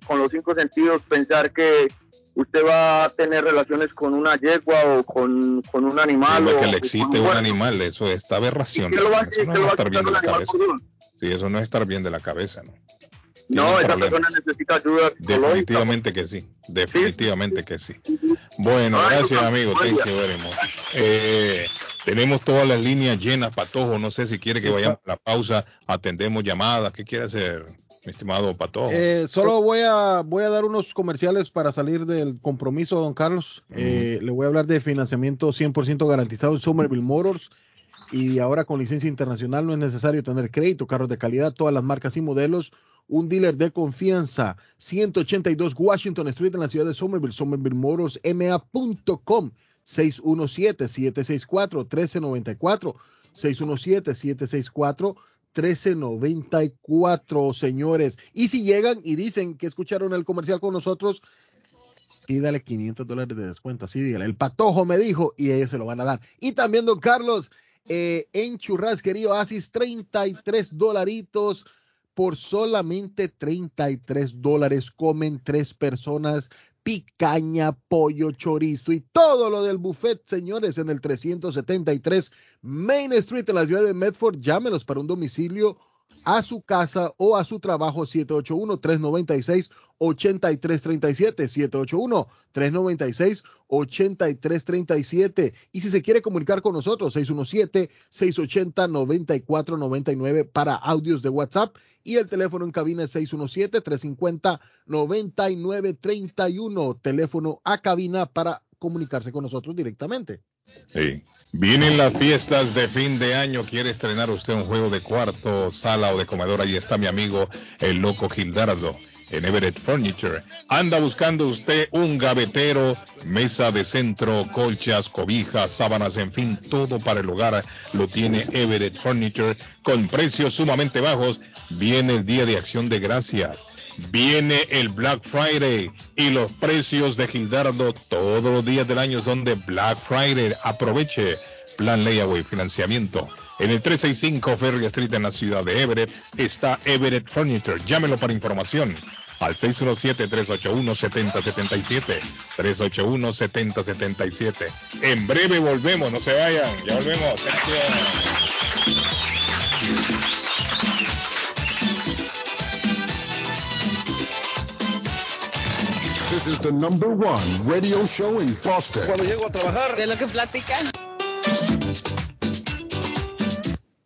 con los cinco sentidos pensar que usted va a tener relaciones con una yegua o con, con un animal? Lo que le excite un animal, eso es esta aberración. ¿Qué lo va a- Eso qué no lo es estar bien de la cabeza. Sí, eso no es estar bien de la cabeza, ¿no? No, esa persona necesita ayuda. Definitivamente que sí, definitivamente que sí. Bueno, gracias amigo, thank you very much. Eh, tenemos todas las líneas llenas, Patojo, no sé si quiere que vayamos a la pausa, atendemos llamadas, ¿qué quiere hacer, mi estimado Patojo? Eh, solo voy a, voy a dar unos comerciales para salir del compromiso, don Carlos. Eh, le voy a hablar de financiamiento 100% garantizado en Somerville Motors. Y ahora con licencia internacional no es necesario tener crédito, carros de calidad, todas las marcas y modelos. Un dealer de confianza, 182 Washington Street en la ciudad de Somerville, Somerville Motors, ma.com, 617-764-1394, 617-764 1394, señores. Y si llegan y dicen que escucharon el comercial con nosotros, pídale 500 dólares de descuento. Así dígale, el patojo me dijo y ellos se lo van a dar. Y también, don Carlos, eh, en Churrasquería Oasis, 33 dolaritos por solamente 33 dólares. Comen tres personas picaña, pollo, chorizo y todo lo del buffet, señores, en el 373 Main Street en la ciudad de Medford. Llámenos para un domicilio a su casa o a su trabajo 781-396-8337, 781-396-8337. Y si se quiere comunicar con nosotros, 617-680-9499 para audios de WhatsApp y el teléfono en cabina es 617-350-9931, teléfono a cabina para comunicarse con nosotros directamente. Sí. Vienen las fiestas de fin de año. ¿Quiere estrenar usted un juego de cuarto, sala o de comedor? Ahí está mi amigo el loco Gildardo en Everett Furniture. Anda buscando usted un gavetero, mesa de centro, colchas, cobijas, sábanas, en fin, todo para el hogar lo tiene Everett Furniture con precios sumamente bajos. Viene el día de acción de gracias. Viene el Black Friday y los precios de Gildardo todos los días del año son de Black Friday. Aproveche plan layaway financiamiento. En el 365 Ferry Street en la ciudad de Everett está Everett Furniture. Llámelo para información al 617-381-7077. 381-7077. En breve volvemos, no se vayan, ya volvemos. This is the number one radio show in Boston. Cuando llego a trabajar, De lo que platican.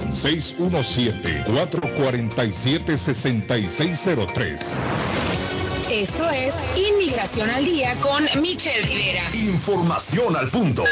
617-447-6603. Esto es Inmigración al Día con Michelle Rivera. Información al punto.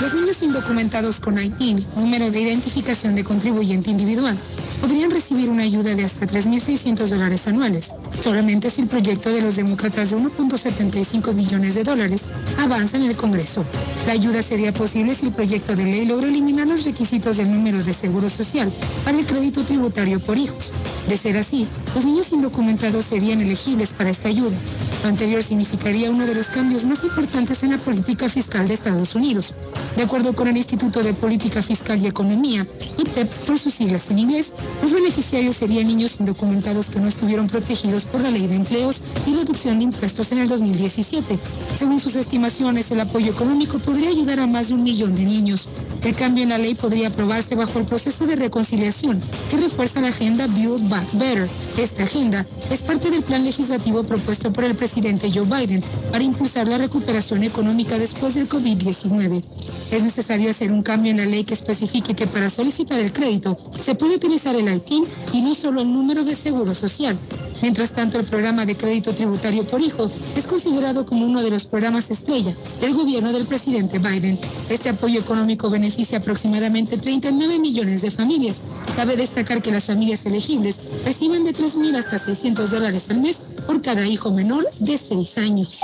Los niños indocumentados con ITIN, número de identificación de contribuyente individual, podrían recibir una ayuda de hasta 3.600 dólares anuales, solamente si el proyecto de los demócratas de 1.75 billones de dólares avanza en el Congreso. La ayuda sería posible si el proyecto de ley logra eliminar los requisitos del número de seguro social para el crédito tributario por hijos. De ser así, los niños indocumentados serían elegibles para esta ayuda. Lo anterior significaría uno de los cambios más importantes en la política fiscal de Estados Unidos. De acuerdo con el Instituto de Política Fiscal y Economía, ITEP por sus siglas en inglés, los beneficiarios serían niños indocumentados que no estuvieron protegidos por la ley de empleos y reducción de impuestos en el 2017. Según sus estimaciones, el apoyo económico podría ayudar a más de un millón de niños. El cambio en la ley podría aprobarse bajo el proceso de reconciliación que refuerza la agenda Build Back Better. Esta agenda es parte del plan legislativo propuesto por el presidente Joe Biden para impulsar la recuperación económica después del COVID-19. Es necesario hacer un cambio en la ley que especifique que para solicitar el crédito se puede utilizar el ITIN y no solo el número de seguro social. Mientras tanto, el programa de crédito tributario por hijo es considerado como uno de los programas estrella del gobierno del presidente Biden. Este apoyo económico beneficia aproximadamente 39 millones de familias. Cabe destacar que las familias elegibles reciben de 3.000 hasta 600 dólares al mes por cada hijo menor de 6 años.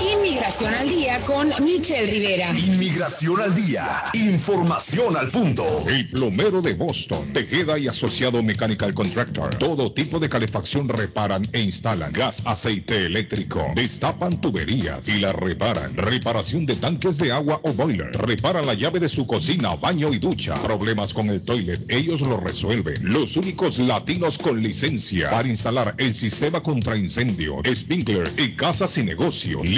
Inmigración al día con Michelle Rivera. Inmigración al día. Información al punto. El plomero de Boston. Tejeda y asociado Mechanical Contractor. Todo tipo de calefacción reparan e instalan. Gas, aceite eléctrico. Destapan tuberías y la reparan. Reparación de tanques de agua o boiler. Reparan la llave de su cocina, baño y ducha. Problemas con el toilet. Ellos lo resuelven. Los únicos latinos con licencia para instalar el sistema contra incendio, sprinkler en casas y negocios.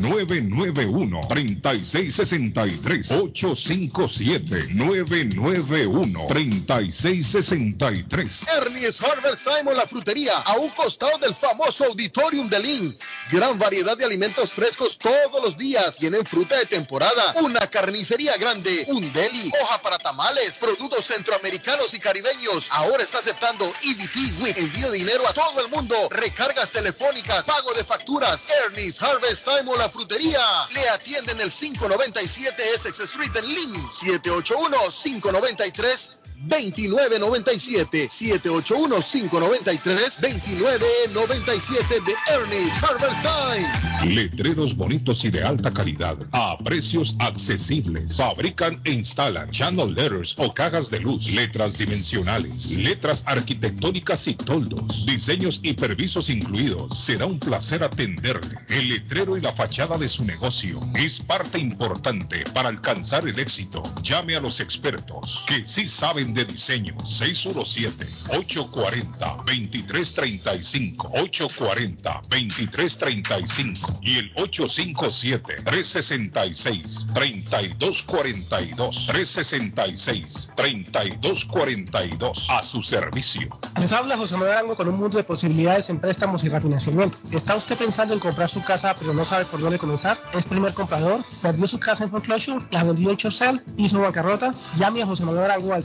991 3663 857 991 3663 Ernie's Harvest Time la frutería, a un costado del famoso Auditorium de Lynn. Gran variedad de alimentos frescos todos los días. Tienen fruta de temporada, una carnicería grande, un deli, hoja para tamales, productos centroamericanos y caribeños. Ahora está aceptando EBT WIC, envío dinero a todo el mundo, recargas telefónicas, pago de facturas. Ernie's Harvest Time o la frutería. Le atienden el 597 Essex Street en Lynn. 781-593. 2997 781-593-2997 de Ernie's Harvest Time. Letreros bonitos y de alta calidad a precios accesibles. Fabrican e instalan channel letters o cajas de luz, letras dimensionales, letras arquitectónicas y toldos, diseños y permisos incluidos. Será un placer atenderle. El letrero y la fachada de su negocio es parte importante para alcanzar el éxito. Llame a los expertos que sí saben de diseño. 617-840-2335. 840-2335 y el 857-366-3242. 366-3242. A su servicio. Les habla José Manuel Arango con un mundo de posibilidades en préstamos y refinanciamiento. ¿Está usted pensando en comprar su casa pero no sabe por dónde comenzar? ¿Es primer comprador? ¿Perdió su casa en foreclosure? ¿La vendió en Chorcel? ¿Hizo bancarrota? Llame a José Manuel Arango al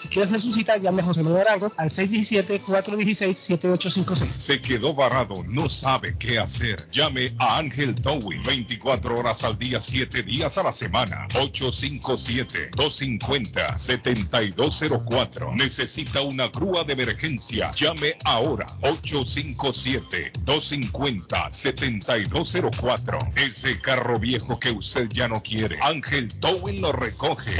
si quiere hacer su cita, llame a José Manuel Arango al 617-416-7856. Se quedó varado, no sabe qué hacer. Llame a Ángel Towing 24 horas al día, 7 días a la semana. 857-250-7204. Necesita una grúa de emergencia. Llame ahora. 857-250-7204. Ese carro viejo que usted ya no quiere. Ángel Towing lo recoge.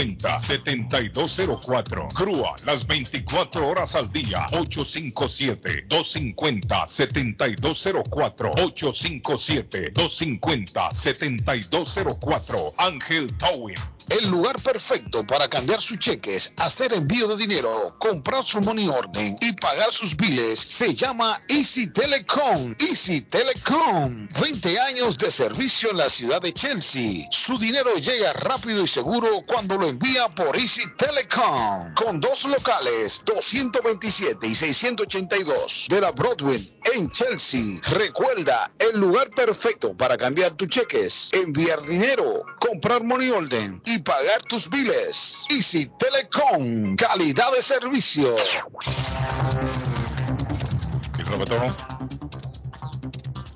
857-250-7204. Grúa las 24 horas al día. 857-250-7204. 857-250-7204. Ángel Towing. El lugar perfecto para cambiar sus cheques, hacer envío de dinero, comprar su money orden y pagar sus biles se llama Easy Telecom. Easy Telecom. 20 años de servicio en la ciudad de Chelsea. Su dinero llega rápido y seguro cuando lo envía por Easy Telecom. Con dos locales, 227 y 682 de la Broadway en Chelsea. Recuerda, el lugar perfecto para cambiar tus cheques, enviar dinero, comprar money order y pagar tus biles. Easy Telecom, calidad de servicio.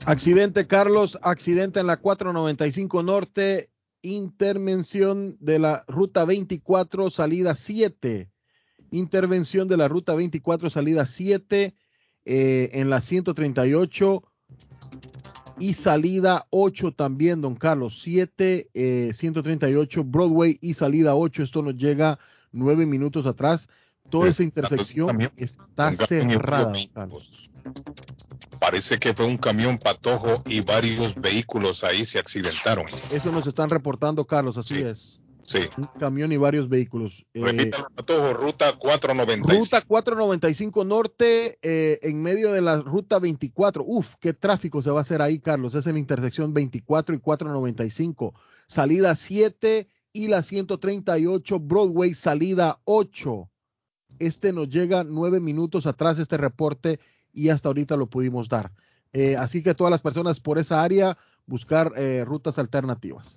Accidente, Carlos, accidente en la 495 Norte, intervención de la ruta 24, salida 7. Intervención de la ruta 24, salida 7, eh, en la 138 y salida 8 también, don Carlos. 7, eh, 138 Broadway y salida 8. Esto nos llega nueve minutos atrás. Toda esa intersección está cerrada, don Carlos. Parece que fue un camión patojo y varios vehículos ahí se accidentaron. Eso nos están reportando, Carlos, así es. Sí. Un camión y varios vehículos. Eh, Repítalo, patojo, ruta 495. Ruta 495 Norte, eh, en medio de la ruta 24. Uf, qué tráfico se va a hacer ahí, Carlos. Es en la intersección 24 y 495. Salida 7 y la 138 Broadway, salida 8. Este nos llega nueve minutos atrás, este reporte, y hasta ahorita lo pudimos dar. Eh, así que todas las personas por esa área, buscar eh, rutas alternativas.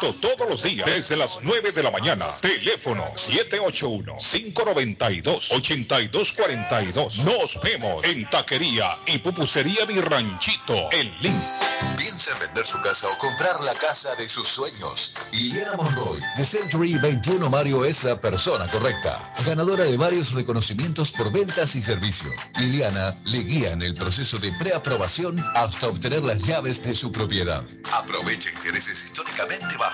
todos los días desde las 9 de la mañana. Teléfono 781-592-8242. Nos vemos en Taquería y Pupusería Mi Ranchito en Lynn. Piensa en vender su casa o comprar la casa de sus sueños. Liliana Monroy, de Century 21 Mario es la persona correcta. Ganadora de varios reconocimientos por ventas y servicio. Liliana le guía en el proceso de preaprobación hasta obtener las llaves de su propiedad. Aprovecha intereses históricamente bajos.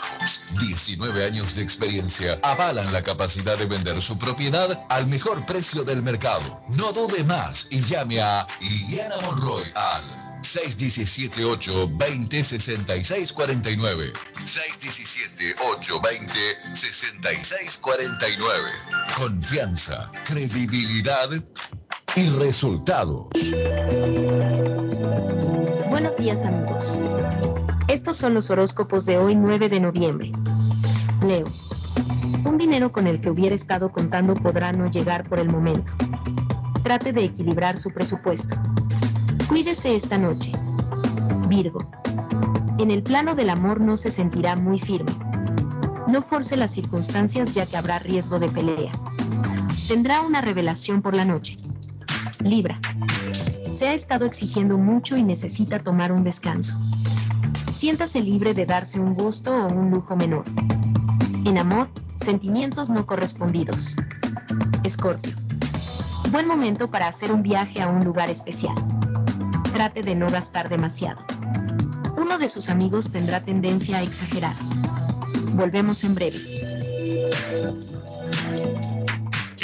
19 años de experiencia avalan la capacidad de vender su propiedad al mejor precio del mercado. No dude más y llame a Liliana Monroy al 617-820-6649. 617-820-6649. Confianza, credibilidad y resultados. Buenos días amigos. Estos son los horóscopos de hoy 9 de noviembre. Leo. Un dinero con el que hubiera estado contando podrá no llegar por el momento. Trate de equilibrar su presupuesto. Cuídese esta noche. Virgo. En el plano del amor no se sentirá muy firme. No force las circunstancias ya que habrá riesgo de pelea. Tendrá una revelación por la noche. Libra. Se ha estado exigiendo mucho y necesita tomar un descanso. Siéntase libre de darse un gusto o un lujo menor. En amor, sentimientos no correspondidos. Escorpio. Buen momento para hacer un viaje a un lugar especial. Trate de no gastar demasiado. Uno de sus amigos tendrá tendencia a exagerar. Volvemos en breve.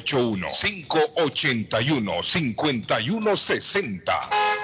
781-581-5160.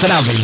Travel.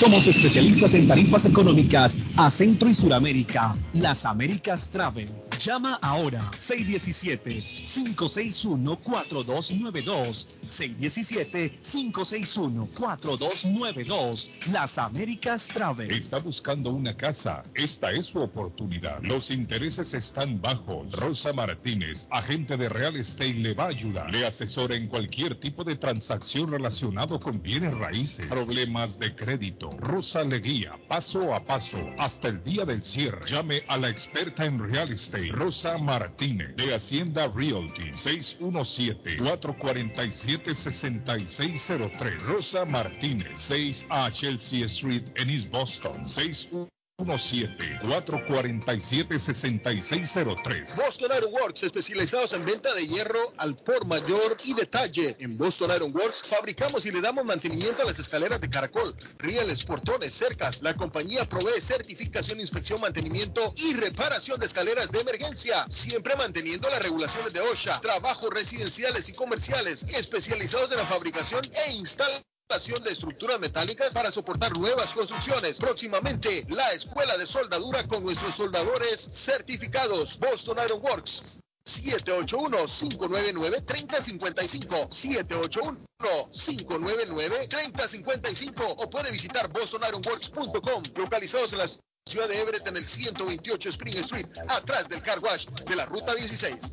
Somos especialistas en tarifas económicas a Centro y Suramérica. Las Américas Travel. Llama ahora 617-561-4292. 617-561-4292. Las Américas Travel. Está buscando una casa. Esta es su oportunidad. Los intereses están bajos. Rosa Martínez, agente de Real Estate, le va a ayudar. Le asesora en cualquier tipo de transacción relacionado con bienes raíces, problemas de crédito. Rosa le guía paso a paso hasta el día del cierre. Llame a la experta en Real Estate, Rosa Martínez, de Hacienda Realty, 617-447-6603. Rosa Martínez, 6 a Chelsea Street en East Boston, 617 447-6603. Boston Iron Works, especializados en venta de hierro al por mayor y detalle. En Boston Iron Works fabricamos y le damos mantenimiento a las escaleras de caracol, rieles, portones, cercas. La compañía provee certificación, inspección, mantenimiento y reparación de escaleras de emergencia, siempre manteniendo las regulaciones de OSHA. Trabajos residenciales y comerciales especializados en la fabricación e instalación de estructuras metálicas para soportar nuevas construcciones. Próximamente, la escuela de soldadura con nuestros soldadores certificados. Boston Iron Works. 781-599-3055. 781-599-3055. O puede visitar bostonironworks.com. Localizados en la ciudad de Everett en el 128 Spring Street, atrás del car wash de la ruta 16.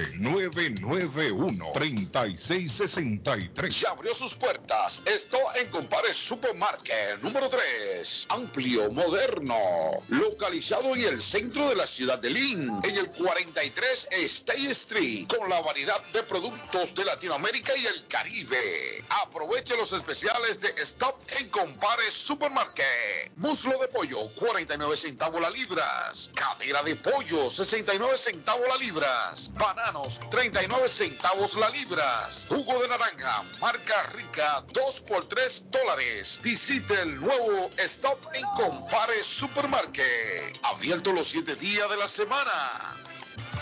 991-3663. Ya abrió sus puertas. Esto en Compare Supermarket número 3. Amplio, moderno. Localizado en el centro de la ciudad de Lynn. En el 43 State Street. Con la variedad de productos de Latinoamérica y el Caribe. Aproveche los especiales de Stop en Compare Supermarket. Muslo de pollo, 49 centavos la libras. Cadera de pollo, 69 centavos la libras. Bananos, 39 centavos la libras. Jugo de naranja, marca rica, 2 por 3 dólares. Visite el nuevo Stop en Compare Supermarket. Abierto los 7 días de la semana.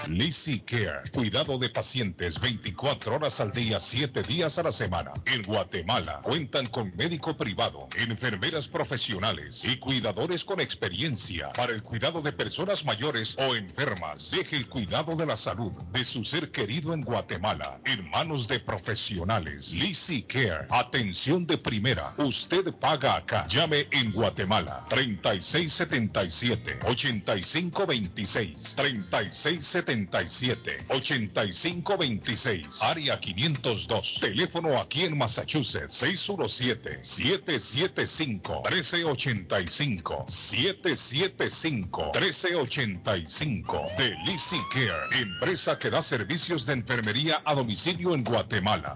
Lizzy Care, cuidado de pacientes 24 horas al día, 7 días a la semana. En Guatemala cuentan con médico privado, enfermeras profesionales y cuidadores con experiencia para el cuidado de personas mayores o enfermas. Deje el cuidado de la salud de su ser querido en Guatemala en manos de profesionales. Lizzy Care, atención de primera. Usted paga acá. Llame en Guatemala 3677 8526 3677 617-8526, área 502. Teléfono aquí en Massachusetts, 617-775-1385. 775-1385. De Lizzy Care, empresa que da servicios de enfermería a domicilio en Guatemala.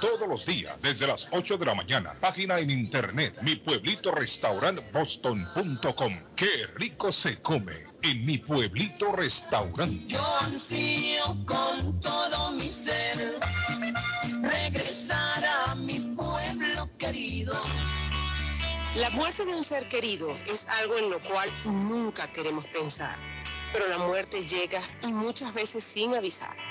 todos los días desde las 8 de la mañana. Página en internet, mi pueblito restaurant boston.com. Qué rico se come en mi pueblito restaurante. Yo ansío con todo mi ser regresar a mi pueblo querido. La muerte de un ser querido es algo en lo cual nunca queremos pensar, pero la muerte llega y muchas veces sin avisar.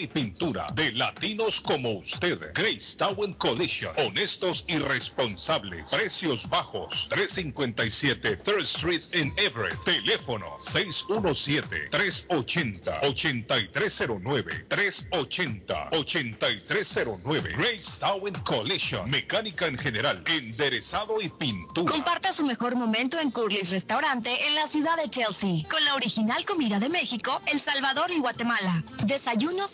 y pintura de latinos como usted. Grace Town Collision. Honestos y responsables. Precios bajos. 357 3rd Street en Everett. Teléfono 617-380-8309. 380-8309. Grace Town Collision. Mecánica en general. Enderezado y pintura. Comparta su mejor momento en Curly's Restaurante en la ciudad de Chelsea, con la original comida de México, El Salvador y Guatemala. Desayunos,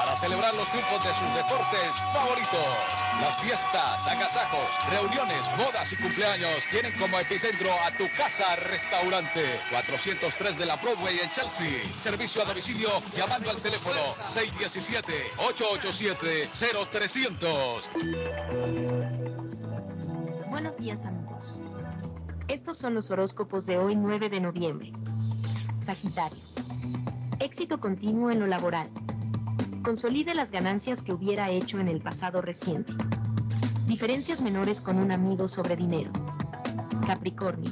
para celebrar los triunfos de sus deportes favoritos. Las fiestas, agasajos, reuniones, bodas y cumpleaños tienen como epicentro a tu casa restaurante. 403 de la Broadway en Chelsea. Servicio a domicilio llamando al teléfono 617-887-0300. Buenos días amigos. Estos son los horóscopos de hoy 9 de noviembre. Sagitario. Éxito continuo en lo laboral. Consolide las ganancias que hubiera hecho en el pasado reciente. Diferencias menores con un amigo sobre dinero. Capricornio.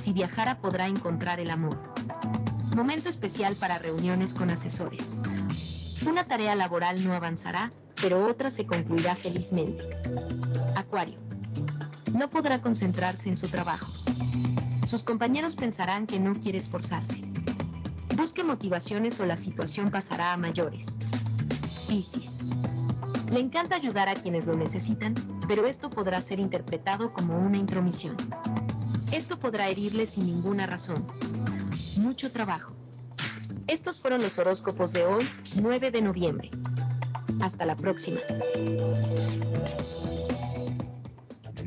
Si viajara podrá encontrar el amor. Momento especial para reuniones con asesores. Una tarea laboral no avanzará, pero otra se concluirá felizmente. Acuario. No podrá concentrarse en su trabajo. Sus compañeros pensarán que no quiere esforzarse. Busque motivaciones o la situación pasará a mayores. Piscis. Le encanta ayudar a quienes lo necesitan, pero esto podrá ser interpretado como una intromisión. Esto podrá herirle sin ninguna razón. Mucho trabajo. Estos fueron los horóscopos de hoy, 9 de noviembre. Hasta la próxima.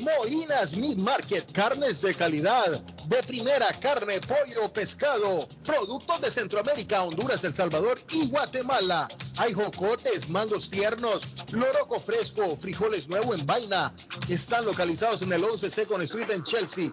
Molinas Meat Market, carnes de calidad, de primera carne, pollo, pescado, productos de Centroamérica, Honduras, El Salvador y Guatemala. Hay jocotes, mangos tiernos, loroco fresco, frijoles nuevo en vaina. Están localizados en el 11 Second Street en Chelsea,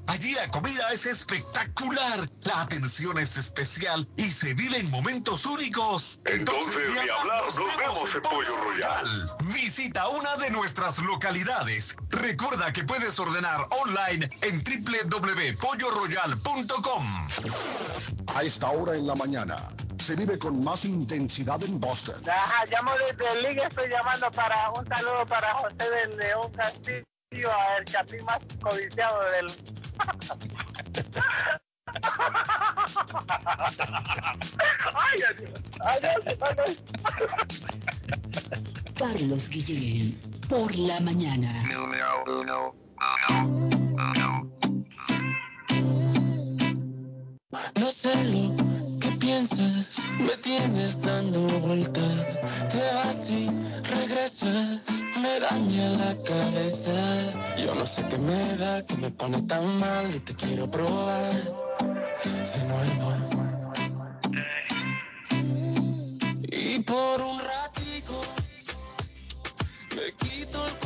Allí la comida es espectacular, la atención es especial y se viven momentos únicos. Entonces, ni hablar, nos vemos en Pollo Royal. Visita una de nuestras localidades. Recuerda que puedes ordenar online en www.polloroyal.com. A esta hora en la mañana se vive con más intensidad en Boston. Ajá, llamo desde el Liga, estoy llamando para un saludo para José del León Castillo, el chapín más codiciado del... ay, ay, ay, ay, Carlos Guillén, por la mañana. No sé lo que piensas, me tienes dando vuelta. Te vas y regresas, me daña la cabeza. Yo no sé qué me da, que me pone tan mal y te quiero probar de nuevo. Y por un ratico me quito el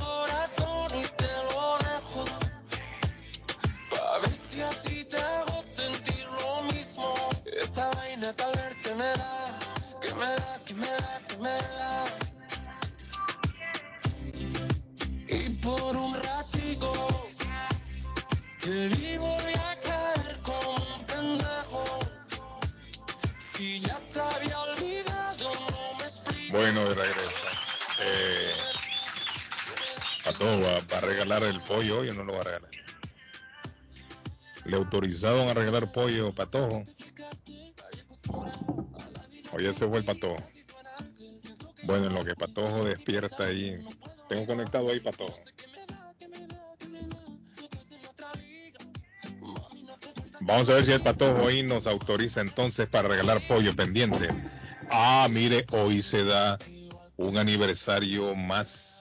regalar el pollo hoy o no lo va a regalar? le autorizaron a regalar pollo patojo. Oye, se fue el patojo. Bueno, en lo que patojo despierta ahí. Tengo conectado ahí patojo. Vamos a ver si el patojo ahí nos autoriza entonces para regalar pollo pendiente. Ah, mire, hoy se da un aniversario más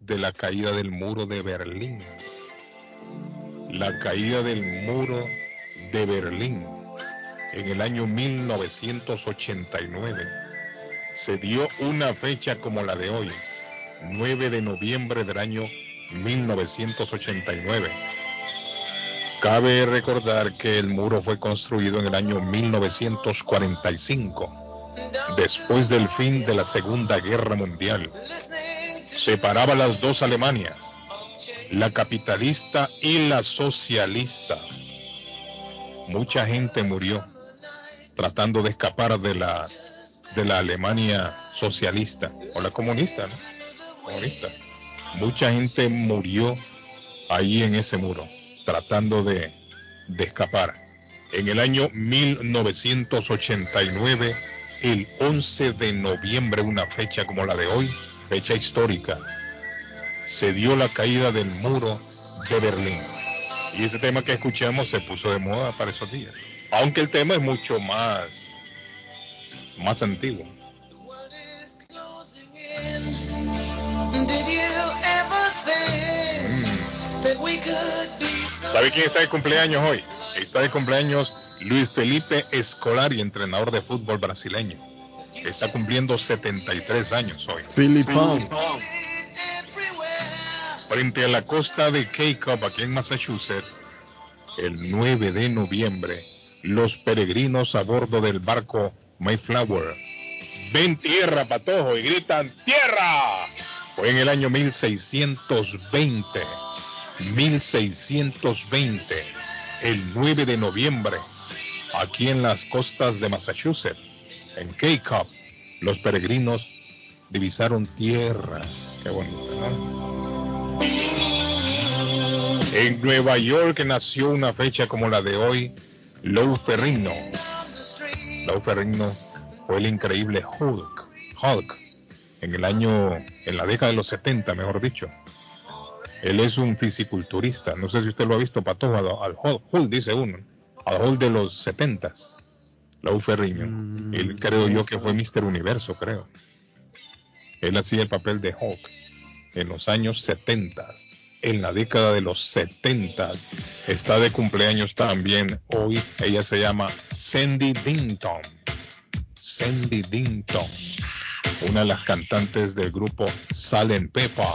de la caída del muro de Berlín. La caída del muro de Berlín en el año 1989. Se dio una fecha como la de hoy, 9 de noviembre del año 1989. Cabe recordar que el muro fue construido en el año 1945, después del fin de la Segunda Guerra Mundial. Separaba las dos Alemanias, la capitalista y la socialista. Mucha gente murió tratando de escapar de la de la Alemania socialista o la comunista, ¿no? comunista. Mucha gente murió ahí en ese muro tratando de, de escapar. En el año 1989, el 11 de noviembre, una fecha como la de hoy, fecha histórica, se dio la caída del muro de Berlín. Y ese tema que escuchamos se puso de moda para esos días. Aunque el tema es mucho más, más antiguo. ¿Sabe quién está de cumpleaños hoy? Está de cumpleaños Luis Felipe Escolari, entrenador de fútbol brasileño. Está cumpliendo 73 años hoy. Filipón. Frente a la costa de Cape Cod, aquí en Massachusetts, el 9 de noviembre, los peregrinos a bordo del barco Mayflower ven tierra, patojo, y gritan ¡Tierra! Fue en el año 1620. 1620, el 9 de noviembre, aquí en las costas de Massachusetts, en Cape Cod, los peregrinos divisaron tierra. Qué bonito, ¿no? En Nueva York nació una fecha como la de hoy, Lou Ferrigno. Lou Ferrigno fue el increíble Hulk, Hulk, en el año, en la década de los 70, mejor dicho. Él es un fisiculturista. No sé si usted lo ha visto, Patojo, al, al Hulk, Hulk, dice uno, al Hulk de los 70s. Lau Ferriño. Él creo yo que fue Mr. Universo, creo. Él hacía el papel de Hulk en los años 70. En la década de los 70 está de cumpleaños también hoy. Ella se llama Sandy Dinton. Sandy Dinton, una de las cantantes del grupo Salen Pepa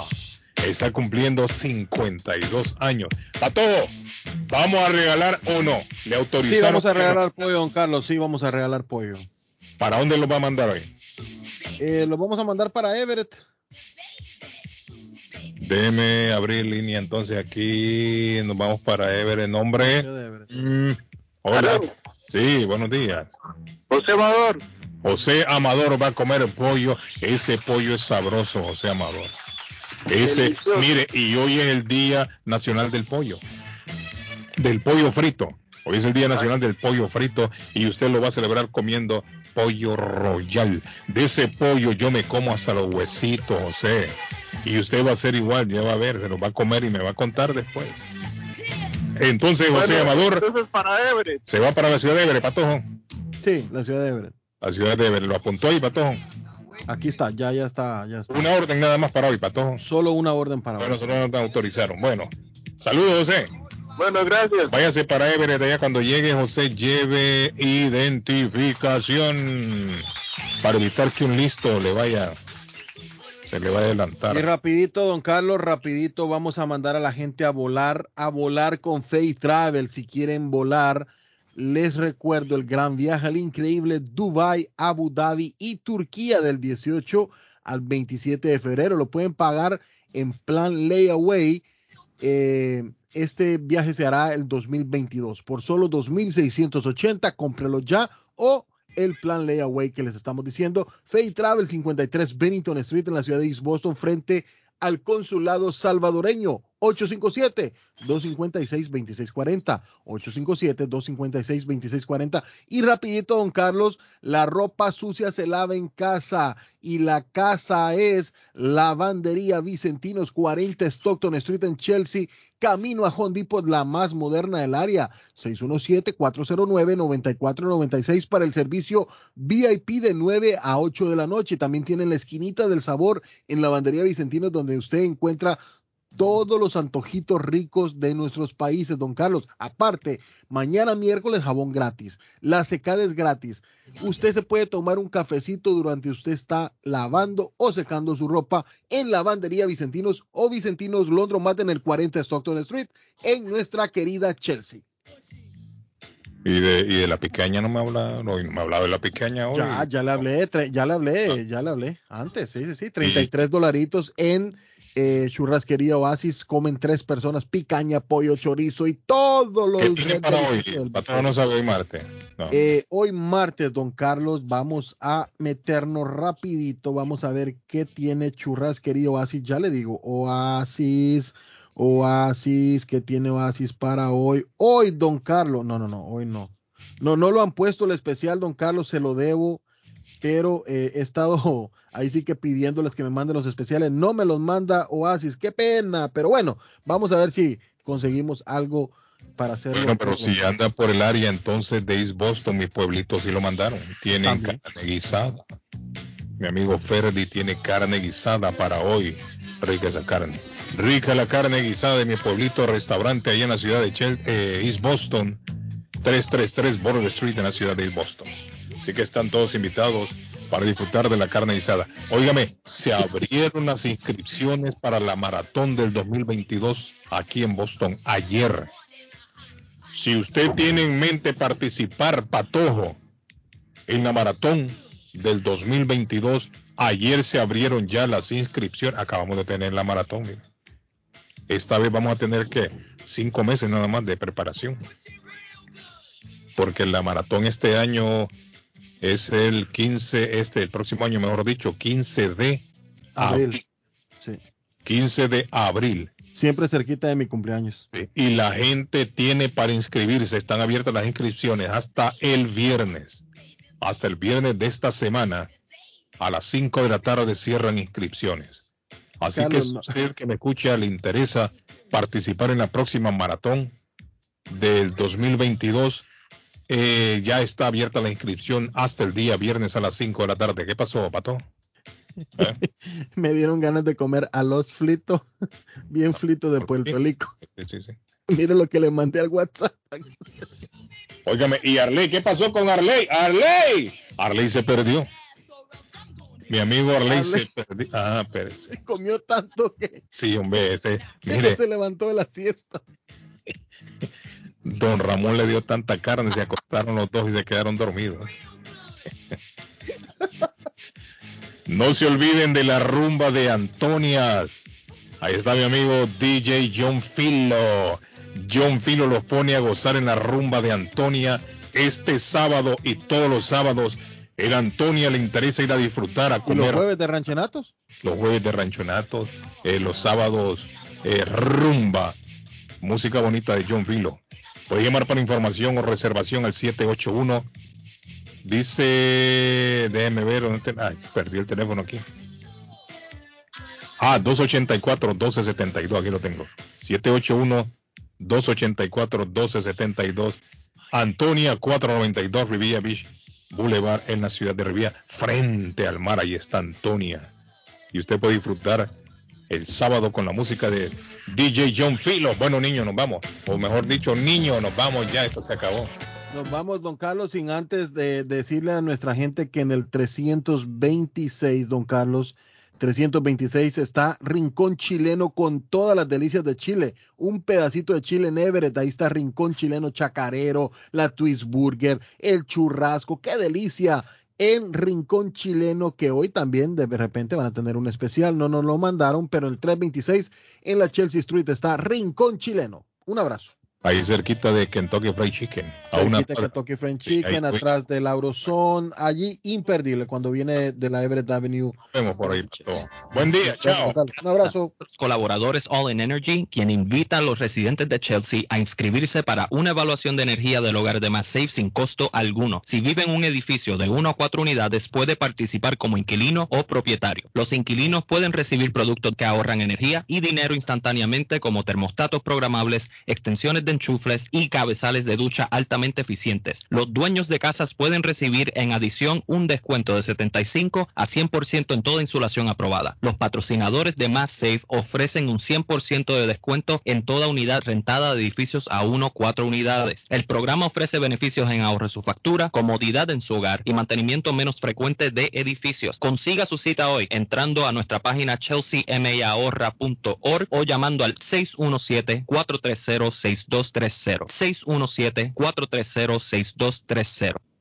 está cumpliendo 52 años. A todo, ¿vamos a regalar o no? ¿Le autorizaron? Sí, vamos a regalar pollo, don Carlos. Sí, vamos a regalar pollo. ¿Para dónde lo va a mandar hoy? Eh, lo vamos a mandar para Everett. Déjeme abrir línea entonces aquí. Nos vamos para Everett. Nombre. Mm, hola. Sí, buenos días. José Amador. José Amador va a comer pollo. Ese pollo es sabroso, José Amador. Ese, Delicioso. mire, y hoy es el Día Nacional del Pollo. Del pollo frito. Hoy es el Día Nacional del Pollo Frito y usted lo va a celebrar comiendo pollo royal. De ese pollo yo me como hasta los huesitos, José. Y usted va a hacer igual, ya va a ver, se lo va a comer y me va a contar después. Entonces, José Bueno, Amador Entonces para Everett. se va para la ciudad de Everett, Patojo. Sí, la ciudad de Everett. La ciudad de Everett, lo apuntó ahí, Patojo. Aquí está, ya, ya está, ya está. Una orden nada más para hoy, Patojo. Solo una orden para Bueno, hoy. solo nos autorizaron. Bueno, saludos, José. Bueno, gracias. Váyase para Everett allá cuando llegue José lleve identificación para evitar que un listo le vaya se le vaya a adelantar. Y rapidito, don Carlos, rapidito vamos a mandar a la gente a volar, a volar con Faith Travel. Si quieren volar, les recuerdo el gran viaje al increíble Dubai, Abu Dhabi y Turquía del 18 al 27 de febrero. Lo pueden pagar en plan layaway. Eh, este viaje se hará el 2022 por solo 2.680. Cómprelo ya o el plan layaway que les estamos diciendo. Fay Travel 53 Bennington Street en la ciudad de East Boston frente al consulado salvadoreño 857-256-2640. 857-256-2640. Y rapidito, don Carlos, la ropa sucia se lava en casa y la casa es Lavandería Vicentinos 40 Stockton Street en Chelsea. Camino a Home Depot, la más moderna del área. 617-409-9496 para el servicio VIP de 9 a 8 de la noche. También tienen la esquinita del sabor en Lavandería Vicentinos, donde usted encuentra todos los antojitos ricos de nuestros países, don Carlos. Aparte, mañana miércoles jabón gratis, la secada es gratis. Usted se puede tomar un cafecito durante usted está lavando o secando su ropa en Lavandería Vicentinos o Vicentinos Londromat en el 40 Stockton Street en nuestra querida Chelsea. Y de, y de la picaña no me habla, no, no me ha hablado de la picaña hoy. Ya, ya le hablé, ya le hablé, ya le hablé antes, sí, sí, sí, 33 dolaritos en eh, churrasquería Oasis, comen tres personas, picaña, pollo, chorizo y todos los ¿Qué para hoy? Patrón no sabe hoy martes. No. eh, hoy martes, don Carlos, vamos a meternos rapidito, vamos a ver qué tiene churrasquería Oasis, ya le digo, Oasis, Oasis, ¿qué tiene Oasis para hoy? Hoy, don Carlos, no, no, no, hoy no. No, no lo han puesto el especial, don Carlos, se lo debo, pero eh, he estado ahí sí que pidiéndoles que me manden los especiales, no me los manda Oasis, qué pena, pero bueno, vamos a ver si conseguimos algo para hacerlo. Bueno, pero si anda por el área entonces de East Boston, mi pueblito sí lo mandaron. Tienen También. carne guisada. Mi amigo Ferdi tiene carne guisada para hoy. Rica esa carne. Rica la carne guisada de mi pueblito restaurante allá en la ciudad de Chel eh, East Boston. 333 Border Street en la ciudad de East Boston. Así que están todos invitados para disfrutar de la carne guisada. Óigame, se abrieron las inscripciones para la maratón del 2022 aquí en Boston ayer. Si usted tiene en mente participar, Patojo, en la maratón del 2022, ayer se abrieron ya las inscripciones. Acabamos de tener la maratón. Esta vez vamos a tener que cinco meses nada más de preparación. Porque la maratón este año es el 15, este, el próximo año, mejor dicho, 15 de Abril. abril. Sí. 15 de abril. Siempre cerquita de mi cumpleaños. Y la gente tiene para inscribirse, están abiertas las inscripciones hasta el viernes. Hasta el viernes de esta semana, a las 5 de la tarde cierran inscripciones. Así que si no- usted que me escucha le interesa participar en la próxima maratón del 2022, eh, ya está abierta la inscripción hasta el día viernes a las 5 de la tarde. ¿Qué pasó, Pato? Me dieron ganas de comer a los flito, bien flito de Puerto Rico. Sí, sí, sí. Mire lo que le mandé al WhatsApp. Óigame, ¿y Arley? ¿Qué pasó con Arley? ¡Arley! Arley se perdió. Mi amigo Arley, Arley. se perdió. Ah, pero. Comió tanto que, Sí, hombre, ese. Mire, se levantó de la siesta. Don Ramón le dio tanta carne, se acostaron los dos y se quedaron dormidos. No se olviden de la rumba de Antonias. Ahí está mi amigo DJ John Filo. John Filo los pone a gozar en la rumba de Antonia este sábado y todos los sábados. En Antonia le interesa ir a disfrutar, a ¿Y los comer jueves de ranchenatos? los jueves de ranchonatos, eh, los sábados eh, rumba, música bonita de John Vilo. Puede llamar para información o reservación al 781. Dice, déjeme ver, ¿dónde te- ay, perdí el teléfono aquí. Ah, 284-1272, aquí lo tengo. 781-284-1272. Antonia 492 Riviera Beach Boulevard en la ciudad de Riviera, frente al mar, ahí está Antonia y usted puede disfrutar el sábado con la música de DJ John Filo. Bueno, niño, nos vamos. O mejor dicho, niño, nos vamos ya, esto se acabó. Nos vamos, don Carlos, sin antes de decirle a nuestra gente que en el 326, don Carlos, 326 está Rincón Chileno con todas las delicias de Chile. Un pedacito de Chile en Everett, ahí está Rincón Chileno Chacarero, la Twist Burger, el churrasco, qué delicia. En Rincón Chileno, que hoy también de repente van a tener un especial, no nos lo mandaron, pero el 326 en la Chelsea Street está Rincón Chileno. Un abrazo. Ahí cerquita de Kentucky Fried Chicken. A una Cerquita de Kentucky Fried Chicken, ahí atrás del Aurozone, allí imperdible cuando viene de la Everett Avenue. Vemos por ahí. todo. Buen día, chao. Un abrazo. colaboradores All in Energy, quien invita a los residentes de Chelsea a inscribirse para una evaluación de energía del hogar de MassSafe sin costo alguno. Si vive en un edificio de 1 a 4 unidades, puede participar como inquilino o propietario. Los inquilinos pueden recibir productos que ahorran energía y dinero instantáneamente como termostatos programables, extensiones de enchufles y cabezales de ducha altamente eficientes. Los dueños de casas pueden recibir en adición un descuento de 75 a 100% en toda insulación aprobada. Los patrocinadores de MassSafe ofrecen un 100% de descuento en toda unidad rentada de edificios a 1 o 4 unidades. El programa ofrece beneficios en ahorro de su factura, comodidad en su hogar y mantenimiento menos frecuente de edificios. Consiga su cita hoy entrando a nuestra página chelseameahorra.org o llamando al 617-430-6230. 617-430-6230.